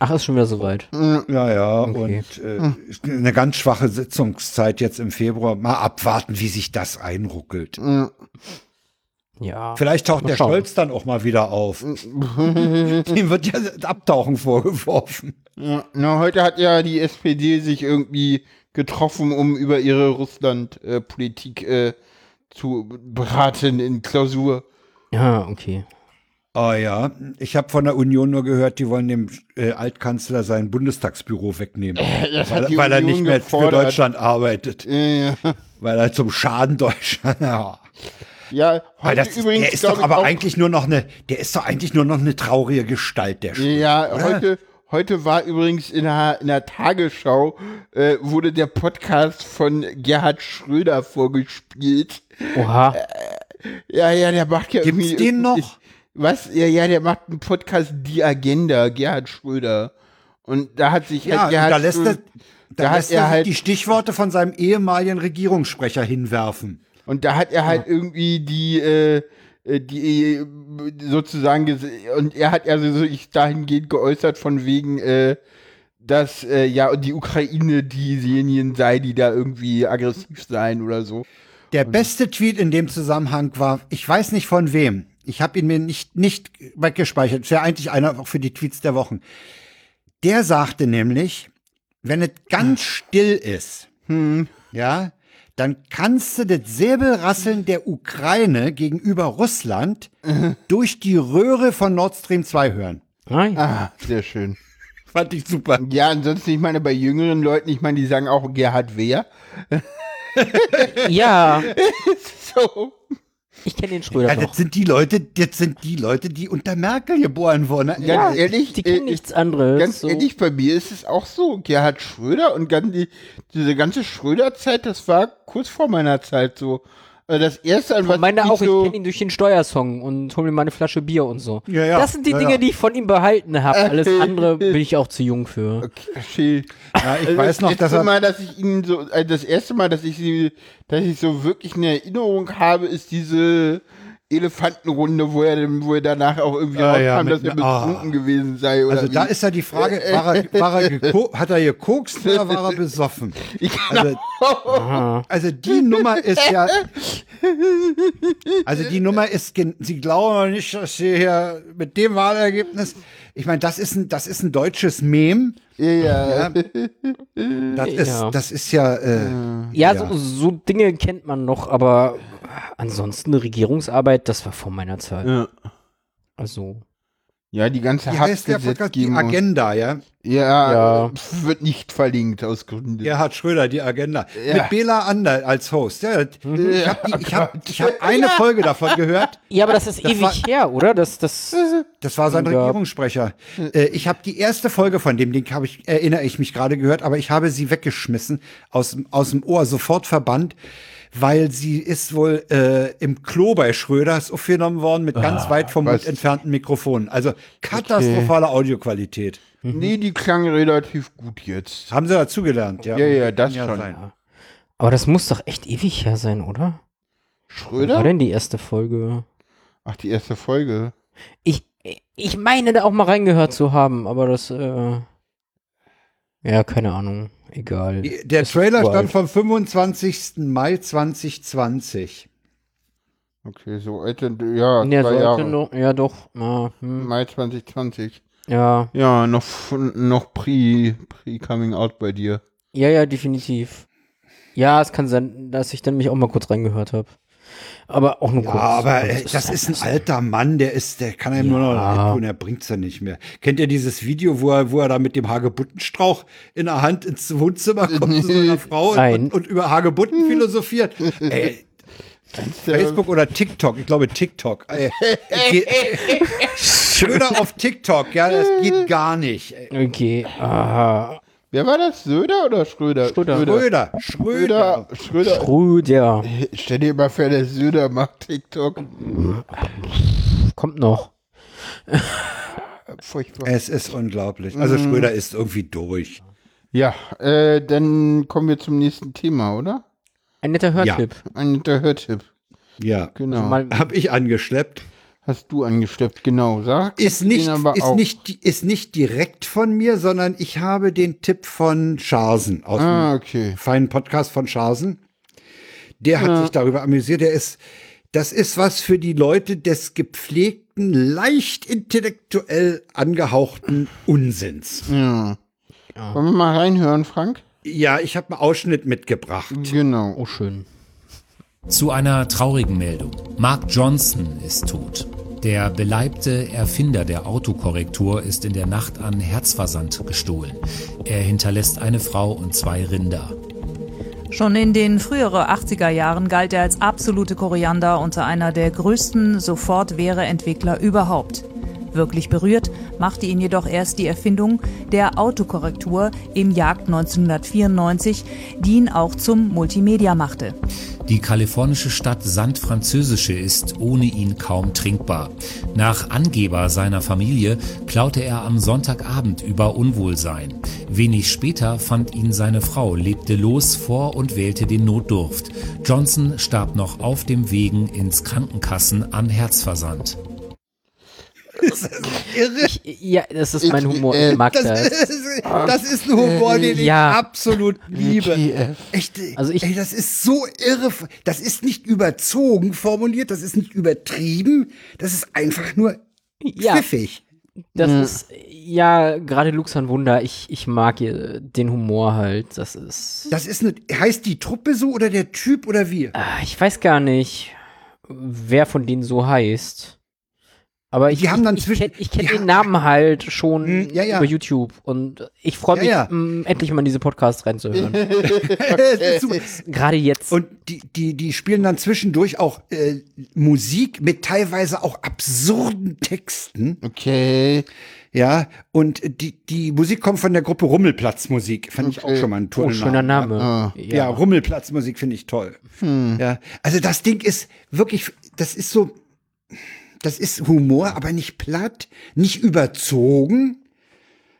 ach, ist schon wieder soweit. Ja, ja, Okay. und äh, eine ganz schwache Sitzungszeit jetzt im Februar. Mal abwarten, wie sich das einruckelt. Ja. Vielleicht taucht der schauen. Scholz dann auch mal wieder auf. Ihm wird ja Abtauchen vorgeworfen. Ja, na, heute hat ja die SPD sich irgendwie getroffen, um über ihre Russland-Politik äh, zu beraten in Klausur. Ja, okay. Ah ja, ich habe von der Union nur gehört, die wollen dem äh, Altkanzler sein Bundestagsbüro wegnehmen, das weil, weil er nicht mehr für gefordert. Deutschland arbeitet, Ja, ja. weil er zum Schaden Deutschland. Ja. ja Weil heute das, übrigens. der ist doch aber eigentlich nur noch eine, der ist doch eigentlich nur noch eine traurige Gestalt, der Schwede. Ja, heute, heute war übrigens in der, in der Tagesschau, äh, wurde der Podcast von Gerhard Schröder vorgespielt. Oha. Ja, ja, der macht ja Gibt's irgendwie. den noch? Ich, was? Ja, ja, der macht einen Podcast Die Agenda, Gerhard Schröder. Und da hat sich Ja, halt Gerhard da lässt er, Schröder, da da hat lässt er er halt- die Stichworte von seinem ehemaligen Regierungssprecher hinwerfen. und da hat er halt irgendwie die, äh, äh, die äh, sozusagen und er hat also so ich dahingehend geäußert von wegen, äh, dass äh, ja die Ukraine diejenige sei, die da irgendwie aggressiv seien oder so. Der beste Tweet in dem Zusammenhang war, ich weiß nicht von wem. Ich habe ihn mir nicht, nicht weggespeichert. Ist ja eigentlich einer auch für die Tweets der Wochen. Der sagte nämlich, wenn es ganz still ist, ja, dann kannst du das Säbelrasseln der Ukraine gegenüber Russland durch die Röhre von Nord Stream 2 hören. Nein. Ah, sehr schön. Fand ich super. Ja, ansonsten, ich meine, bei jüngeren Leuten, ich meine, die sagen auch Gerhard Wehr. Ja, So. Ich kenne den Schröder Ja, noch. das sind die Leute, das sind die Leute, die unter Merkel geboren wurden. Ganz Ja, ehrlich, die kennen äh, nichts anderes. Ganz so. ehrlich, bei mir ist es auch so. Gerhard Schröder und ganz die, diese ganze Schröder-Zeit, das war kurz vor meiner Zeit so. Äh, Das erste, an was Meine ich auch, ich so, kenne ihn durch den Steuersong und hol mir mal eine Flasche Bier und so. Ja, ja. Das sind die Ja, Dinge, ja. die ich von ihm behalten habe. Alles andere bin ich auch zu jung für. Okay. Ja, ich Also weiß das noch, letzte dass er, Mal, dass ich ihn so, äh, das erste Mal, dass ich sie, dass ich so wirklich eine Erinnerung habe, ist diese Elefantenrunde, wo er, wo er danach auch irgendwie Ah, rauskam, ja, mit- dass er ah. betrunken gewesen sei. Also da wie. ist ja die Frage, war er, war er hat er gekokst oder war er besoffen? Also, also die Nummer ist ja, also die Nummer ist, Sie glauben nicht, dass Sie hier mit dem Wahlergebnis, ich meine, das ist ein, das ist ein deutsches Mem. ja, ja. Das ist, Ja. das ist ja, äh, Ja, Ja. So, so Dinge kennt man noch, aber ansonsten eine Regierungsarbeit, das war vor meiner Zeit. ja. Also, Ja, die ganze wie heißt der Podcast? Die. Agenda, ja? Ja, Ja. wird nicht verlinkt aus Gründen. Gerhard Schröder, die Agenda. Ja. Mit Bela Ander als Host. Ja, das- ich habe hab, hab eine Folge davon gehört. ja, aber das ist ewig war- her, oder? Das, das, Das war sein Ja. Regierungssprecher. Äh, ich habe die erste Folge von dem Ding, habe ich, erinnere ich mich gerade gehört, aber ich habe sie weggeschmissen aus, aus dem Ohr, sofort verbannt, weil sie ist wohl äh, im Klo bei Schröders aufgenommen worden mit ganz weit vom Mund entfernten Mikrofonen. Also katastrophale Audioqualität. Nee, die klang relativ gut jetzt. Haben sie dazugelernt, ja? Ja, ja, das Kann schon. sein. aber das muss doch echt ewig her sein, oder? Wann war Schröder? denn die erste Folge? Ach, die erste Folge. Ich, ich meine da auch mal reingehört zu haben, aber das, äh, ja, keine Ahnung. Egal. Der Ist Trailer stand vom 25. Mai 2020. Okay, so alte, ja, Ja, zwei sollte Jahre. noch, ja doch. Ja, hm, Mai 2020. ja, Ja, noch, noch pre, pre coming out bei dir. ja, ja, definitiv. Ja, es kann sein, dass ich dann mich auch mal kurz reingehört habe. Aber auch nur Ja, kurz. aber äh, ist das halt ist ein so. alter Mann, der ist, der kann einem nur noch Ja. leid tun, er bringt's ja nicht mehr. Kennt ihr dieses Video, wo er, wo er da mit dem Hagebuttenstrauch in der Hand ins Wohnzimmer kommt zu seiner Frau Nein. und, und über Hagebutten philosophiert? Ey, Facebook oder TikTok, ich glaube TikTok. Ey, geht, Schröder auf TikTok, ja, das geht gar nicht. Ey. Okay. Ah, Wer war das? Söder oder Schröder? Schröder. Schröder, Schröder. Schröder. Schröder. Schröder. Stell dir mal vor, der Söder macht TikTok. Kommt noch. Furchtbar. Es ist unglaublich. Also Schröder ist irgendwie durch. Ja, äh, dann kommen wir zum nächsten Thema, oder? Ein netter Hörtipp. Ein netter Hörtipp. Ja, Genau. Mal, hab ich angeschleppt. Hast du angesteppt, genau. Sag Ist nicht, ist, auch. nicht, ist nicht direkt von mir, sondern ich habe den Tipp von Scharsen aus Ah, dem okay. feinen Podcast von Scharsen. Der hat sich darüber amüsiert. Der ist, das ist was für die Leute des gepflegten, leicht intellektuell angehauchten Unsinns. Ja. Wollen wir mal reinhören, Frank? Ja, ich habe einen Ausschnitt mitgebracht. Genau. oh, schön. Zu einer traurigen Meldung. Mark Johnson ist tot. Der beleibte Erfinder der Autokorrektur ist in der Nacht an Herzversand gestohlen. Er hinterlässt eine Frau und zwei Rinder. Schon in den früheren 80er Jahren galt er als absolute Koriander unter einer der größten Sofortwehre-Entwickler überhaupt. Wirklich berührt machte ihn jedoch erst die Erfindung der Autokorrektur im Jagd 1994, die ihn auch zum Multimedia machte. Die kalifornische Stadt San Französische ist ohne ihn kaum trinkbar. Nach Angeber seiner Familie klaute er am Sonntagabend über Unwohlsein. Wenig später fand ihn seine Frau, lebte los vor und wählte den Notdurft. Johnson starb noch auf dem Wegen ins Krankenkassen an Herzversand. Ist das irre? Ich, ja, das ist mein Ich, Humor. äh, Ich mag Das, das. ist, das ist ein Humor, den Ja. ich absolut liebe. Echt, Also ich- ey, das ist so irre. Das ist nicht überzogen formuliert, das ist nicht übertrieben, das ist einfach nur Ja. pfiffig. Das ist, ja, gerade Luxan Wunder, ich, ich mag ihr, den Humor halt. Das ist. Das ist eine, heißt die Truppe so oder der Typ oder wir? Ah, Ich weiß gar nicht, wer von denen so heißt. Aber ich, Die haben dann ich, zwischen- ich kenne ich kenn die den Namen halt schon Hm, ja, ja. über YouTube und ich freue Ja, mich, ja. m, endlich mal in diese Podcasts reinzuhören. Gerade jetzt. Und die, die, die spielen dann zwischendurch auch äh, Musik mit teilweise auch absurden Texten. Okay. Ja, und die, die Musik kommt von der Gruppe Rummelplatzmusik. Fand ich auch schon mal einen oh, tollen schöner Namen. Name. Ah. Ja, Rummelplatzmusik finde ich toll. Hm. Ja, also das Ding ist wirklich, das ist so, das ist Humor, aber nicht platt, nicht überzogen.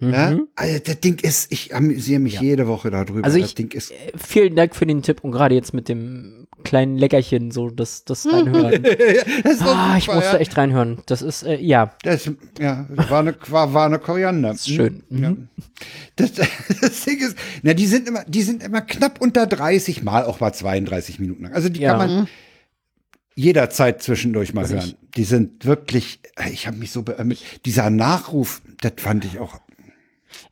Ja, also das Ding ist, ich amüsiere mich jede Woche darüber. Mhm. Also das ich, Ding ist, äh, vielen Dank für den Tipp und gerade jetzt mit dem kleinen Leckerchen, so das, das Mhm. reinhören. das ah, ich super, musste ja. echt reinhören. Das ist, äh, ja, Das, ja, das war eine, war, war eine Koriander. ist schön. Mhm. Ja. Das, das Ding ist, na, die sind immer, die sind immer knapp unter 30 mal, auch mal 32 Minuten lang. Also die Ja. kann man jederzeit zwischendurch mal hören. Die sind wirklich, ich habe mich so beömmelt. Dieser Nachruf, das fand ich auch.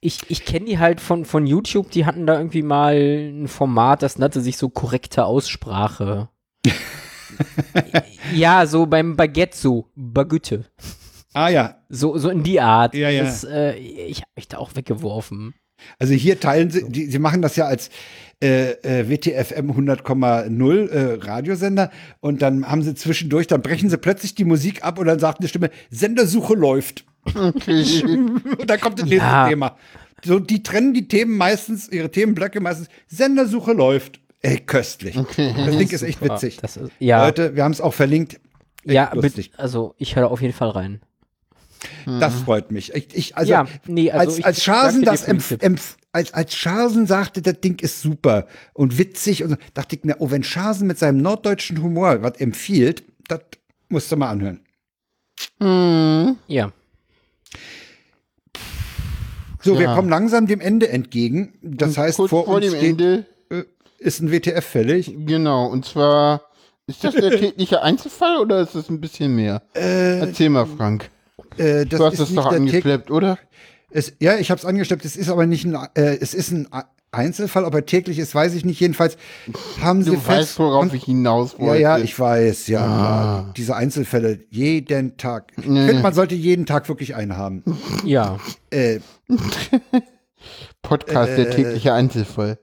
Ich, ich kenne die halt von, von YouTube, die hatten da irgendwie mal ein Format, das nannte sich so korrekte Aussprache. ja, so beim Baguette so, Baguette. Ah ja, So, so in die Art. Ja, ja. Das, äh, ich habe mich da auch weggeworfen. Also hier teilen sie, die, sie machen das ja als äh, äh, WTFM 100,0 äh, Radiosender und dann haben sie zwischendurch, dann brechen sie plötzlich die Musik ab und dann sagt eine Stimme, Sendersuche läuft. Und dann kommt das nächste Ja. Thema. So, die trennen die Themen meistens, ihre Themenblöcke meistens. Sendersuche läuft. Ey, köstlich. Das Ding ist echt witzig. Das ist, ja, Leute, wir haben es auch verlinkt. Echt ja lustig. mit, also ich höre auf jeden Fall rein. Das freut mich. Ich, ich, also, Ja, nee, also als, ich als Schasen das empf, als, als Schasen sagte, das Ding ist super und witzig und so, dachte ich mir, oh, wenn Schasen mit seinem norddeutschen Humor was empfiehlt, das musst du mal anhören. Ja. So, wir Ja. kommen langsam dem Ende entgegen. Das heißt, kurz vor, vor uns dem steht, Ende, äh, ist ein WTF fällig. genau, und zwar, ist das der tägliche Einzelfall oder ist das ein bisschen mehr? Erzähl mal, Frank. Äh, das Du hast nicht doch angeschleppt, oder? Es, ja, ich habe es angesteppt. Es ist aber nicht ein, äh, es ist ein Einzelfall. Ob er täglich ist, weiß ich nicht. Jedenfalls haben sie Du weißt, fest. worauf ich hinaus ja, wollte. ja, ich weiß, ja. Ah. Diese Einzelfälle jeden Tag. Ich finde, man sollte jeden Tag wirklich einen haben. Ja. Äh, Podcast, der tägliche Einzelfall.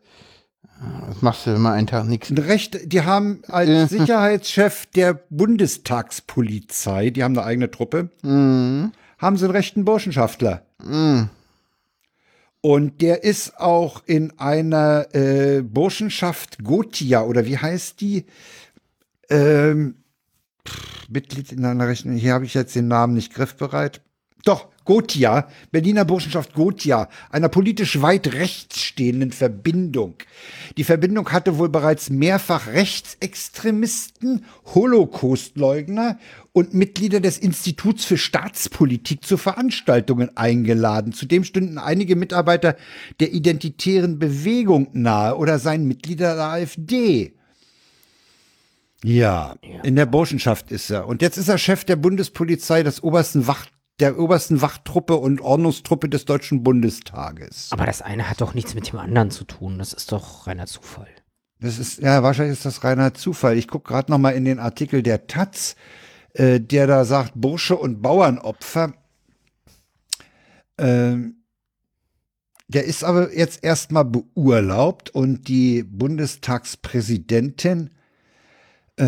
Was machst du, mal einen Tag nichts? Recht, die haben als Sicherheitschef der Bundestagspolizei, die haben eine eigene Truppe, Mhm. haben sie einen rechten Burschenschaftler. Und der ist auch in einer äh, Burschenschaft Gotia, oder wie heißt die? Ähm, Mitglied in einer rechten, hier habe ich jetzt den Namen nicht griffbereit. Doch, Gotia, Berliner Burschenschaft Gotia, einer politisch weit rechts stehenden Verbindung. Die Verbindung hatte wohl bereits mehrfach Rechtsextremisten, Holocaustleugner und Mitglieder des Instituts für Staatspolitik zu Veranstaltungen eingeladen. Zudem stünden einige Mitarbeiter der identitären Bewegung nahe oder seien Mitglieder der AfD. Ja, in der Burschenschaft ist er. Und jetzt ist er Chef der Bundespolizei des obersten Wacht, der obersten Wachtruppe und Ordnungstruppe des Deutschen Bundestages. Aber das eine hat doch nichts mit dem anderen zu tun. Das ist doch reiner Zufall. Das ist, ja, wahrscheinlich ist das reiner Zufall. Ich gucke gerade noch mal in den Artikel der Taz, äh, der da sagt, Bursche und Bauernopfer. Ähm, der ist aber jetzt erstmal beurlaubt und die Bundestagspräsidentin äh,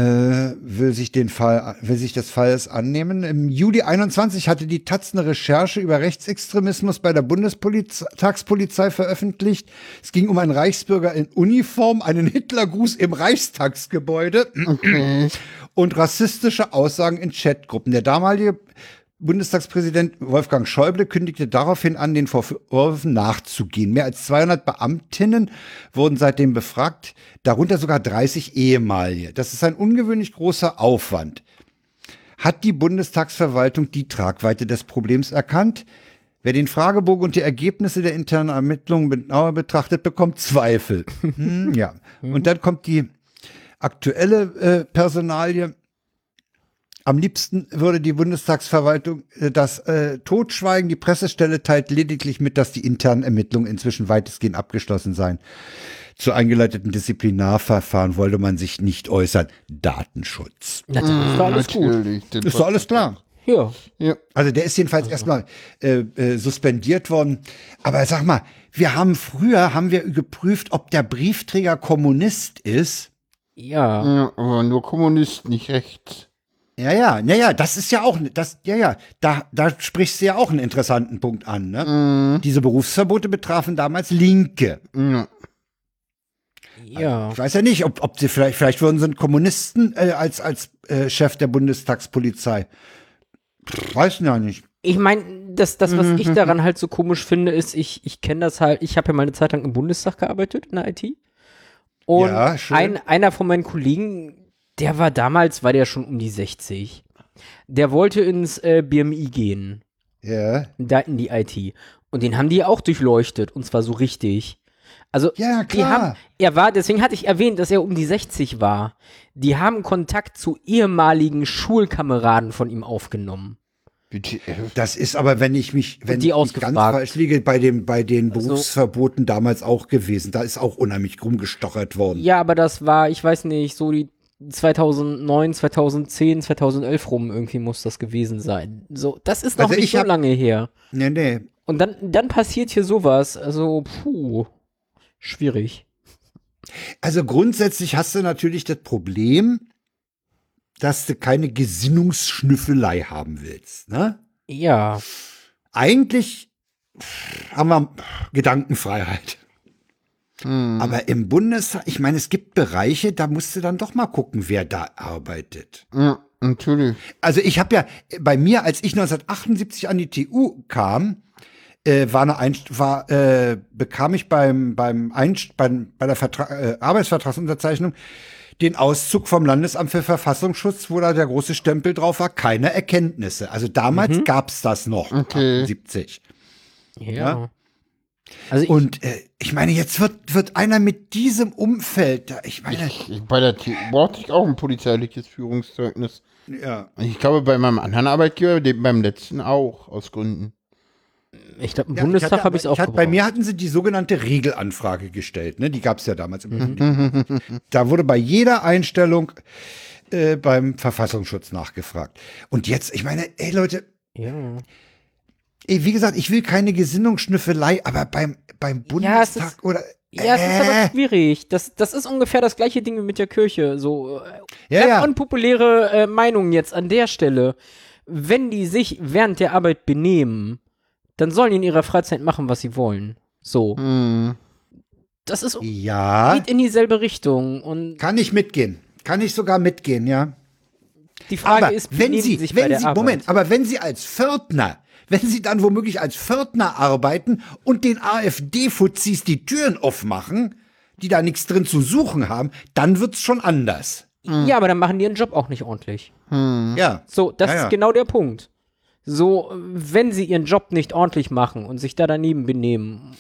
will sich den Fall, will sich des Falles annehmen. Im Juli 21 hatte die Taz eine Recherche über Rechtsextremismus bei der Bundestagspolizei veröffentlicht. Es ging um einen Reichsbürger in Uniform, einen Hitlergruß im Reichstagsgebäude und rassistische Aussagen in Chatgruppen. Der damalige Bundestagspräsident Wolfgang Schäuble kündigte daraufhin an, den Vorwürfen nachzugehen. Mehr als 200 Beamtinnen wurden seitdem befragt, darunter sogar 30 ehemalige. Das ist ein ungewöhnlich großer Aufwand. hat die Bundestagsverwaltung die Tragweite des Problems erkannt? Wer den Fragebogen und die Ergebnisse der internen Ermittlungen genauer betrachtet, bekommt Zweifel. Hm, ja. Und dann kommt die aktuelle äh, Personalie. Am liebsten würde die Bundestagsverwaltung äh, das äh, totschweigen. Die Pressestelle teilt lediglich mit, dass die internen Ermittlungen inzwischen weitestgehend abgeschlossen seien. Zu eingeleiteten Disziplinarverfahren wollte man sich nicht äußern. Datenschutz. Dann ist doch alles gut. Natürlich. den Ist doch alles klar. Ja. Ja. Also der ist jedenfalls erstmal äh, äh, suspendiert worden. Aber sag mal, wir haben früher haben wir geprüft, ob der Briefträger Kommunist ist. Ja. Ja, aber nur Kommunist, nicht rechts. Ja, ja, naja, das ist ja auch, das, ja, ja, da, da sprichst du ja auch einen interessanten Punkt an. Ne? Diese Berufsverbote betrafen damals Linke. Ja. Ja. Ich weiß ja nicht, ob, ob sie vielleicht, vielleicht wurden sie einen Kommunisten äh, als, als äh, Chef der Bundestagspolizei. Weiß ja nicht. Ich meine, das, das, was ich daran halt so komisch finde, ist, ich, ich kenne das halt, ich habe ja mal eine Zeit lang im Bundestag gearbeitet in der IT. Und Ja, schön. ein, einer von meinen Kollegen, der war damals, war der schon um die 60. Der wollte ins äh, BMI gehen, Ja, da in die IT. Und den haben die auch durchleuchtet, und zwar so richtig. Also, Ja, die klar. haben, er war, deswegen hatte ich erwähnt, dass er um die 60 war. Die haben Kontakt zu ehemaligen Schulkameraden von ihm aufgenommen. Äh, Das ist aber, wenn ich mich, wenn die ich ganz. Also falsch liege, bei dem, bei den Berufsverboten damals auch gewesen. Da ist auch unheimlich rumgestochert worden. Ja, aber das war, ich weiß nicht, so die 2009, 2010, 2011 rum irgendwie muss das gewesen sein. So, das ist noch Also nicht ich so hab- lange her. Nee, nee. Und dann, dann passiert hier sowas. Also, puh, schwierig. Also grundsätzlich hast du natürlich das Problem, dass du keine Gesinnungsschnüffelei haben willst. Ne? Ja, Eigentlich haben wir Gedankenfreiheit. Aber im Bundestag, ich meine, es gibt Bereiche, da musst du dann doch mal gucken, wer da arbeitet. ja, natürlich. Also ich habe ja bei mir, als ich 1978 an die TU kam, äh, war eine Einst war, äh, bekam ich beim beim, Einst beim bei der Vertra äh, Arbeitsvertragsunterzeichnung den Auszug vom Landesamt für Verfassungsschutz, wo da der große Stempel drauf war, keine Erkenntnisse. Also damals gab's das noch, Okay. 78. ja. Ja. Also, ich, Und äh, ich meine, jetzt wird wird einer mit diesem Umfeld, da- ich meine, Ich, bei der TU brauchte ich auch ein polizeiliches Führungszeugnis. ja. Ich glaube, bei meinem anderen Arbeitgeber, dem, beim letzten auch, aus Gründen. ich glaube, im Ja, Bundestag habe ich es auch ich hatte, Bei mir hatten sie die sogenannte Regelanfrage gestellt. Ne? Die gab es ja damals. Im da wurde bei jeder Einstellung äh, beim Verfassungsschutz nachgefragt. Und jetzt, ich meine, ey Leute, Ja. Ey, wie gesagt, ich will keine Gesinnungsschnüffelei, aber beim, beim Ja, es Bundestag ist- oder. Ja, es ist aber Äh, schwierig. Das, das ist ungefähr das gleiche Ding wie mit der Kirche. So äh, Ja, ganz ja. unpopuläre äh, Meinung jetzt an der Stelle. Wenn die sich während der Arbeit benehmen, dann sollen die in ihrer Freizeit machen, was sie wollen. So. Hm. Das ist ja, geht in dieselbe Richtung. Und kann ich mitgehen. Kann ich sogar mitgehen, ja. die Frage aber ist, wenn Sie, sich bei wenn der Sie, Arbeit. Moment, aber wenn Sie als Pförtner, wenn Sie dann womöglich als Pförtner arbeiten und den AfD-Fuzis die Türen aufmachen, die da nichts drin zu suchen haben, dann wird's schon anders. Ja, aber dann machen die ihren Job auch nicht ordentlich. Ja. So, das Ja, ja. ist genau der Punkt. So, wenn sie ihren Job nicht ordentlich machen und sich da daneben benehmen.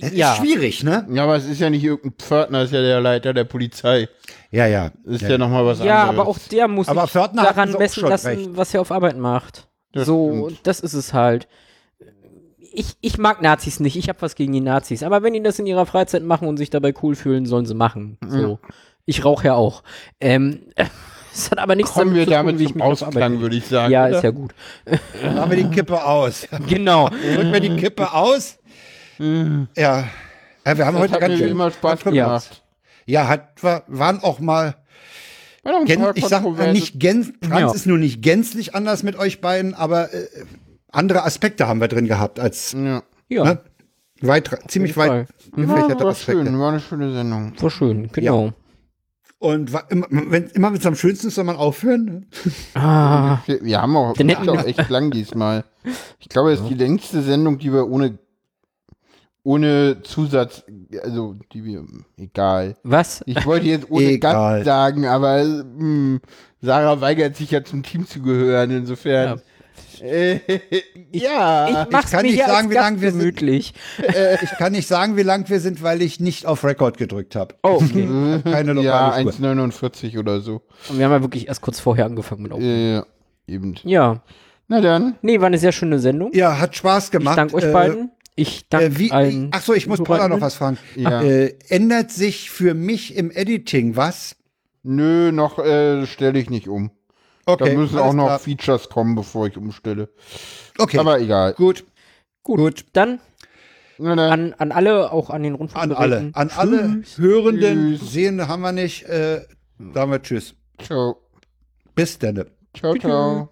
Das Ja. ist schwierig, ne? Ja, aber es ist ja nicht irgendein Pförtner, es ist ja der Leiter der Polizei. Ja, ja. Das ist ja, ja, nochmal was Ja, anderes. aber auch der muss Aber sich Pförtner daran messen lassen, recht. was er auf Arbeit macht. Das so, stimmt. das ist es halt. Ich, ich mag Nazis nicht, ich habe was gegen die Nazis. Aber wenn die das in ihrer Freizeit machen und sich dabei cool fühlen, sollen sie machen. So. Ich rauche ja auch. Ähm, es hat aber nichts Kommen wir zu tun, damit wie ich mich Ausklang, würde ich sagen. Ja, oder? ist ja gut. Dann haben wir die Kippe aus. Genau. Drücken wir die Kippe aus. Ja. ja. Wir haben Das heute hat ganz mir schön. immer Spaß Ja. gemacht. Ja, hat, war, waren auch mal Paar ich sag nicht gänz Franz Ja. ist nur nicht gänzlich anders mit euch beiden, aber äh, andere Aspekte haben wir drin gehabt als Ja. Ja, ne? weit, ziemlich weit gefächerte War Aspekte. schön, war eine schöne Sendung. war schön, genau. Und wa- immer, wenn immer es am schönsten ist, soll man aufhören. Ne? Ah, Wir, wir haben auch, hätten auch wir- echt lang diesmal. Ich glaube, es ist die längste Sendung, die wir ohne, ohne Zusatz, also die wir, egal. Was? Ich wollte jetzt ohne Egal. Gast sagen, aber mh, Sarah weigert sich ja zum Team zu gehören, insofern. Äh, ja. Ich mach's kann mir nicht sagen, wie lange wir sind. gemütlich. Ich kann nicht sagen, wie lang wir sind, weil ich nicht auf Rekord gedrückt habe. Oh, okay. Keine ja, lokale Uhr. 1,49 oder so. Und wir haben ja wirklich erst kurz vorher angefangen mit Aufnehmen. Ja, eben. Ja. Na dann. Nee, war eine sehr schöne Sendung. Ja, hat Spaß ich gemacht. danke euch Äh, beiden. Ich danke Äh, wie, allen. ach so, ich muss Paula noch was fragen. Ja. Äh, ändert sich für mich im Editing was? Nö, noch äh, stelle ich nicht um. Okay, da müssen auch noch klar. Features kommen, bevor ich umstelle. Okay, Aber egal. gut, Gut. gut. Dann Na dann. an, an alle, auch an den An Rundfunkgeräten. alle, an alle Hörenden, Tschüss. Sehende haben wir nicht. Äh, sagen wir Tschüss. Ciao. Bis dann. Ciao, ciao.